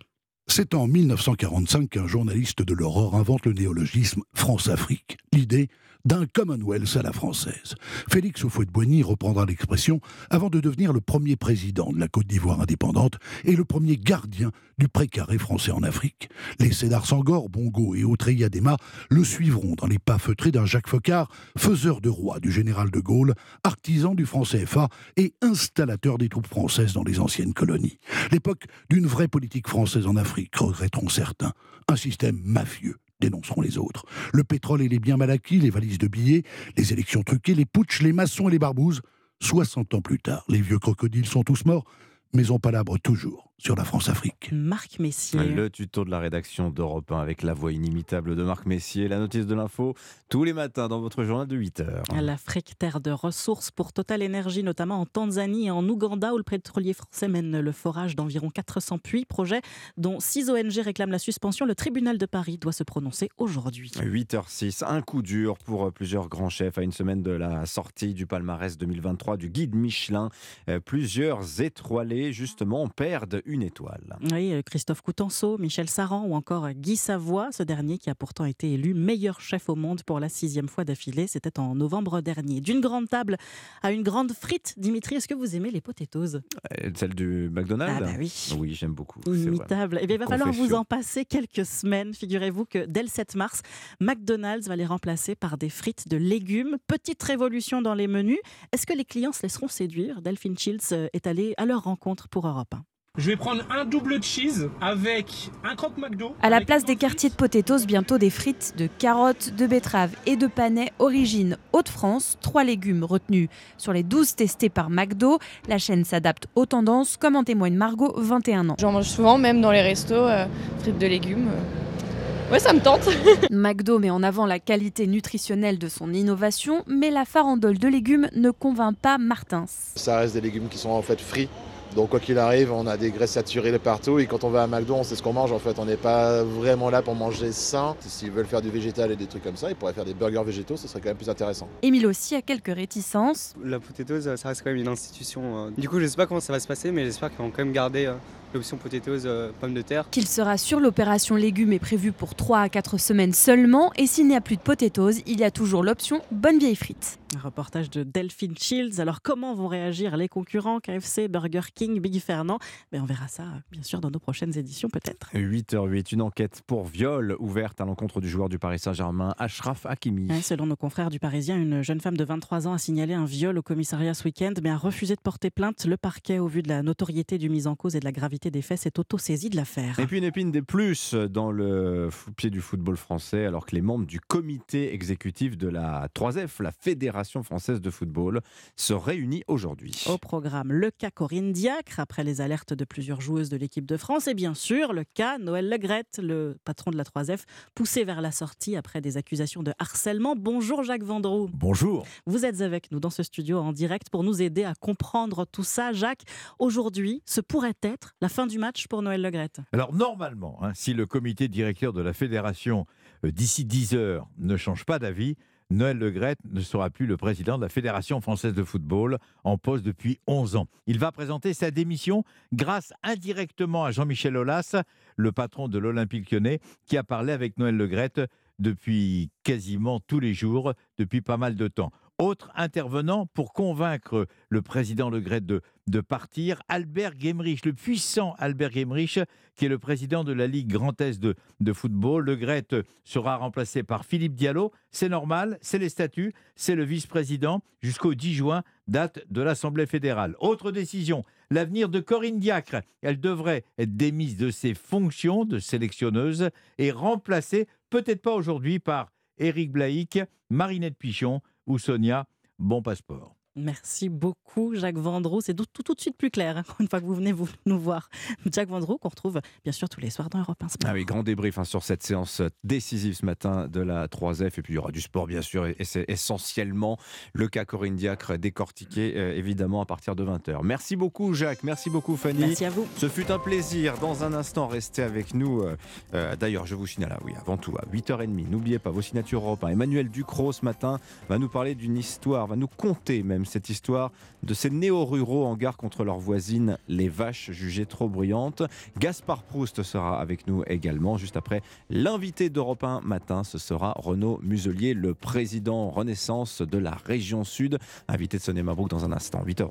C'est en 1945 qu'un journaliste de l'Aurore invente le néologisme France-Afrique. L'idée d'un Commonwealth à la française. Félix Houphouët-Boigny reprendra l'expression avant de devenir le premier président de la Côte d'Ivoire indépendante et le premier gardien du précaré français en Afrique. Les Sédar Sangor, Bongo et Autreya Dema le suivront dans les pas feutrés d'un Jacques Focard, faiseur de roi du général de Gaulle, artisan du franc CFA et installateur des troupes françaises dans les anciennes colonies. L'époque d'une vraie politique française en Afrique, regretteront certains. Un système mafieux, dénonceront les autres. Le pétrole et les biens mal acquis, les valises de billets, les élections truquées, les putschs, les maçons et les barbouzes. 60 ans plus tard, les vieux crocodiles sont tous morts, mais on palabre toujours sur la France-Afrique. Marc Messier. Le tuto de la rédaction d'Europe 1 avec la voix inimitable de Marc Messier. La notice de l'info tous les matins dans votre journal de 8 heures. L'Afrique, terre de ressources pour Total Energy, notamment en Tanzanie et en Ouganda, où le pétrolier français mène le forage d'environ 400 puits. Projet dont 6 ONG réclament la suspension. Le tribunal de Paris doit se prononcer aujourd'hui. 8h06, un coup dur pour plusieurs grands chefs à une semaine de la sortie du palmarès 2023 du guide Michelin. Euh, plusieurs étoilés, justement, perdent une étoile. Oui, euh, Christophe Coutenceau, Michel Saran ou encore Guy Savoie, ce dernier qui a pourtant été élu meilleur chef au monde pour la sixième fois d'affilée. C'était en novembre dernier. D'une grande table à une grande frite. Dimitri, est-ce que vous aimez les potatoes? Euh, Celle du McDonald's? Ah bah oui. Oui, j'aime beaucoup. Imitable. Eh bien, il va falloir vous en passer quelques semaines. Figurez-vous que dès le 7 mars, McDonald's va les remplacer par des frites de légumes. Petite révolution dans les menus. Est-ce que les clients se laisseront séduire? Delphine Shields euh, est allée à leur rencontre pour Europe 1. Je vais prendre un double cheese avec un croque McDo. À la place des quartiers de potatoes, bientôt des frites de carottes, de betteraves et de panais origine Haute-France. Trois légumes retenus sur les 12 testés par McDo. La chaîne s'adapte aux tendances, comme en témoigne Margot, 21 ans. J'en mange souvent, même dans les restos, euh, frites de légumes. Ouais, ça me tente. McDo met en avant la qualité nutritionnelle de son innovation, mais la farandole de légumes ne convainc pas Martins. Ça reste des légumes qui sont en fait frits donc quoi qu'il arrive, on a des graisses saturées de partout et quand on va à McDo, on sait ce qu'on mange en fait. On n'est pas vraiment là pour manger sain. S'ils veulent faire du végétal et des trucs comme ça, ils pourraient faire des burgers végétaux, ce serait quand même plus intéressant. Émile aussi a quelques réticences. La potatoes, ça reste quand même une institution. Euh. Du coup, je sais pas comment ça va se passer, mais j'espère qu'ils vont quand même garder euh, l'option potatoes euh, pommes de terre. Qu'il sera sur l'opération légumes est prévu pour 3 à 4 semaines seulement et s'il n'y a plus de potatoes, il y a toujours l'option bonne vieille frite. Un reportage de Delphine Shields. Alors comment vont réagir les concurrents KFC, Burger King, Big Fernand? Mais ben, On verra ça bien sûr dans nos prochaines éditions peut-être. 8h08, une enquête pour viol ouverte à l'encontre du joueur du Paris Saint-Germain, Ashraf Hakimi. selon nos confrères du Parisien, une jeune femme de 23 ans a signalé un viol au commissariat ce week-end mais a refusé de porter plainte. Le parquet, au vu de la notoriété du mise en cause et de la gravité des faits, s'est auto-saisi de l'affaire. Et puis une épine des plus dans le pied du football français alors que les membres du comité exécutif de la 3F, la Fédération française de football, se réunissent aujourd'hui. Au programme, le cas Corinne Diacre, après les alertes de plusieurs joueuses de l'équipe de France, et bien sûr le cas Noël Legrette, le patron de la 3F, poussé vers la sortie après des accusations de harcèlement. Bonjour Jacques Vendroux. Bonjour. Vous êtes avec nous dans ce studio en direct pour nous aider à comprendre tout ça. Jacques, aujourd'hui, ce pourrait être la fin du match pour Noël Legrette. Alors normalement, hein, si le comité directeur de la fédération euh, d'ici 10 heures ne change pas d'avis, Noël Legrette ne sera plus le président de la Fédération française de football, en poste depuis 11 ans. Il va présenter sa démission grâce indirectement à Jean-Michel Aulas, le patron de l'Olympique lyonnais, qui a parlé avec Noël Legrette depuis quasiment tous les jours, depuis pas mal de temps. Autre intervenant pour convaincre le président Le Gret de, partir, Albert Gemrich, le puissant Albert Gemrich, qui est le président de la Ligue Grand Est de, de football. Le Gret sera remplacé par Philippe Diallo. C'est normal, c'est les statuts, c'est le vice-président jusqu'au 10 juin, date de l'Assemblée fédérale. Autre décision, l'avenir de Corinne Diacre. Elle devrait être démise de ses fonctions de sélectionneuse et remplacée, peut-être pas aujourd'hui, par Éric Blaïc, Marinette Pichon ou Sonia, bon passeport. Merci beaucoup, Jacques Vendroux. C'est tout, tout, tout, de suite plus clair hein, une fois que vous venez vous, nous voir. Jacques Vendroux, qu'on retrouve bien sûr tous les soirs dans Europe 1 Sport. Ah oui, grand débrief hein, sur cette séance décisive ce matin de la 3F. Et puis il y aura du sport, bien sûr. Et, c'est essentiellement le cas Corinne Diacre décortiqué, euh, évidemment, à partir de 20h. Merci beaucoup, Jacques. Merci beaucoup, Fanny. Merci à vous. Ce fut un plaisir. Dans un instant, restez avec nous. Euh, euh, D'ailleurs, je vous signale, oui, avant tout, à 8h30, n'oubliez pas vos signatures Europe 1. Emmanuel Ducrot, ce matin, va nous parler d'une histoire, va nous conter même cette histoire de ces néo-ruraux en gare contre leurs voisines, les vaches jugées trop bruyantes. Gaspard Proust sera avec nous également, juste après l'invité d'Europe 1 matin. Ce sera Renaud Muselier, le président Renaissance de la région Sud, invité de Sonny Mabrouk dans un instant, 8h11.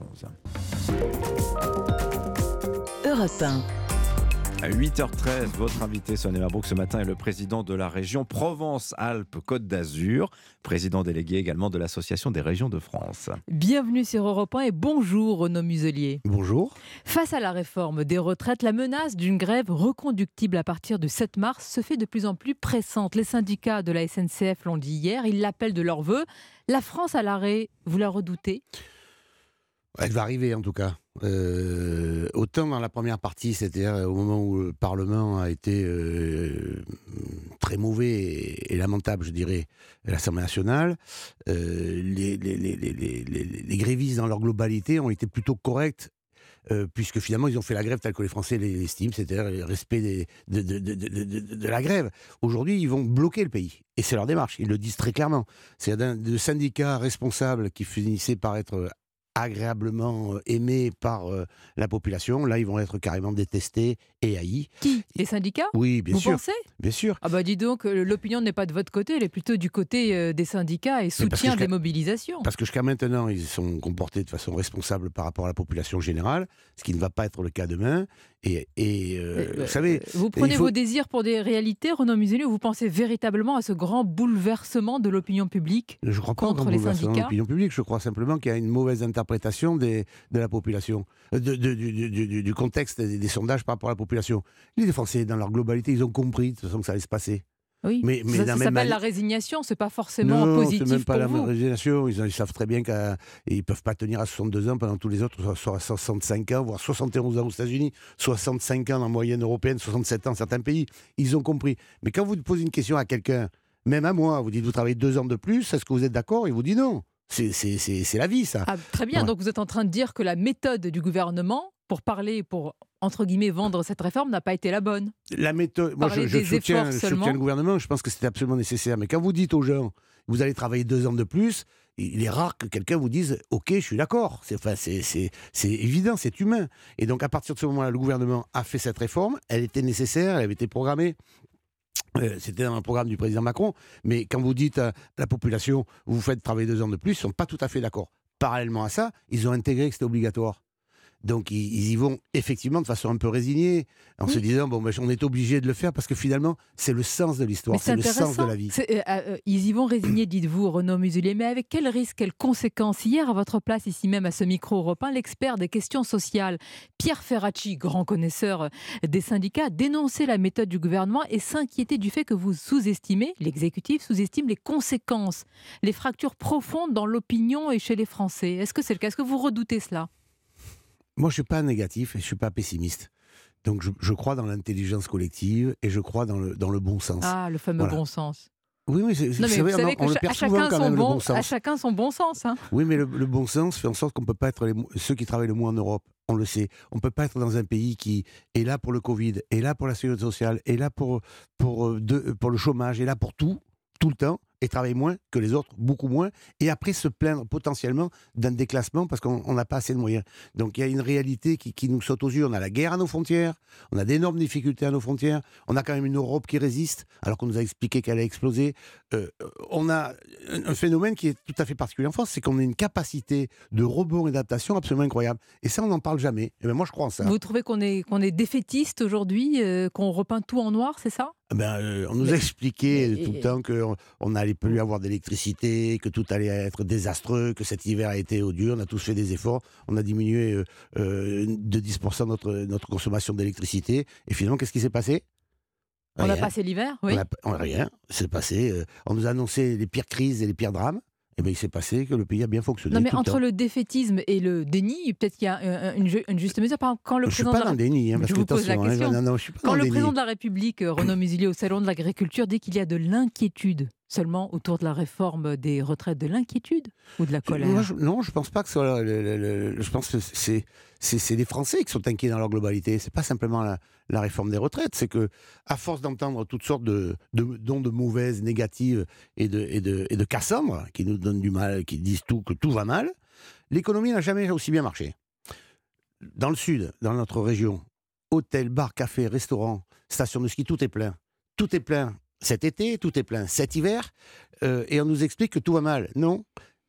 Europe 1. À 8h13, votre invité Sonia Mabrouk ce matin est le président de la région Provence-Alpes-Côte d'Azur, président délégué également de l'Association des régions de France. Bienvenue sur Europe 1 et bonjour Renaud Muselier. Bonjour. Face à la réforme des retraites, la menace d'une grève reconductible à partir du 7 mars se fait de plus en plus pressante. Les syndicats de la SNCF l'ont dit hier, ils l'appellent de leur vœu. La France à l'arrêt, vous la redoutez? Elle va arriver en tout cas. Euh, autant dans la première partie, c'est-à-dire au moment où le Parlement a été euh, très mauvais et, lamentable, je dirais, à l'Assemblée nationale, euh, les, grévistes dans leur globalité ont été plutôt corrects. puisque finalement ils ont fait la grève telle que les Français l'estiment, c'est-à-dire le respect de, de, la grève. Aujourd'hui, ils vont bloquer le pays. Et c'est leur démarche, ils le disent très clairement. C'est de syndicats responsables qui finissaient par être agréablement euh, aimés par euh, la population. Là, ils vont être carrément détestés et haïs. Qui? Les syndicats? Oui, bien Vous sûr. pensez? Bien sûr. Ah bah dis donc, euh, l'opinion n'est pas de votre côté, elle est plutôt du côté des syndicats et soutien des mobilisations. Parce que jusqu'à maintenant, ils sont comportés de façon responsable par rapport à la population générale, ce qui ne va pas être le cas demain. Et, et vous savez... Vous prenez vos désirs pour des réalités, Renaud Muselier, ou vous pensez véritablement à ce grand bouleversement de l'opinion publique Je crois pas contre les syndicats de l'opinion publique, je crois simplement qu'il y a une mauvaise interprétation des, de la population, de, de, du, du, contexte des, des, sondages par rapport à la population. Les Français, dans leur globalité, ils ont compris de toute façon que ça allait se passer. Oui, mais, mais ça, s'appelle la résignation, c'est pas forcément non, positif c'est même pas pour la vous. résignation. Ils, ils, savent très bien qu'ils ne peuvent pas tenir à 62 ans pendant tous les autres, soit à 65 ans, voire 71 ans aux États-Unis, 65 ans en moyenne européenne, 67 ans certains pays. Ils ont compris. Mais quand vous posez une question à quelqu'un, même à moi, vous dites vous travaillez deux ans de plus, est-ce que vous êtes d'accord? Il vous dit non. C'est la vie, ça. Ah, très bien, donc vous êtes en train de dire que la méthode du gouvernement pour parler, pour entre guillemets vendre cette réforme n'a pas été la bonne. La méthode, moi je, je, soutiens, je, soutiens, le gouvernement, je pense que c'était absolument nécessaire. Mais quand vous dites aux gens, vous allez travailler deux ans de plus, il est rare que quelqu'un vous dise Ok, je suis d'accord. C'est enfin, évident, c'est humain. Et donc, à partir de ce moment-là, le gouvernement a fait cette réforme. Elle était nécessaire, elle avait été programmée. Euh, C'était dans le programme du président Macron. Mais quand vous dites à la population Vous faites travailler deux ans de plus, ils ne sont pas tout à fait d'accord. Parallèlement à ça, ils ont intégré que c'était obligatoire. Donc ils, ils, y vont effectivement de façon un peu résignée, en oui. se disant bon, ben, on est obligé de le faire parce que finalement c'est le sens de l'histoire, c'est le sens de la vie. Euh, euh, ils y vont résigner, dites-vous, Renaud Muselier, mais avec quel risque, quelles conséquences Hier, à votre place, ici même à ce micro européen, l'expert des questions sociales, Pierre Ferracci, grand connaisseur des syndicats, dénonçait la méthode du gouvernement et s'inquiétait du fait que vous sous-estimez, l'exécutif sous-estime les conséquences, les fractures profondes dans l'opinion et chez les Français. Est-ce que c'est le cas? Est-ce que vous redoutez cela? Moi, je ne suis pas négatif et je ne suis pas pessimiste. Donc, je, je crois dans l'intelligence collective et je crois dans le, dans le bon sens. Ah, le fameux voilà. bon sens. Oui, mais, c'est, vrai, vous savez on, on le perd souvent quand même, bon, le bon sens. à chacun son bon sens. Hein. Oui, mais le, le, bon sens fait en sorte qu'on ne peut pas être les, ceux qui travaillent le moins en Europe. on le sait. On ne peut pas être dans un pays qui est là pour le Covid, est là pour la sécurité sociale, est là pour, pour, euh, de- pour le chômage, est là pour tout, tout le temps, et travaille moins que les autres, beaucoup moins, et après se plaindre potentiellement d'un déclassement parce qu'on on n'a pas assez de moyens. Donc il y a une réalité qui, qui nous saute aux yeux. On a la guerre à nos frontières, on a d'énormes difficultés à nos frontières, on a quand même une Europe qui résiste, alors qu'on nous a expliqué qu'elle a explosé. Euh, on a un, phénomène qui est tout à fait particulier en France, c'est qu'on a une capacité de rebond et d'adaptation absolument incroyable. Et ça, on n'en parle jamais. Et ben moi, je crois en ça. Vous trouvez qu'on est, qu'on est défaitiste aujourd'hui, euh, qu'on repeint tout en noir, c'est ça? Ah Ben, euh, on nous a expliqué tout le temps qu'on on n'allait plus avoir d'électricité, que tout allait être désastreux, que cet hiver a été odieux. On a tous fait des efforts. On a diminué euh, euh, de 10% notre, notre consommation d'électricité. Et finalement, qu'est-ce qui s'est passé? On a passé l'hiver, oui. On a- on a rien. C'est passé. euh, on nous a annoncé les pires crises et les pires drames. Et bien, il s'est passé que le pays a bien fonctionné. Non, mais le entre le défaitisme et le déni, peut-être qu'il y a une, ju- une juste mesure. Par exemple, quand le Je suis président pas de la dans le déni, hein, parce je que vous pose la hein, question. non, non, je suis pas quand dans le déni. président de la République, Renaud Muselier, au salon de l'agriculture, dit qu'il y a de l'inquiétude seulement autour de la réforme des retraites, de l'inquiétude ou de la colère Moi, je- non, je pense pas que ce soit. le- le- le- le- je pense que c'est c'est les Français qui sont inquiets dans leur globalité. C'est pas simplement la, la réforme des retraites. C'est que à force d'entendre toutes sortes de de- d'ondes mauvaises, négatives et de et de et de Cassandre qui nous donnent du mal, qui disent tout que tout va mal, l'économie n'a jamais aussi bien marché. Dans le sud, dans notre région, hôtels, bars, cafés, restaurants, stations de ski, tout est plein. Tout est plein cet été, tout est plein cet hiver, euh, et on nous explique que tout va mal. Non,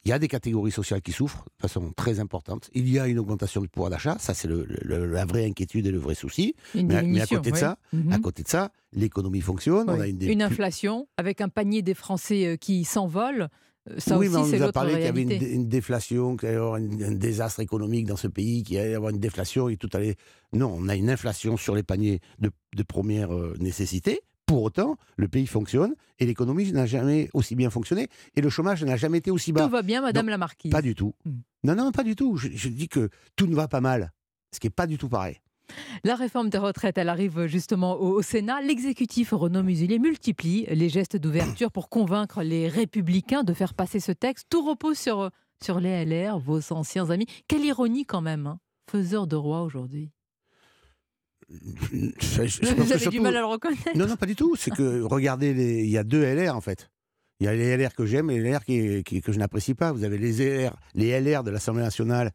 il y a des catégories sociales qui souffrent de façon très importante. Il y a une augmentation du pouvoir d'achat, ça c'est le- le- la vraie inquiétude et le vrai souci. Mais, à- mais à diminution, côté de oui. ça, Mhm. à côté de ça, l'économie fonctionne. On a Oui. une, des Une plus- inflation avec un panier des Français euh, qui s'envole. euh, Ça oui, mais on aussi, c'est nous a parlé qu'il y avait une, déflation, qu'il allait y avoir une- un désastre économique dans ce pays, qu'il allait y avoir une déflation et tout allait. Non, on a une inflation sur les paniers de, de première nécessité. Pour autant, le pays fonctionne et l'économie n'a jamais aussi bien fonctionné et le chômage n'a jamais été aussi bas. Tout va bien, Madame la Marquise. Pas du tout. Non, non, pas du tout. Je, je dis que tout ne va pas mal, ce qui n'est pas du tout pareil. La réforme des retraites, elle arrive justement au, au Sénat. L'exécutif Renaud Muselier multiplie les gestes d'ouverture pour convaincre les républicains de faire passer ce texte. Tout repose sur, sur les LR, vos anciens amis. Quelle ironie quand même, hein. faiseur de roi aujourd'hui. Vous avez du mal à le reconnaître. Non, non, pas du tout. C'est que, regardez, les- il y a deux LR en fait. Il y a les LR que j'aime et les LR qui, qui- que je n'apprécie pas. Vous avez les LR, les LR de l'Assemblée nationale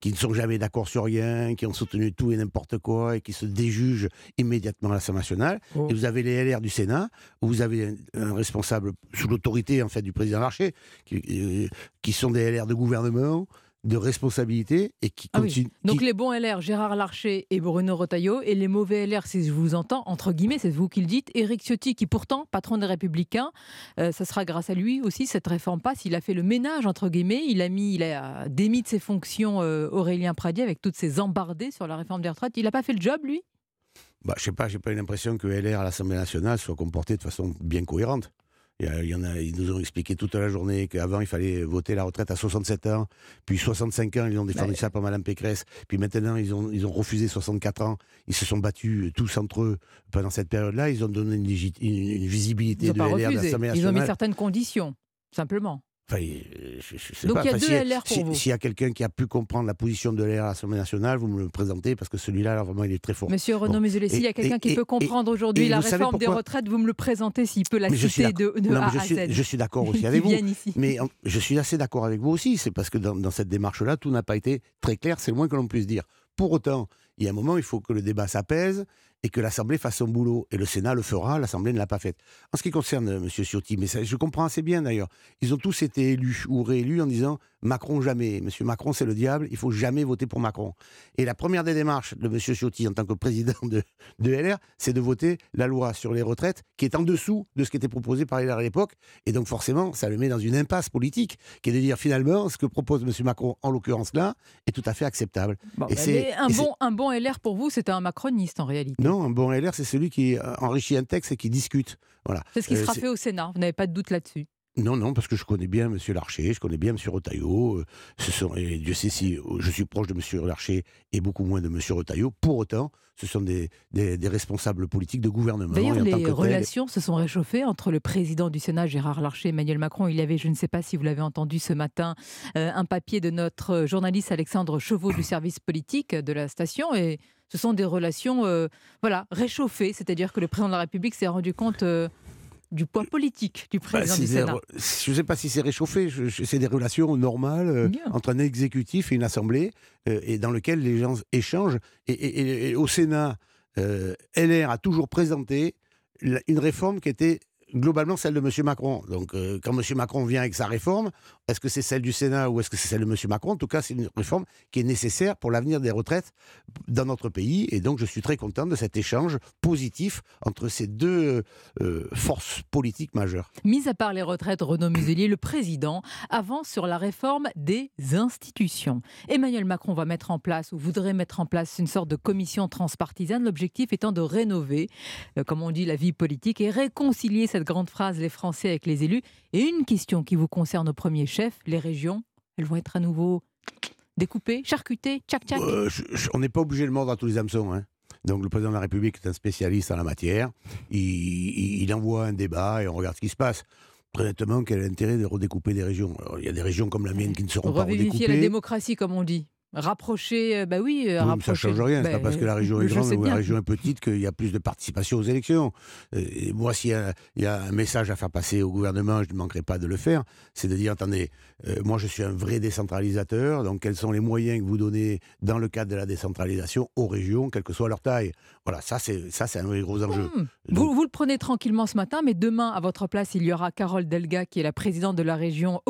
qui ne sont jamais d'accord sur rien, qui ont soutenu tout et n'importe quoi et qui se déjugent immédiatement à l'Assemblée nationale. Oh. Et vous avez les LR du Sénat où vous avez un, un responsable sous l'autorité en fait du président Larcher qui, euh, qui sont des LR de gouvernement, de responsabilité et qui Ah oui. continuent. Donc qui- les bons LR, Gérard Larcher et Bruno Retailleau, et les mauvais LR, si je vous entends, entre guillemets, c'est vous qui le dites, Éric Ciotti, qui pourtant, patron des Républicains, euh, ça sera grâce à lui aussi, cette réforme passe. Il a fait le ménage, entre guillemets, il a mis, il a démis de ses fonctions euh, Aurélien Pradier avec toutes ses embardées sur la réforme des retraites. Il n'a pas fait le job, lui? Bah, je sais pas, j'ai pas eu l'impression que LR à l'Assemblée nationale soit comporté de façon bien cohérente. Il y, en a, ils nous ont expliqué toute la journée qu'avant il fallait voter la retraite à 67 ans, puis 65 ans, ils ont défendu Ouais. ça par Madame Pécresse, puis maintenant ils ont, ils ont refusé 64 ans, ils se sont battus tous entre eux pendant cette période-là, ils ont donné une, légit- une- une visibilité Ils de LR de Ils ont mis certaines conditions, simplement. Enfin, euh, je- je sais Donc pas. il y a Enfin, deux LR pour si- vous. S'il y a quelqu'un qui a pu comprendre la position de LR à l'Assemblée nationale, vous me le présentez parce que celui-là, là, vraiment, il est très fort. Monsieur Renaud Bon. S'il y a quelqu'un qui et- peut comprendre aujourd'hui et la réforme des retraites, vous me le présentez s'il peut la Mais citer de, de Non, A je à suis, Z. je suis d'accord aussi avec vous. ici. Mais je suis assez d'accord avec vous aussi. C'est parce que dans, dans cette démarche-là, tout n'a pas été très clair. C'est le moins que l'on puisse dire. Pour autant, il y a un moment, il faut que le débat s'apaise et que l'Assemblée fasse son boulot. Et le Sénat le fera. L'Assemblée ne l'a pas fait. En ce qui concerne euh, M. Ciotti, mais je comprends assez bien d'ailleurs. Ils ont tous été élus ou réélus en disant Macron jamais. Monsieur Macron, c'est le diable. Il faut jamais voter pour Macron. Et la première des démarches de M. Ciotti en tant que président de, de LR, c'est de voter la loi sur les retraites qui est en dessous de ce qui était proposé par LR à l'époque. Et donc forcément, ça le met dans une impasse politique qui est de dire finalement ce que propose M. Macron, en l'occurrence là, est tout à fait acceptable. Bon, et bah, c'est- mais un, et bon, un bon LR pour vous, c'est un macroniste en réalité. Non, un bon LR, c'est celui qui euh, enrichit un texte et qui discute. Voilà. C'est ce qui Euh, sera fait au Sénat, vous n'avez pas de doute là-dessus. Non, non, parce que je connais bien M. Larcher, je connais bien M. Retailleau. euh, Ce sont, et Dieu sait si euh, je suis proche de M. Larcher et beaucoup moins de M. Retailleau. Pour autant, ce sont des, des- des responsables politiques de gouvernement. D'ailleurs, en tant les que relations se sont réchauffées entre le président du Sénat, Gérard Larcher, et Emmanuel Macron. Il y avait, je ne sais pas si vous l'avez entendu ce matin, euh, un papier de notre journaliste Alexandre Chauveau du service politique de la station. Et ce sont des relations euh, voilà, réchauffées. C'est-à-dire que le président de la République s'est rendu compte euh, du poids politique du Bah, président du Sénat. je ne sais pas si c'est réchauffé, c'est des relations normales euh, entre un exécutif et une assemblée, euh, et dans lequel les gens échangent. Et, et- et- et au Sénat, euh, LR a toujours présenté la- une réforme qui était globalement celle de M. Macron. Donc euh, quand M. Macron vient avec sa réforme, est-ce que c'est celle du Sénat ou est-ce que c'est celle de M. Macron? En tout cas, c'est une réforme qui est nécessaire pour l'avenir des retraites dans notre pays. Et donc je suis très content de cet échange positif entre ces deux euh, forces politiques majeures. Mis à part les retraites, Renaud Muselier, le président, avance sur la réforme des institutions. Emmanuel Macron va mettre en place, ou voudrait mettre en place, une sorte de commission transpartisane, l'objectif étant de rénover, euh, comme on dit, la vie politique et réconcilier cette grande phrase, les Français avec les élus. Et une question qui vous concerne au premier chef, les régions, elles vont être à nouveau découpées, charcutées, tchac tchac Euh, je- je- on n'est pas obligé de mordre à tous les hameçons. hein. Donc le président de la République est un spécialiste en la matière. Il, il- il envoie un débat et on regarde ce qui se passe. Très honnêtement, quel est l'intérêt de redécouper des régions? Alors, Il y a des régions comme la mienne qui ne seront pas Revivifier redécoupées. la démocratie, comme on dit. Rapprocher, euh, bah oui, euh, Oui, rapprocher. ça ne change rien. C'est pas parce que la région est grande ou la région est petite qu'il y a plus de participation aux élections. Euh, Et moi, s'il y, y a un message à faire passer au gouvernement, je ne manquerai pas de le faire, c'est de dire, attendez, euh, moi je suis un vrai décentralisateur, donc quels sont les moyens que vous donnez dans le cadre de la décentralisation aux régions, quelle que soit leur taille? Voilà, ça c'est ça c'est un vrai gros enjeu. Hmm. Vous, vous le prenez tranquillement ce matin, mais demain, à votre place, il y aura Carole Delga, qui est la présidente de la région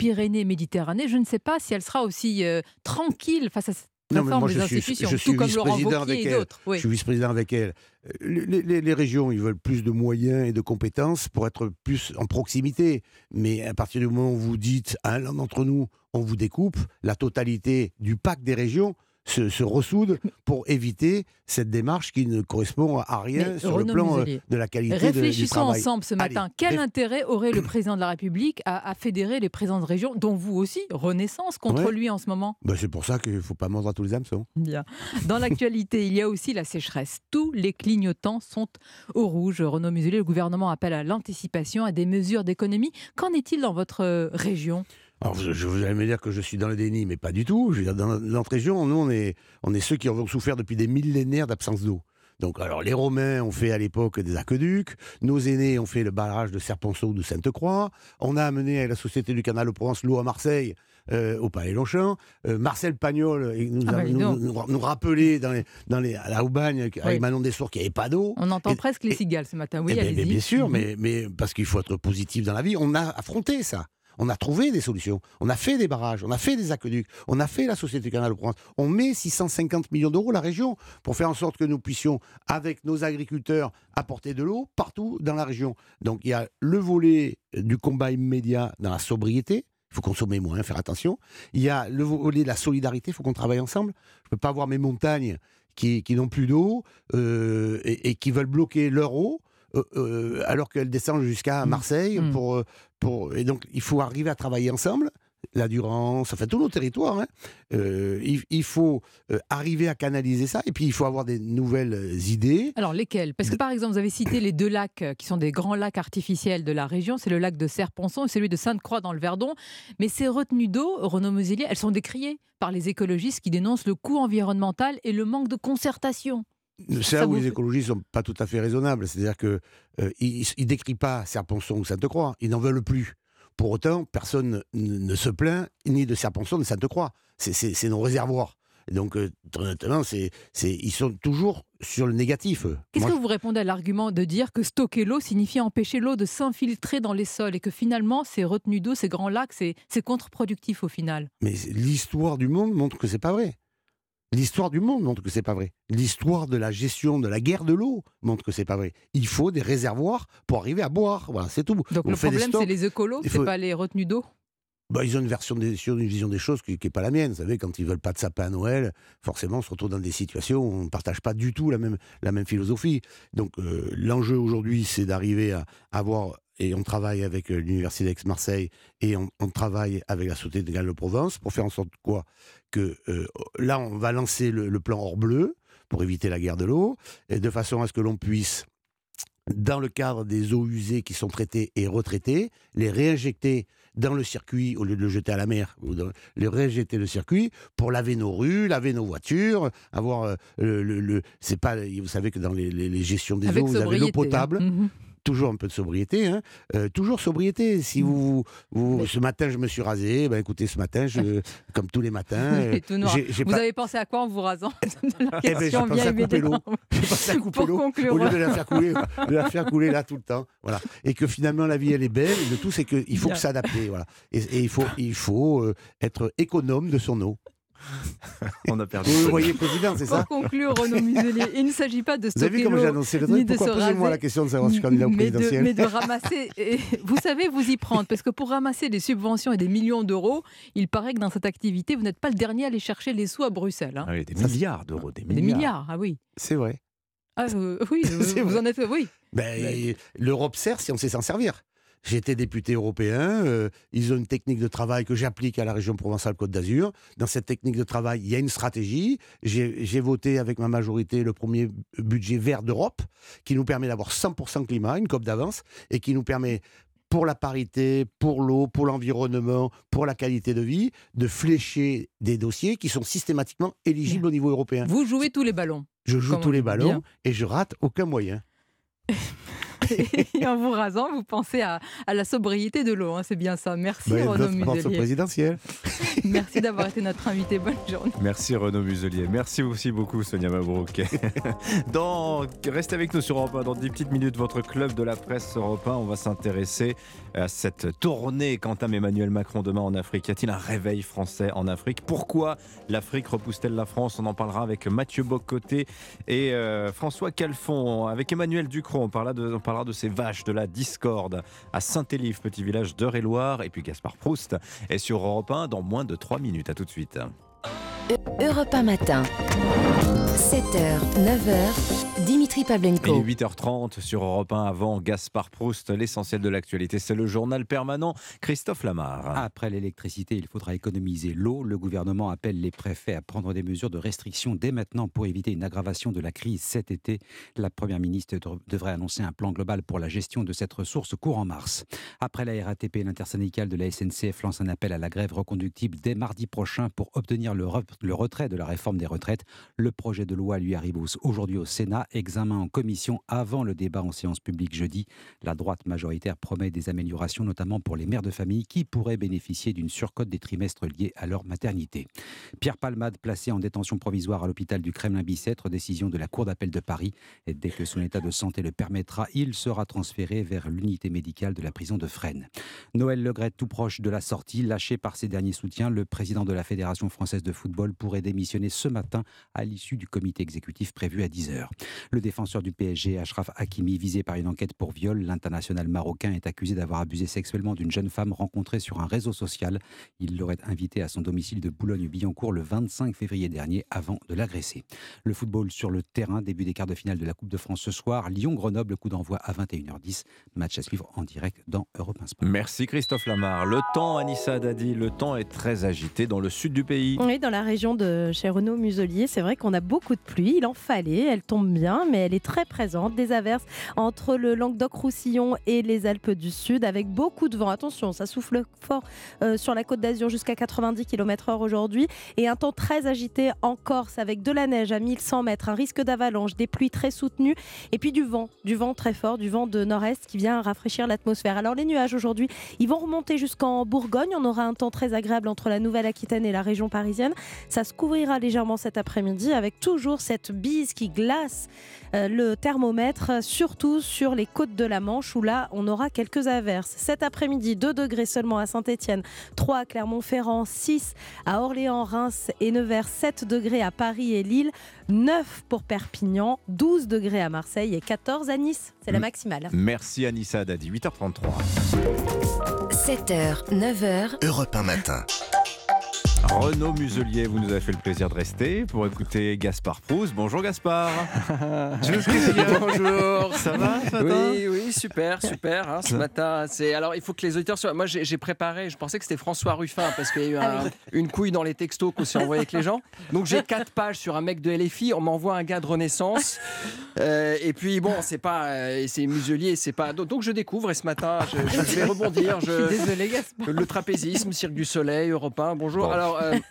Occitanie-Pyrénées-Méditerranée. Je ne sais pas si elle sera aussi euh, tranquille face à cette Non, mais moi, des je suis, institutions, je suis vice-président avec. Oui. Je suis vice-président avec elle. Euh, Les, les- les régions, ils veulent plus de moyens et de compétences pour être plus en proximité. Mais à partir du moment où vous dites à l'un d'entre nous, on vous découpe, la totalité du pacte des régions se, se ressoude pour éviter cette démarche qui ne correspond à rien Mais sur Renaud le plan euh, Muselier, de la qualité de- du Réfléchissons travail. ensemble ce matin. Allez, Quel intérêt aurait le président de la République à, à fédérer les présidents de région, dont vous aussi, Renaissance, contre Ouais. lui en ce moment? Ben, C'est pour ça qu'il ne faut pas mordre à tous les hameçons. Bien. Dans l'actualité, il y a aussi la sécheresse. Tous les clignotants sont au rouge. Renaud Muselier, le gouvernement appelle à l'anticipation, à des mesures d'économie. Qu'en est-il dans votre euh, région? Alors, je, je vous allez me dire que je suis dans le déni, mais pas du tout. Je veux dire, dans notre région, nous, on est, on est ceux qui ont souffert depuis des millénaires d'absence d'eau. Donc, alors, les Romains ont fait à l'époque des aqueducs, nos aînés ont fait le barrage de Serponceau ou de Sainte-Croix, on a amené la Société du Canal de Provence l'eau à Marseille, euh, au Palais Longchamp. Euh, Marcel Pagnol il nous, Ah a, bah, nous, donc. nous- nous rappelait dans les, dans les, à la Houbagne, avec Oui. Manon Dessours, qu'il n'y avait pas d'eau. On entend Et- presque les et- cigales ce matin. Oui, eh ben, allez-y. mais bien sûr, Mhm. mais, mais parce qu'il faut être positif dans la vie. On a affronté ça. On a trouvé des solutions. On a fait des barrages, on a fait des aqueducs, on a fait la Société Canal de Provence. On met 650 millions d'euros la région pour faire en sorte que nous puissions, avec nos agriculteurs, apporter de l'eau partout dans la région. Donc il y a le volet du combat immédiat dans la sobriété. Il faut consommer moins, faire attention. Il y a le volet de la solidarité, il faut qu'on travaille ensemble. Je ne peux pas avoir mes montagnes qui, n'ont plus d'eau euh, et qui veulent bloquer leur eau. Euh, euh, alors qu'elles descendent jusqu'à Marseille Mm. pour, euh, pour et donc il faut arriver à travailler ensemble la Durance, enfin tous nos territoires. hein. Euh, il, il faut arriver à canaliser ça et puis il faut avoir des nouvelles idées. Alors lesquels Parce que par exemple, vous avez cité les deux lacs qui sont des grands lacs artificiels de la région. C'est le lac de Serponçon et celui de Sainte-Croix dans le Verdon. Mais ces retenues d'eau, Renaud Muselier, elles sont décriées par les écologistes qui dénoncent le coût environnemental et le manque de concertation. C'est là où vous les écologistes sont pas tout à fait raisonnables. C'est-à-dire que euh, ils, ils décrivent pas Serponçon ou Sainte-Croix. Ils n'en veulent plus. Pour autant, personne ne, ne se plaint ni de Serponçon ni de Sainte-Croix. C'est- nos réservoirs. Et donc, euh, très honnêtement, c'est ils sont toujours sur le négatif. Qu'est-ce que vous répondez à l'argument de dire que stocker l'eau signifie empêcher l'eau de s'infiltrer dans les sols et que finalement, ces retenues d'eau, ces grands lacs, c'est c'est contre-productif au final? Mais l'histoire du monde montre que c'est pas vrai. L'histoire du monde montre que c'est pas vrai. L'histoire de la gestion de la guerre de l'eau montre que c'est pas vrai. Il faut des réservoirs pour arriver à boire. Voilà, c'est tout. Donc On le problème, c'est les écolos, Il c'est faut- pas les retenues d'eau? Bah, ils ont une version des, une vision des choses qui n'est pas la mienne. Vous savez, quand ils veulent pas de sapin à Noël, forcément, on se retrouve dans des situations où on ne partage pas du tout la même, la même philosophie. Donc, euh, l'enjeu aujourd'hui, c'est d'arriver à avoir et on travaille avec euh, l'Université d'Aix-Marseille et on, on travaille avec la Société de Galles-de-Provence pour faire en sorte quoi que euh, là, on va lancer le, le plan hors bleu pour éviter la guerre de l'eau, et de façon à ce que l'on puisse, dans le cadre des eaux usées qui sont traitées et retraitées, les réinjecter dans le circuit au lieu de le jeter à la mer, ou de les réinjecter le circuit pour laver nos rues, laver nos voitures, avoir euh, le, le- le- c'est pas, vous savez que dans les, les- les gestions des Avec eaux, vous avez l'eau hein. potable. Toujours un peu de sobriété, hein. Euh, toujours sobriété. Mm. Si vous, vous- ce matin je me suis rasé, ben écoutez, ce matin, je, comme tous les matins, euh, j'ai Vous pas- avez pensé à quoi en vous rasant La eh ben, pensé à couper l'eau. pensé à couper l'eau au lieu de la faire couler, de la faire couler là tout le temps. Voilà. Et que finalement la vie elle est belle. Et le tout c'est qu'il faut s'adapter. Voilà. Et, et il faut, il faut euh, être économe de son eau. On a perdu. Vous le voyez président, c'est ça Pour conclure, Renaud Muselier, il ne s'agit pas de Vous avez stocker vu comment j'ai l'eau, annoncé le ni truc de Pourquoi se posez-moi raser, la question de savoir si je suis candidat au mais de, présidentiel mais de ramasser. et vous savez, vous y prendre, parce que pour ramasser des subventions et des millions d'euros, il paraît que dans cette activité, vous n'êtes pas le dernier à aller chercher les sous à Bruxelles. hein. Ah oui, des milliards d'euros, des milliards. Des milliards, ah oui. C'est vrai. Ah, euh, oui, euh, vous vrai. en êtes. Oui. Ben, L'Europe sert si on sait s'en servir. Été député européen, euh, ils ont une technique de travail que j'applique à la région Provençale-Côte d'Azur. Dans cette technique de travail, il y a une stratégie. J'ai voté avec ma majorité le premier budget vert d'Europe, qui nous permet d'avoir 100% climat, une COP d'avance, et qui nous permet pour la parité, pour l'eau, pour l'environnement, pour la qualité de vie, de flécher des dossiers qui sont systématiquement éligibles au niveau européen. Vous jouez tous les ballons. Je joue Comment tous les Bien. ballons et je rate aucun moyen. Et en vous rasant, vous pensez à, à la sobriété de l'eau. hein, C'est bien ça. Merci Ben, Renaud Muselier. présidentielle. Merci d'avoir été notre invité. Bonne journée. Merci Renaud Muselier. Merci aussi beaucoup Sonia Mabrouk. dans... Restez avec nous sur Europe 1. Dans 10 petites minutes, votre club de la presse Europe 1. On va s'intéresser à cette tournée qu'entame Emmanuel Macron demain en Afrique. Y a-t-il un réveil français en Afrique? Pourquoi l'Afrique repousse-t-elle la France? On en parlera avec Mathieu Bocoté et euh, François Calfon. Avec Emmanuel Ducrot, on parlera, de, on parlera de ces vaches, de la discorde à Saint-Élive, petit village d'Eure-et-Loire. Et puis Gaspard Proust est sur Europe 1 dans moins de 3 minutes. À tout de suite. Europe 1 matin. 7h, 9h, Dimitri Il Pavlenko. est 8h30 sur Europe 1 avant Gaspard Proust. L'essentiel de l'actualité, c'est le journal permanent. Christophe Lamar. Après l'électricité, il faudra économiser l'eau. Le gouvernement appelle les préfets à prendre des mesures de restriction dès maintenant pour éviter une aggravation de la crise cet été. La Première ministre de- devrait annoncer un plan global pour la gestion de cette ressource courant mars. Après la RATP, l'intersyndicale de la SNCF lance un appel à la grève reconductible dès mardi prochain pour obtenir le, re- le retrait de la réforme des retraites. Le projet de loi lui arrive au- aujourd'hui au Sénat, examen en commission avant le débat en séance publique jeudi. La droite majoritaire promet des améliorations, notamment pour les mères de famille qui pourraient bénéficier d'une surcote des trimestres liés à leur maternité. Pierre Palmade, placé en détention provisoire à l'hôpital du Kremlin-Bicêtre, décision de la Cour d'appel de Paris. Et dès que son état de santé le permettra, il sera transféré vers l'unité médicale de la prison de Fresnes. Noël Legret, tout proche de la sortie, lâché par ses derniers soutiens, le président de la Fédération française de football pourrait démissionner ce matin à l'issue du comité exécutif prévu à 10h. Le défenseur du PSG, Ashraf Hakimi, visé par une enquête pour viol, l'international marocain est accusé d'avoir abusé sexuellement d'une jeune femme rencontrée sur un réseau social. Il l'aurait invitée à son domicile de Boulogne-Billancourt le 25 février dernier avant de l'agresser. Le football sur le terrain, début des quarts de finale de la Coupe de France ce soir. Lyon-Grenoble, coup d'envoi à 21h10. Match à suivre en direct dans Europe 1 Sport. Merci Christophe Lamar. Le temps, Anissa Dadi, le temps est très agité dans le sud du pays. Oui, dans la région de chez Renaud Muselier, c'est vrai qu'on a beaucoup de pluie. Il en fallait, elle tombe bien, elle est très présente. Des averses entre le Languedoc-Roussillon et les Alpes du Sud, avec beaucoup de vent. Attention, ça souffle fort euh, sur la côte d'Azur jusqu'à 90 km/h aujourd'hui. Et un temps très agité en Corse, avec de la neige à 1100 mètres, un risque d'avalanche, des pluies très soutenues, et puis du vent, du vent très fort, du vent de nord-est qui vient rafraîchir l'atmosphère. Alors les nuages aujourd'hui, ils vont remonter jusqu'en Bourgogne. On aura un temps très agréable entre la Nouvelle-Aquitaine et la région parisienne. Ça se couvrira légèrement cet après-midi avec toujours cette bise qui glace le thermomètre, surtout sur les côtes de la Manche où là on aura quelques averses. Cet après-midi, 2 degrés seulement à Saint-Etienne, 3 à Clermont-Ferrand, 6 à Orléans, Reims et Nevers, 7 degrés à Paris et Lille, 9 pour Perpignan, 12 degrés à Marseille et 14 à Nice. C'est la Mm. maximale. Merci Anissa Dadi, 8h33. 7h, 9h, Europe 1 matin. Renaud Muselier, vous nous avez fait le plaisir de rester pour écouter Gaspard Proust. Bonjour Gaspard. Bonjour. Ça va ce matin Oui, oui, super, super. hein, ce matin, c'est alors il faut que les auditeurs soient. Moi, j'ai préparé. Je pensais que c'était François Ruffin parce qu'il y a eu Ah un- une couille dans les textos qu'on s'est envoyé avec les gens. Donc j'ai quatre pages sur un mec de LFI. On m'envoie un gars de Renaissance. Euh, et puis bon, c'est pas, euh, c'est Muselier, c'est pas. Donc, je découvre et ce matin, je, je vais rebondir. Je... Désolé, Gaspard. Le trapézisme, Cirque du Soleil, Europe 1, bonjour. Alors, euh,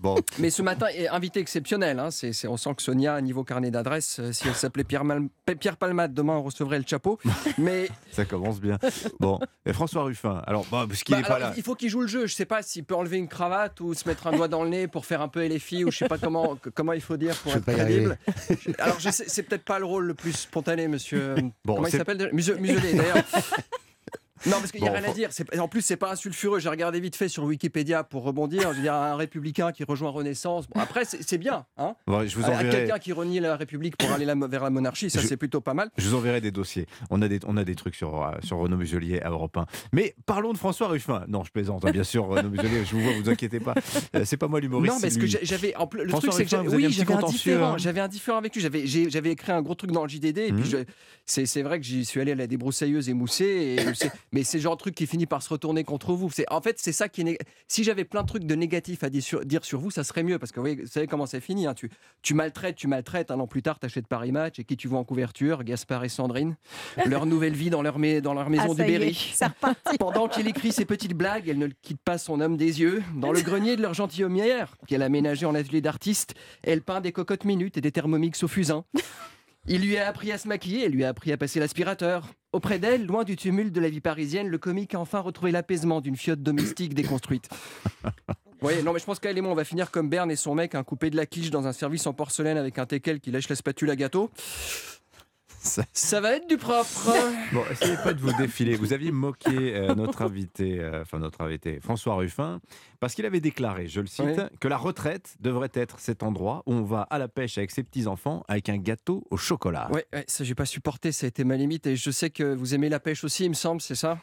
Bon. mais ce matin, invité exceptionnel. hein, c'est, on sent que Sonia, niveau carnet d'adresse, euh, si elle s'appelait Pierre, Mal- Pierre Palmade, demain on recevrait le chapeau. Mais Ça commence bien. Bon, et François Ruffin. Alors, bon, parce qu'il bah, n'est pas alors, là. il faut qu'il joue le jeu. Je sais pas s'il peut enlever une cravate ou se mettre un doigt dans le nez pour faire un peu LFI ou je sais pas comment, comment il faut dire pour Je être crédible. Alors, c'est peut-être pas le rôle le plus spontané, monsieur. Bon, comment il s'appelle déjà? Muse- Muselier, d'ailleurs. Non, parce qu'il n'y a rien à dire. En plus, c'est pas un sulfureux. J'ai regardé vite fait sur Wikipédia pour rebondir. Je veux dire, un républicain qui rejoint Renaissance. Bon, après, c'est bien. Hein Bon, je vous enverrai. Quelqu'un qui renie la République pour aller la- vers la monarchie, ça Je- c'est plutôt pas mal. Je vous enverrai des dossiers. On a des, on a des trucs sur, euh, sur Renaud Muselier à Europe 1. Mais parlons de François Ruffin. Non, je plaisante, hein, bien sûr, Renaud Muselier, je vous vois, vous inquiétez pas. Euh, c'est pas moi l'humoriste. Non, parce c'est que j'avais. en plus, Le François truc, c'est que oui, j'avais un différent. hein. J'avais un différent avec lui. J'avais, écrit un gros truc dans le JDD. Et puis, je- c'est, vrai que j'y suis allé à la débroussailleuse émoussée. Et mais c'est genre de truc qui finit par se retourner contre vous. C'est, en fait, c'est ça qui est. Si j'avais plein de trucs de négatifs à dire sur, dire sur vous, ça serait mieux. Parce que vous, voyez, vous savez comment ça finit. hein. Tu, tu maltraites, tu maltraites. Un an plus tard, t'achètes Paris Match. Et qui tu vois en couverture? Gaspard et Sandrine. Leur nouvelle vie dans leur, mai- dans leur maison Ah, est, Berry. c'est. Pendant qu'il écrit ses petites blagues, elle ne quitte pas son homme des yeux. Dans le grenier de leur gentilhommière, qu'elle a aménagé en atelier d'artiste, elle peint des cocottes minutes et des thermomix au fusain. Il lui a appris à se maquiller, elle lui a appris à passer l'aspirateur. Auprès d'elle, loin du tumulte de la vie parisienne, le comique a enfin retrouvé l'apaisement d'une fiotte domestique déconstruite. Oui, non, mais je pense qu'elle et moi, on va finir comme Berne et son mec, un coupé de la quiche dans un service en porcelaine avec un teckel qui lèche la spatule à gâteau. Ça, va être du propre. Bon, essayez pas de vous défiler. Vous aviez moqué euh, notre invité, euh, enfin notre invité, François Ruffin, parce qu'il avait déclaré, je le cite, Oui. que la retraite devrait être cet endroit où on va à la pêche avec ses petits-enfants avec un gâteau au chocolat. Ouais, ouais, ça j'ai pas supporté, ça a été ma limite et je sais que vous aimez la pêche aussi, il me semble, c'est ça?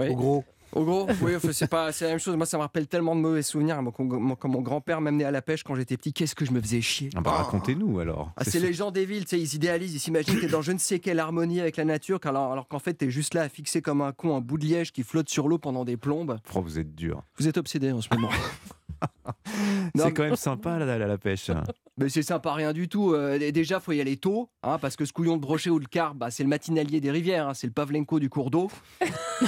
Au gros. Au gros, oui, c'est pas, c'est la même chose. Moi, ça me rappelle tellement de mauvais souvenirs. Moi, quand, mon- grand-père m'amenait à la pêche quand j'étais petit, qu'est-ce que je me faisais chier Ah bah, racontez-nous alors. Ah, c'est les gens des villes, tu sais, ils idéalisent, ils s'imaginent que t'es dans je ne sais quelle harmonie avec la nature, alors, alors qu'en fait t'es juste là à fixer comme un con un bout de liège qui flotte sur l'eau pendant des plombes. Oh, vous êtes dur. Vous êtes obsédé en ce moment. C'est quand même sympa d'aller à la pêche. Mais c'est sympa, rien du tout. Euh, déjà, faut y aller tôt, hein, parce que ce couillon de brochet ou le car, bah, c'est le matinalier des rivières, hein, c'est le Pavlenko du cours d'eau.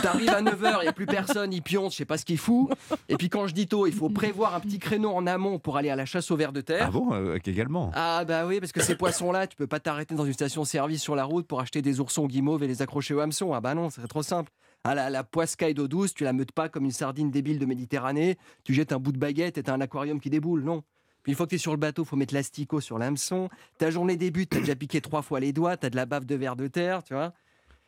T'arrives à 9h, il n'y a plus personne, il pionce, je sais pas ce qu'il fout. Et puis quand je dis tôt, il faut prévoir un petit créneau en amont pour aller à la chasse aux vers de terre. Ah bon euh, également. Ah bah oui, parce que ces poissons-là, tu peux pas t'arrêter dans une station-service sur la route pour acheter des oursons guimauves et les accrocher au hameçon. Ah bah non, c'est trop simple. Ah, la, la poiscaille d'eau douce, tu la meutes pas comme une sardine débile de Méditerranée, tu jettes un bout de baguette et t'as un aquarium qui déboule, non. Puis une fois que tu es sur le bateau, faut mettre l'asticot sur l'hameçon. Ta journée débute, t'as déjà piqué trois fois les doigts, t'as de la bave de verre de terre, tu vois.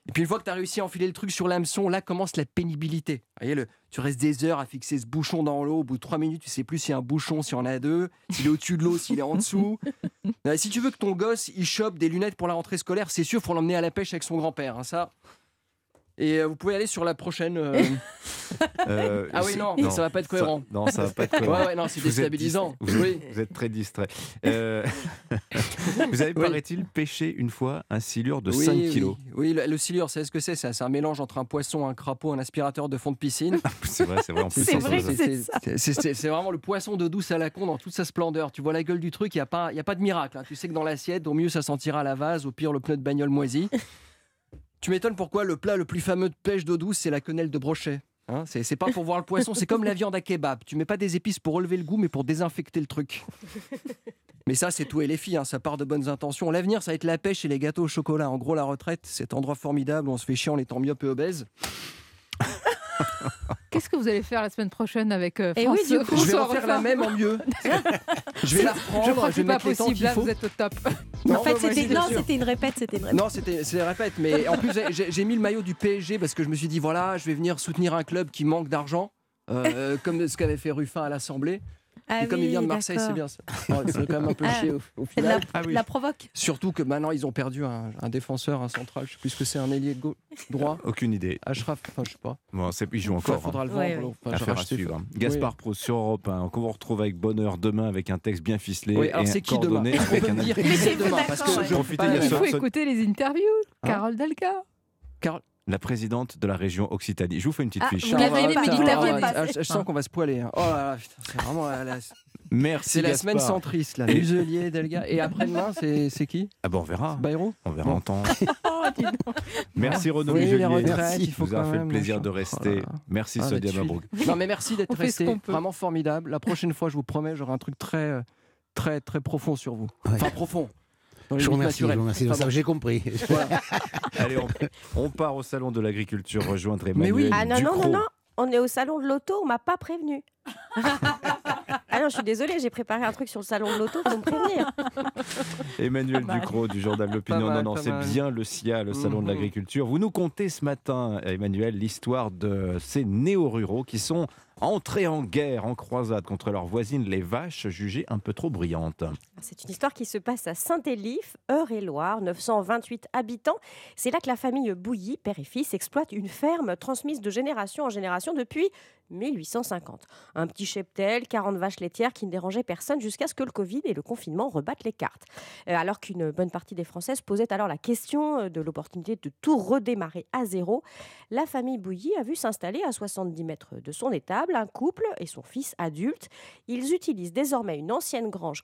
Et puis une fois que tu réussi à enfiler le truc sur l'hameçon, là commence la pénibilité. Tu restes des heures à fixer ce bouchon dans l'eau. Au bout de trois minutes, tu sais plus s'il y a un bouchon, s'il y en a deux, s'il est au-dessus de l'eau, s'il est en dessous. Euh, si tu veux que ton gosse il chope des lunettes pour la rentrée scolaire, c'est sûr, faut l'emmener à la pêche avec son grand-père. hein, ça. Et euh, vous pouvez aller sur la prochaine. euh, Euh, Ah oui, c'est- non, ça va pas être cohérent. non, ça va pas être cohérent. Ouais, ouais, non, c'est Vous êtes déstabilisant. Vous, Oui. vous êtes très distrait. Euh, vous avez, Oui. paraît-il, pêché une fois un silure de oui, 5 oui. kilos. Oui, le, le silure, c'est ce que c'est C'est c'est un mélange entre un poisson, un crapaud, un aspirateur de fond de piscine? C'est vrai, c'est vrai. En plus, C'est vrai c'est ça. C'est- c'est- c'est vraiment le poisson de douce à la con dans toute sa splendeur. Tu vois la gueule du truc, il n'y a, pas- y a pas de miracle. hein. Tu sais que dans l'assiette, au mieux ça sentira la vase, au pire le pneu de bagnole moisi. Tu m'étonnes pourquoi le plat le plus fameux de pêche d'eau douce, c'est la quenelle de brochet. Hein, c'est pas pour voir le poisson, c'est comme la viande à kebab. Tu mets pas des épices pour relever le goût, mais pour désinfecter le truc. Mais ça, c'est tout et les filles, hein, ça part de bonnes intentions. L'avenir, ça va être la pêche et les gâteaux au chocolat. En gros, la retraite, cet endroit formidable où on se fait chier en étant myope et obèse. Qu'est-ce que vous allez faire la semaine prochaine avec euh, Eh oui, François- du coup, Je vais en faire la même en mieux. Je vais la reprendre, Je crois que c'est pas possible, là faut. vous êtes au top. Non, en fait, c'était non, une répète, c'était une répète. Non, c'était, c'est répète, mais en plus, j'ai, j'ai mis le maillot du PSG parce que je me suis dit, voilà, je vais venir soutenir un club qui manque d'argent, euh, comme ce qu'avait fait Ruffin à l'Assemblée. Ah Et comme il vient de oui, Marseille, c'est bien ça. Oh, c'est quand même un peu Ah, chier au, au elle la- final. elle la provoque. Surtout que maintenant, ils ont perdu un, un défenseur, un central. Je sais plus ce que c'est, un ailier de gauche, droit. Aucune idée. Ashraf, enfin, je sais pas. Bon, il joue encore. faudra hein. le vendre, Ouais, ouais. enfin, Affaire à suivre. Oui. Gaspard Pro sur Europe 1, qu'on vous retrouve avec bonheur demain avec un texte bien ficelé. Oui, alors c'est qui demain avec un dire qui c'est demain Parce que il Il faut écouter les interviews. Hein Carole Delca. La présidente de la région Occitanie. Je vous fais une petite Ah, fiche. vous l'avez aimé, mais Putain, vous l'aviez ah, pas. je, je sens qu'on va se poiler. hein. Oh là là, putain, c'est vraiment la, la- Merci. c'est la semaine centriste, là. Muselier, Delga. Et après-demain, c'est c'est qui? Ah bon, on verra. Bayrou? On verra Bon. en temps. Oh. Merci Renaud Oui, Muselier. retraites, il faut vous a quand fait le plaisir de rester. Oh là. Merci Ah. Mabrouk. Non, mais merci d'être On resté. Vraiment formidable. La prochaine fois, je vous promets, j'aurai un truc très, très, très profond sur vous. Enfin, profond. Dans les Je remercie, je naturelles. vous remercie. Enfin, Ça, bon. J'ai compris. Allez, on, on part au salon de l'agriculture rejoindre Mais oui. Emmanuel Ah non, non, non, non, on est au salon de l'auto, on m'a pas prévenu. non, je suis désolée, j'ai préparé un truc sur le salon de l'auto pour me prévenir. Emmanuel. Ducrot du journal L'Opinion. Non, non, c'est bien le SIA, le salon de Mhm. l'agriculture. Vous nous contez ce matin, Emmanuel, l'histoire de ces néo-ruraux qui sont entrés en guerre, en croisade contre leurs voisines, les vaches, jugées un peu trop bruyantes. C'est une histoire qui se passe à Saint-Élif, Eure-et-Loire, 928 habitants. C'est là que la famille Bouilly, père et fils, exploite une ferme transmise de génération en génération depuis 1850. Un petit cheptel, 40 vaches laitières qui ne dérangeaient personne jusqu'à ce que le Covid et le confinement rebattent les cartes. Euh, alors qu'une bonne partie des Français se posait alors la question euh, de l'opportunité de tout redémarrer à zéro, la famille Bouilly a vu s'installer à 70 mètres de son étable un couple et son fils adulte. Ils utilisent désormais une ancienne grange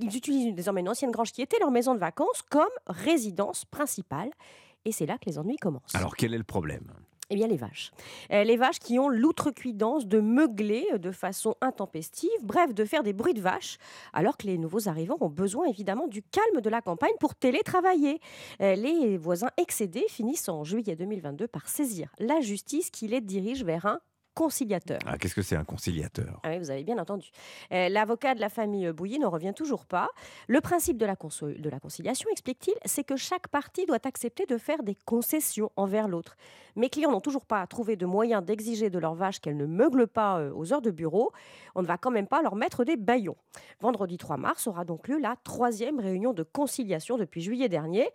ils utilisent désormais une ancienne grange qui était leur maison de vacances comme résidence principale. Et c'est là que les ennuis commencent. Alors, quel est le problème? Eh bien, les vaches. Euh, les vaches qui ont l'outrecuidance de meugler euh, de façon intempestive, bref, de faire des bruits de vaches, alors que les nouveaux arrivants ont besoin évidemment du calme de la campagne pour télétravailler. Euh, les voisins excédés finissent en juillet 2022 par saisir la justice qui les dirige vers un conciliateur. Ah, Qu'est-ce que c'est un conciliateur? Ah oui, vous avez bien entendu. Euh, L'avocat de la famille Bouilly ne revient toujours pas. Le principe de la, de la conciliation, explique-t-il, c'est que chaque partie doit accepter de faire des concessions envers l'autre. Mes clients n'ont toujours pas trouvé de moyen d'exiger de leurs vaches qu'elles ne meuglent pas euh, aux heures de bureau. On ne va quand même pas leur mettre des baillons. Vendredi 3 mars aura donc lieu la troisième réunion de conciliation depuis juillet dernier.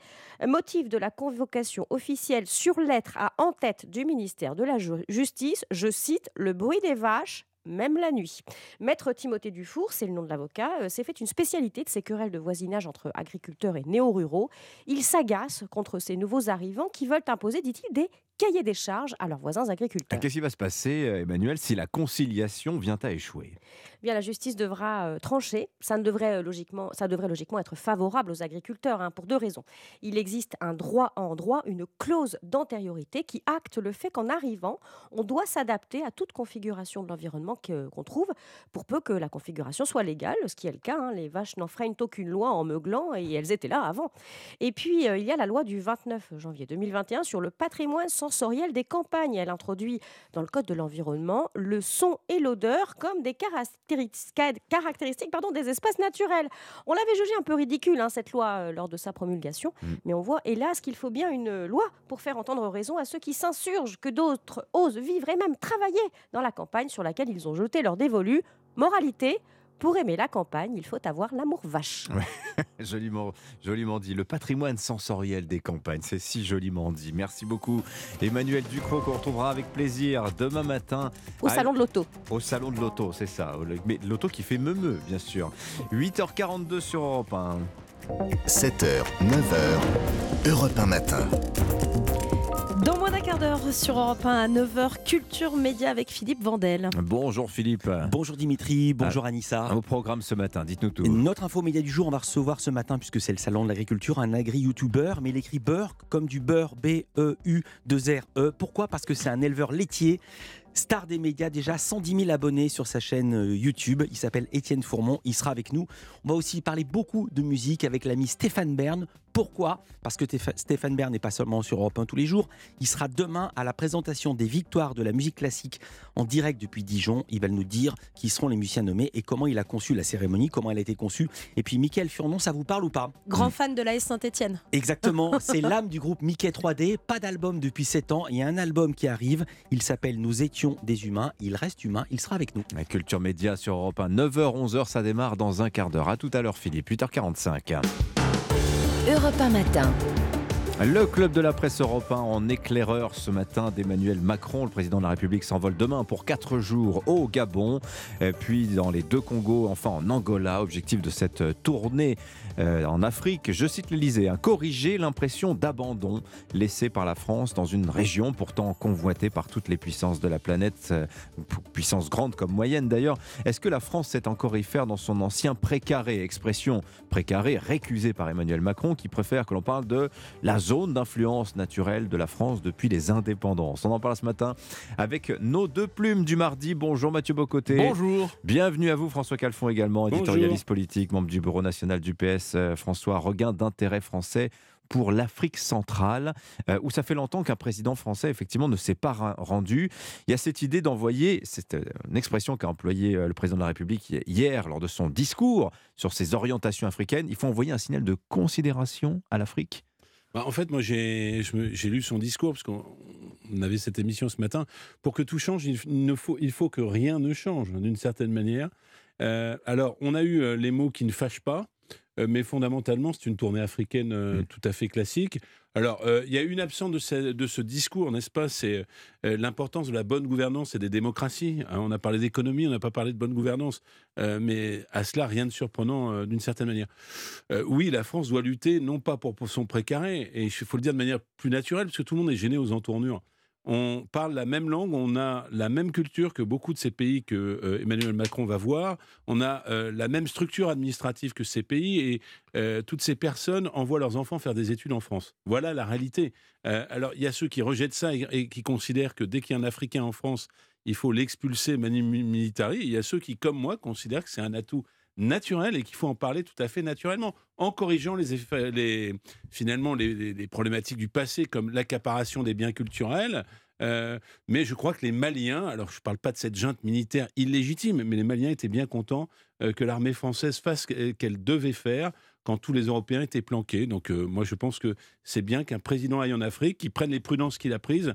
Motif de la convocation officielle sur lettre à en tête du ministère de la Ju- Justice, je cite, le bruit des vaches même la nuit. Maître Timothée Dufour, c'est le nom de l'avocat, euh, s'est fait une spécialité de ces querelles de voisinage entre agriculteurs et néo-ruraux. Il s'agace contre ces nouveaux arrivants qui veulent imposer, dit-il, des cahiers des charges à leurs voisins agriculteurs. Qu'est-ce qui va se passer, euh, Emmanuel, si la conciliation vient à échouer? Bien, la justice devra euh, trancher. Ça, ne devrait, euh, logiquement, ça devrait logiquement être favorable aux agriculteurs hein, pour deux raisons. Il existe un droit en droit, une clause d'antériorité qui acte le fait qu'en arrivant, on doit s'adapter à toute configuration de l'environnement qu'on trouve, pour peu que la configuration soit légale, ce qui est le cas. hein. Les vaches n'enfreignent aucune loi en meuglant et elles étaient là avant. Et puis, euh, il y a la loi du 29 janvier 2021 sur le patrimoine sensoriel des campagnes. Elle introduit dans le Code de l'environnement le son et l'odeur comme des caractéristiques, pardon, des espaces naturels. On l'avait jugé un peu ridicule, hein, cette loi, euh, lors de sa promulgation. Mais on voit, hélas, qu'il faut bien une loi pour faire entendre raison à ceux qui s'insurgent, que d'autres osent vivre et même travailler dans la campagne sur laquelle ils ont jeté leur dévolu. Moralité, pour aimer la campagne, il faut avoir l'amour vache. joliment, joliment dit. Le patrimoine sensoriel des campagnes, c'est si joliment dit. Merci beaucoup, Emmanuel Ducrot, qu'on retrouvera avec plaisir demain matin. Au à- salon de l'auto. Au salon de l'auto, c'est ça. Mais l'auto qui fait meumeux, bien sûr. 8h42 sur Europe 1. 7h, 9h, Europe 1 matin. Dans moins d'un quart d'heure sur Europe 1 à 9h, Culture Média avec Philippe Vandel. Bonjour Philippe. Bonjour Dimitri, bonjour Ah, Anissa. Au programme ce matin, dites-nous tout. Notre info média du jour, on va recevoir ce matin, puisque c'est le salon de l'agriculture, un agri-youtubeur, mais il écrit beurre comme du beurre, B-E-U-2-R-E. E. Pourquoi? Parce que c'est un éleveur laitier. Star des médias, déjà 110 000 abonnés sur sa chaîne euh, YouTube. Il s'appelle Étienne Fourmont. Il sera avec nous. On va aussi parler beaucoup de musique avec l'ami Stéphane Bern. Pourquoi? Parce que Stéphane Bern n'est pas seulement sur Europe 1 tous les jours. Il sera demain à la présentation des victoires de la musique classique en direct depuis Dijon. Il va nous dire qui seront les musiciens nommés et comment il a conçu la cérémonie, comment elle a été conçue. Et puis, Mickaël Furnon, ça vous parle ou pas? Grand fan de l'AS Saint-Etienne. Exactement, c'est l'âme du groupe Mickey 3D. Pas d'album depuis 7 ans. Il y a un album qui arrive. Il s'appelle Nous étions des humains. Il reste humain, il sera avec nous. La culture média sur Europe 1, 9h, 11h, ça démarre dans un quart d'heure. À tout à l'heure, Philippe, 8h45. Europe 1 matin. Le club de la presse européen en éclaireur ce matin d'Emmanuel Macron. Le président de la République s'envole demain pour quatre jours au Gabon, puis dans les deux Congos, enfin en Angola. Objectif de cette tournée euh, en Afrique, je cite l'Elysée, hein, corriger l'impression d'abandon laissée par la France dans une région pourtant convoitée par toutes les puissances de la planète, euh, puissances grandes comme moyennes d'ailleurs. Est-ce que la France sait encore y faire dans son ancien précaré? Expression précaré récusée par Emmanuel Macron qui préfère que l'on parle de la zone d'influence naturelle de la France depuis les indépendances. On en parle ce matin avec nos deux plumes du mardi. Bonjour Mathieu Bocoté. Bonjour. Bienvenue à vous François Calfon également, éditorialiste politique, membre du bureau national du PS euh, François, regain d'intérêt français pour l'Afrique centrale, euh, où ça fait longtemps qu'un président français, effectivement, ne s'est pas rendu. Il y a cette idée d'envoyer, c'est euh, une expression qu'a employée le président de la République hier lors de son discours sur ses orientations africaines, il faut envoyer un signal de considération à l'Afrique? Bah, en fait, moi, j'ai lu son discours, parce qu'on avait cette émission ce matin. Pour que tout change, il, faut que rien ne change, d'une certaine manière. alors, on a eu les mots qui ne fâchent pas. Euh, mais fondamentalement, c'est une tournée africaine euh, mm. tout à fait classique. Alors, euh, il y a une absence de ce, de ce discours, n'est-ce pas? C'est l'importance de la bonne gouvernance et des démocraties. Hein, on a parlé d'économie, on n'a pas parlé de bonne gouvernance, mais à cela, rien de surprenant d'une certaine manière. oui, la France doit lutter, non pas pour, pour son précaré, et il faut le dire de manière plus naturelle, parce que tout le monde est gêné aux entournures on parle la même langue, on a la même culture que beaucoup de ces pays que euh, Emmanuel Macron va voir, on a euh, la même structure administrative que ces pays et euh, toutes ces personnes envoient leurs enfants faire des études en France. Voilà la réalité. alors il y a ceux qui rejettent ça et, qui considèrent que dès qu'il y a un Africain en France, il faut l'expulser mani militari. Il y a ceux qui, comme moi, considèrent que c'est un atout naturel et qu'il faut en parler tout à fait naturellement, en corrigeant les finalement les, problématiques du passé comme l'accaparation des biens culturels. Euh, mais je crois que les Maliens, alors je ne parle pas de cette junte militaire illégitime, mais les Maliens étaient bien contents euh, que l'armée française fasse ce qu'elle devait faire quand tous les Européens étaient planqués. Donc euh, moi je pense que c'est bien qu'un président aille en Afrique, qu'il prenne les prudences qu'il a prises.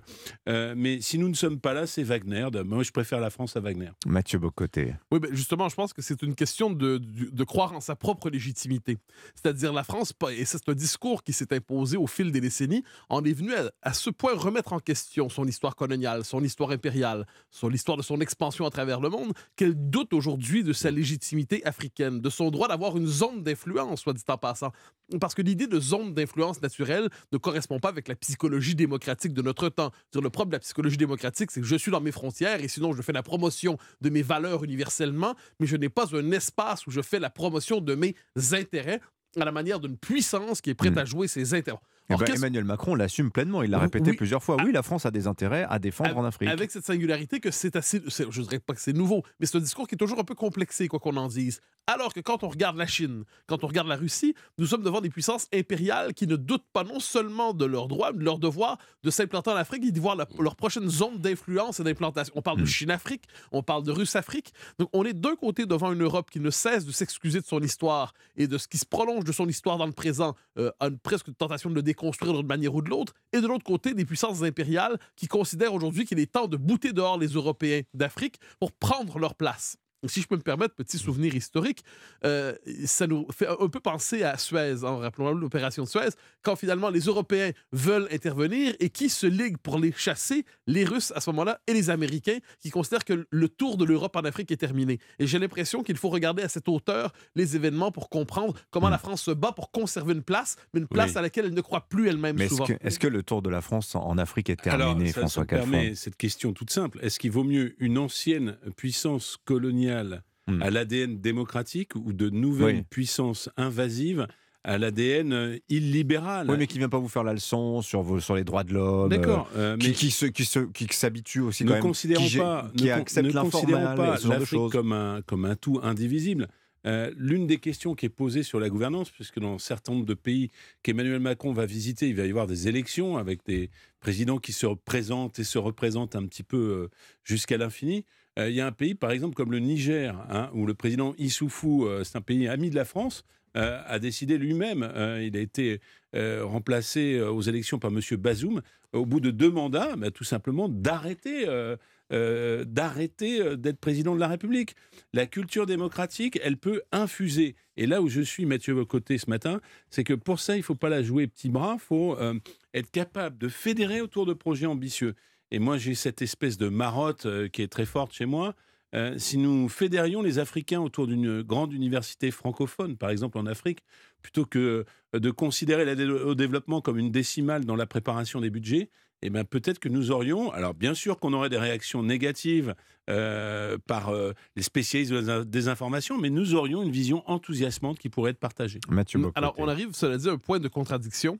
Euh, mais si nous ne sommes pas là, c'est Wagner. Moi je préfère la France à Wagner. Mathieu Bocoté. Oui, ben justement, je pense que c'est une question de, de, croire en sa propre légitimité. C'est-à-dire la France, et c'est un discours qui s'est imposé au fil des décennies, en est venu à, ce point remettre en question son histoire coloniale, son histoire impériale, son l'histoire de son expansion à travers le monde, qu'elle doute aujourd'hui de sa légitimité africaine, de son droit d'avoir une zone d'influence, soit dit en passant. Parce que l'idée de zone d'influence naturelle ne correspond pas avec la psychologie démocratique de notre temps. le problème de la psychologie démocratique, c'est que je suis dans mes frontières et sinon je fais la promotion de mes valeurs universellement, mais je n'ai pas un espace où je fais la promotion de mes intérêts à la manière d'une puissance qui est prête hmm. à jouer ses intérêts. Eh ben, Emmanuel Macron l'assume pleinement, il l'a répété plusieurs fois. Oui, la France a des intérêts à défendre en Afrique. Avec cette singularité que c'est assez, je ne dirais pas que c'est nouveau, mais c'est un discours qui est toujours un peu complexé, quoi qu'on en dise. Alors que quand on regarde la Chine, quand on regarde la Russie, nous sommes devant des puissances impériales qui ne doutent pas non seulement de leur droit, de leur devoir de s'implanter en Afrique et d'y voir leur prochaine zone d'influence et d'implantation. On parle de hmm. Chine-Afrique, on parle de Russe-Afrique. Donc on est d'un côté devant une Europe qui ne cesse de s'excuser de son histoire et de ce qui se prolonge de son histoire dans le présent, euh, à une presque tentation de le déconstruire d'une manière ou de l'autre, et de l'autre côté, des puissances impériales qui considèrent aujourd'hui qu'il est temps de bouter dehors les Européens d'Afrique pour prendre leur place si je peux me permettre, petit souvenir historique, euh, ça nous fait un peu penser à Suez, en hein, rappelant l'opération de Suez, quand finalement les Européens veulent intervenir et qui se liguent pour les chasser, les Russes à ce moment-là et les Américains, qui considèrent que le tour de l'Europe en Afrique est terminé. Et j'ai l'impression qu'il faut regarder à cette hauteur les événements pour comprendre comment la France se bat pour conserver une place, mais une place à laquelle elle ne croit plus elle-même souvent. Est-ce que, le tour de la France en Afrique est terminé, François ça permet cette question toute simple. Est-ce qu'il vaut mieux une ancienne puissance coloniale Hmm. à l'ADN démocratique ou de nouvelles puissances invasives à l'ADN euh, illibéral. Oui, mais qui ne vient pas vous faire la leçon sur, vos, sur les droits de l'homme. D'accord. Euh, mais qui, qui, qui, qui s'habitue aussi quand ne considérons qui, pas, qui ne, accepte considérons pas l'Afrique comme un, comme un tout indivisible. Euh, l'une des questions qui est posée sur la gouvernance, puisque dans un certain nombre de pays qu'Emmanuel Macron va visiter, il va y avoir des élections avec des présidents qui se représentent et se représentent un petit peu jusqu'à l'infini. Euh, il y a un pays, par exemple, comme le Niger, hein, où le président Issoufou, euh, c'est un pays ami de la France, euh, a décidé lui-même, il a été remplacé aux élections par M. Bazoum, au bout de deux mandats, bah, tout simplement d'arrêter d'être président de la République. La culture démocratique, elle peut infuser. Et là où je suis, Mathieu Côté, ce matin, c'est que pour ça, il ne faut pas la jouer petit bras, il faut être capable de fédérer autour de projets ambitieux. Et moi, j'ai cette espèce de marotte euh, qui est très forte chez moi. Euh, si nous fédérions les Africains autour d'une grande université francophone, par exemple en Afrique, plutôt que euh, de considérer l'aide au développement comme une décimale dans la préparation des budgets, eh ben peut-être que nous aurions, alors bien sûr qu'on aurait des réactions négatives euh, par euh, les spécialistes de la désinformation, mais nous aurions une vision enthousiasmante qui pourrait être partagée. Mathieu Mm, Alors, on arrive, cela dit, à un point de contradiction.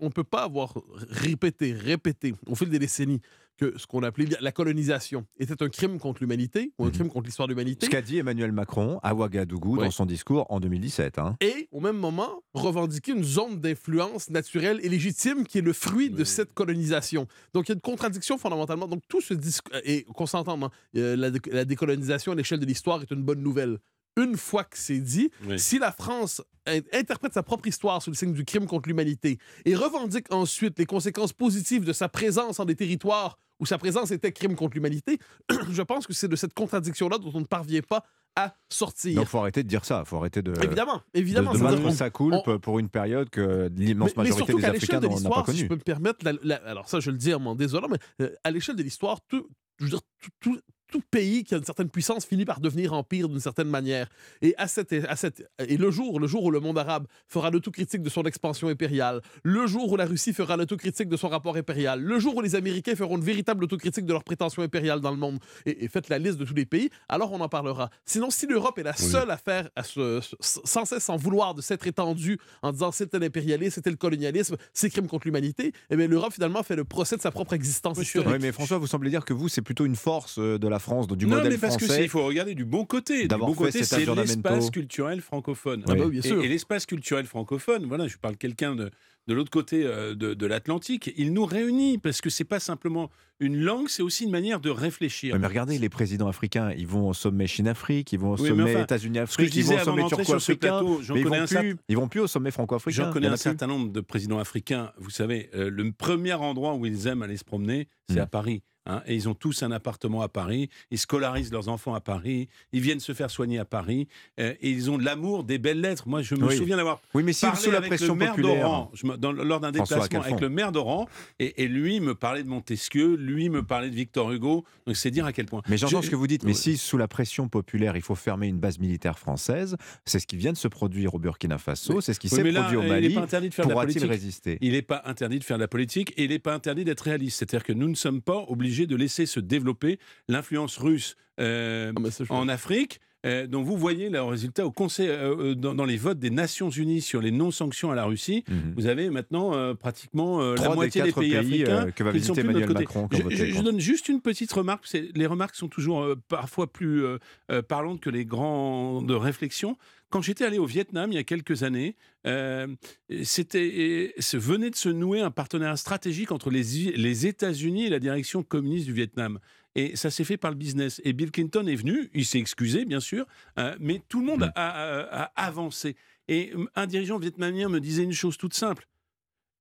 On ne peut pas avoir répété, répété au fil des décennies que ce qu'on appelait la colonisation était un crime contre l'humanité ou un crime contre l'histoire de l'humanité. Ce qu'a dit Emmanuel Macron à Ouagadougou dans son discours en 2017. hein. Et au même moment, revendiquer une zone d'influence naturelle et légitime qui est le fruit de cette colonisation. Donc il y a une contradiction fondamentalement. Donc tout ce discours, et qu'on s'entende, hein, euh, la, dé- la décolonisation à l'échelle de l'histoire est une bonne nouvelle. Une fois que c'est dit, si la France in- interprète sa propre histoire sous le signe du crime contre l'humanité et revendique ensuite les conséquences positives de sa présence en des territoires où sa présence était crime contre l'humanité, je pense que c'est de cette contradiction-là dont on ne parvient pas à sortir. Donc, faut arrêter de dire ça. faut arrêter de. Évidemment, évidemment, De, sa coulpe pour une période que l'immense mais, mais majorité surtout des Africains l'échelle de n'ont- n'a pas l'histoire, si connue. je peux me permettre, la- la- alors ça je le dis en m'en désolant, mais euh, à l'échelle de l'histoire, tout, je veux dire, tout, tout- tout pays qui a une certaine puissance finit par devenir empire d'une certaine manière. Et, à cette, à cette, et le, jour, le jour où le monde arabe fera l'autocritique de son expansion impériale, le jour où la Russie fera l'autocritique de son rapport impérial, le jour où les Américains feront une véritable autocritique de leur prétention impériale dans le monde, et, et faites la liste de tous les pays, alors on en parlera. Sinon, si l'Europe est la seule à faire, à se, sans cesse en vouloir de s'être étendue en disant c'était l'impérialisme, c'était le colonialisme, c'est crime contre l'humanité, eh bien l'Europe finalement fait le procès de sa propre existence. Oui, mais François, vous semblez dire que vous, c'est plutôt une force euh, de la France, du non, modèle mais parce que français. c'est- il faut regarder du bon côté. Du bon côté, c'est l'espace culturel francophone. Ah bah oui, bien Et- sûr. Et, l'espace culturel francophone, voilà, je parle quelqu'un de, de l'autre côté euh, de, de l'Atlantique, il nous réunit parce que c'est pas simplement une langue, c'est aussi une manière de réfléchir. Mais regardez, les présidents africains, ils vont au sommet Chine-Afrique, ils vont au Oui, sommet enfin, États-Unis ce que je Afrique, ils vont au sommet turco-africain. ils vont plus, ils vont plus au sommet franco-africain. J'en connais un certain nombre de présidents africains. Vous savez, euh, le premier endroit où ils aiment aller se promener, c'est Mm. à Paris. Hein. et ils ont tous un appartement à Paris. Ils scolarisent leurs enfants à Paris. Ils viennent se faire soigner à Paris. euh, et ils ont de l'amour, des belles lettres. Moi, je me Oui. souviens d'avoir Oui, mais si parlé sous la avec pression le maire populaire. d'Oran, lors d'un déplacement avec le maire d'Oran. Et, et lui me parlait de Montesquieu, lui me parlait de Victor Hugo. Donc c'est dire à quel point. Mais j'entends Je- ce que vous dites, mais Ouais. si sous la pression populaire, il faut fermer une base militaire française, c'est ce qui vient de se produire au Burkina Faso, c'est ce qui s'est produit au Il Mali. n'est pas interdit de faire de la Pourra-t-il politique? résister? Il n'est pas interdit de faire de la politique et il n'est pas interdit d'être réaliste. C'est-à-dire que nous ne sommes pas obligés de laisser se développer l'influence russe euh, en Afrique. euh, dont vous voyez le résultat au conseil, euh, euh, dans, dans les votes des Nations Unies sur les non-sanctions à la Russie. Vous avez maintenant euh, pratiquement la moitié des pays, pays, africains que va qui sont visiter plus de notre Emmanuel côté. Macron, Je, je- donne juste une petite remarque. Les remarques sont toujours parfois plus parlantes que les grandes réflexions. Quand j'étais allé au Vietnam il y a quelques années, euh, c'était, venait de se nouer un partenariat stratégique entre les, États-Unis et la direction communiste du Vietnam. Et ça s'est fait par le business. Et Bill Clinton est venu, il s'est excusé, bien sûr, euh, mais tout le monde a, a- a avancé. Et un dirigeant vietnamien me disait une chose toute simple.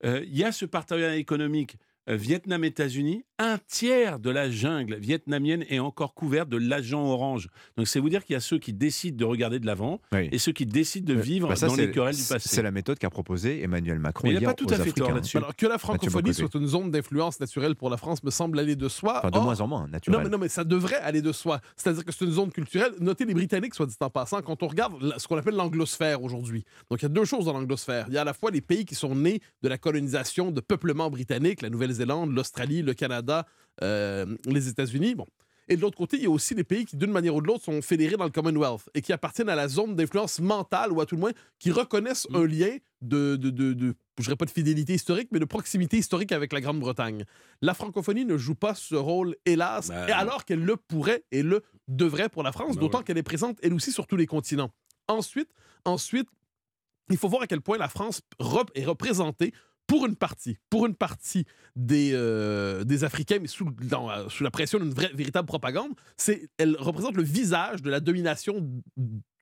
Euh, Il y a ce partenariat économique Vietnam-États-Unis, un tiers de la jungle vietnamienne est encore couverte de l'agent orange. Donc c'est vous dire qu'il y a ceux qui décident de regarder de l'avant et ceux qui décident de vivre Bah, ça, dans les querelles du passé. C'est la méthode qu'a proposée Emmanuel Macron Mais il a hier pas tout à fait tort là-dessus. Alors que la francophonie soit une zone d'influence naturelle pour la France me semble aller de soi. Enfin, de Or- moins en moins, naturel. Non mais, non, mais ça devrait aller de soi. C'est-à-dire que c'est une zone culturelle. Notez les Britanniques, soit dit en passant, quand on regarde ce qu'on appelle l'anglosphère aujourd'hui. Donc il y a deux choses dans l'anglosphère. Il y a à la fois les pays qui sont nés de la colonisation de peuplement britannique, la Nouvelle-Zélande, l'Australie, le Canada, euh, les États-Unis. Bon. Et de l'autre côté, il y a aussi les pays qui, d'une manière ou de l'autre, sont fédérés dans le Commonwealth et qui appartiennent à la zone d'influence mentale, ou à tout le moins, qui reconnaissent un lien de, de, de, de- je dirais pas de fidélité historique, mais de proximité historique avec la Grande-Bretagne. La francophonie ne joue pas ce rôle, hélas, et alors qu'elle le pourrait et le devrait pour la France, d'autant qu'elle est présente, elle aussi, sur tous les continents. Ensuite, ensuite, il faut voir à quel point la France est représentée pour une partie, pour une partie des, euh, des Africains, mais sous, dans, euh, sous la pression d'une vraie, véritable propagande, c'est, elle représente le visage de la domination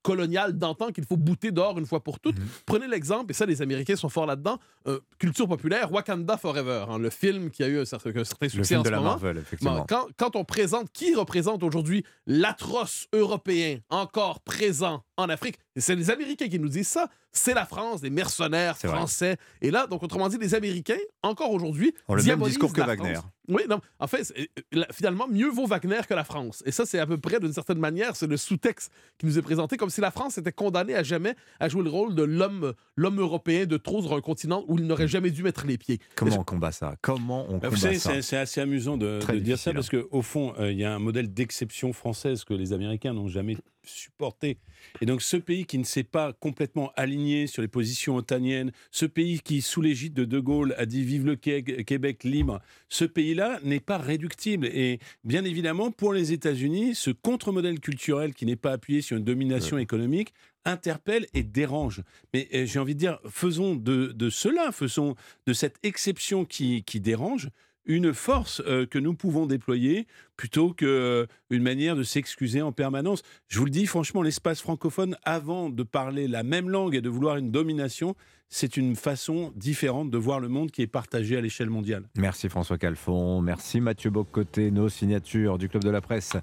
coloniale d'antan qu'il faut bouter dehors une fois pour toutes. Prenez l'exemple, et ça, les Américains sont forts là-dedans, euh, culture populaire, Wakanda Forever, hein, le film qui a eu un certain, un certain succès film en de ce la moment. Marvel, effectivement. Bon, quand, quand on présente, qui représente aujourd'hui l'atroce européen encore présent en Afrique, et c'est les Américains qui nous disent ça, c'est la France, des mercenaires vrai. français. Et là, donc autrement dit, les Américains, encore aujourd'hui, Ont le même discours que Wagner. France. Oui, non, en fait, euh, finalement, mieux vaut Wagner que la France. Et ça, c'est à peu près, d'une certaine manière, c'est le sous-texte qui nous est présenté, comme si la France était condamnée à jamais à jouer le rôle de l'homme l'homme européen de trop sur un continent où il n'aurait jamais dû mettre les pieds. Comment on combat ça? Comment on Bah, combat vous savez, ça? c'est assez amusant de, dire ça hein. parce qu'au fond, euh, il y a un modèle d'exception française que les Américains n'ont jamais supporté. Et donc, ce pays qui ne s'est pas complètement aligné sur les positions otaniennes, ce pays qui, sous l'égide de De Gaulle, a dit Vive le Qué- Québec libre, ce pays-là n'est pas réductible. Et bien évidemment, pour les États-Unis, ce contre-modèle culturel qui n'est pas appuyé sur une domination économique interpelle et dérange. Mais euh, j'ai envie de dire, faisons de, de cela, faisons de cette exception qui, qui dérange une force euh, que nous pouvons déployer plutôt qu'une manière de s'excuser en permanence. Je vous le dis franchement, l'espace francophone, avant de parler la même langue et de vouloir une domination, c'est une façon différente de voir le monde qui est partagé à l'échelle mondiale. Merci François Calfon, merci Mathieu Bocoté, nos signatures du Club de la Presse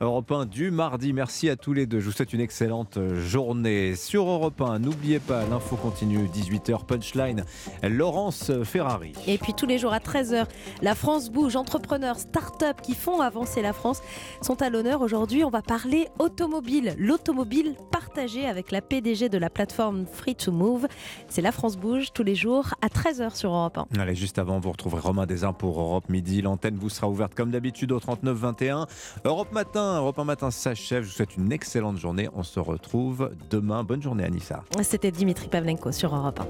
Europe 1 du mardi. Merci à tous les deux. Je vous souhaite une excellente journée. Sur Europe 1, n'oubliez pas, l'info continue, 18h, punchline, Laurence Ferrari. Et puis tous les jours à 13h, la France bouge, entrepreneurs, start-up qui font avancer la France sont à l'honneur. Aujourd'hui, on va parler automobile, l'automobile partagée avec la PDG de la plateforme Free to Move. C'est la France bouge tous les jours à 13h sur Europe 1. Allez, juste avant, vous retrouverez Romain Desins pour Europe Midi. L'antenne vous sera ouverte comme d'habitude au 39 21. Europe Matin, Europe 1 Matin s'achève. Je vous souhaite une excellente journée. On se retrouve demain. Bonne journée, Anissa. C'était Dimitri Pavlenko sur Europe 1.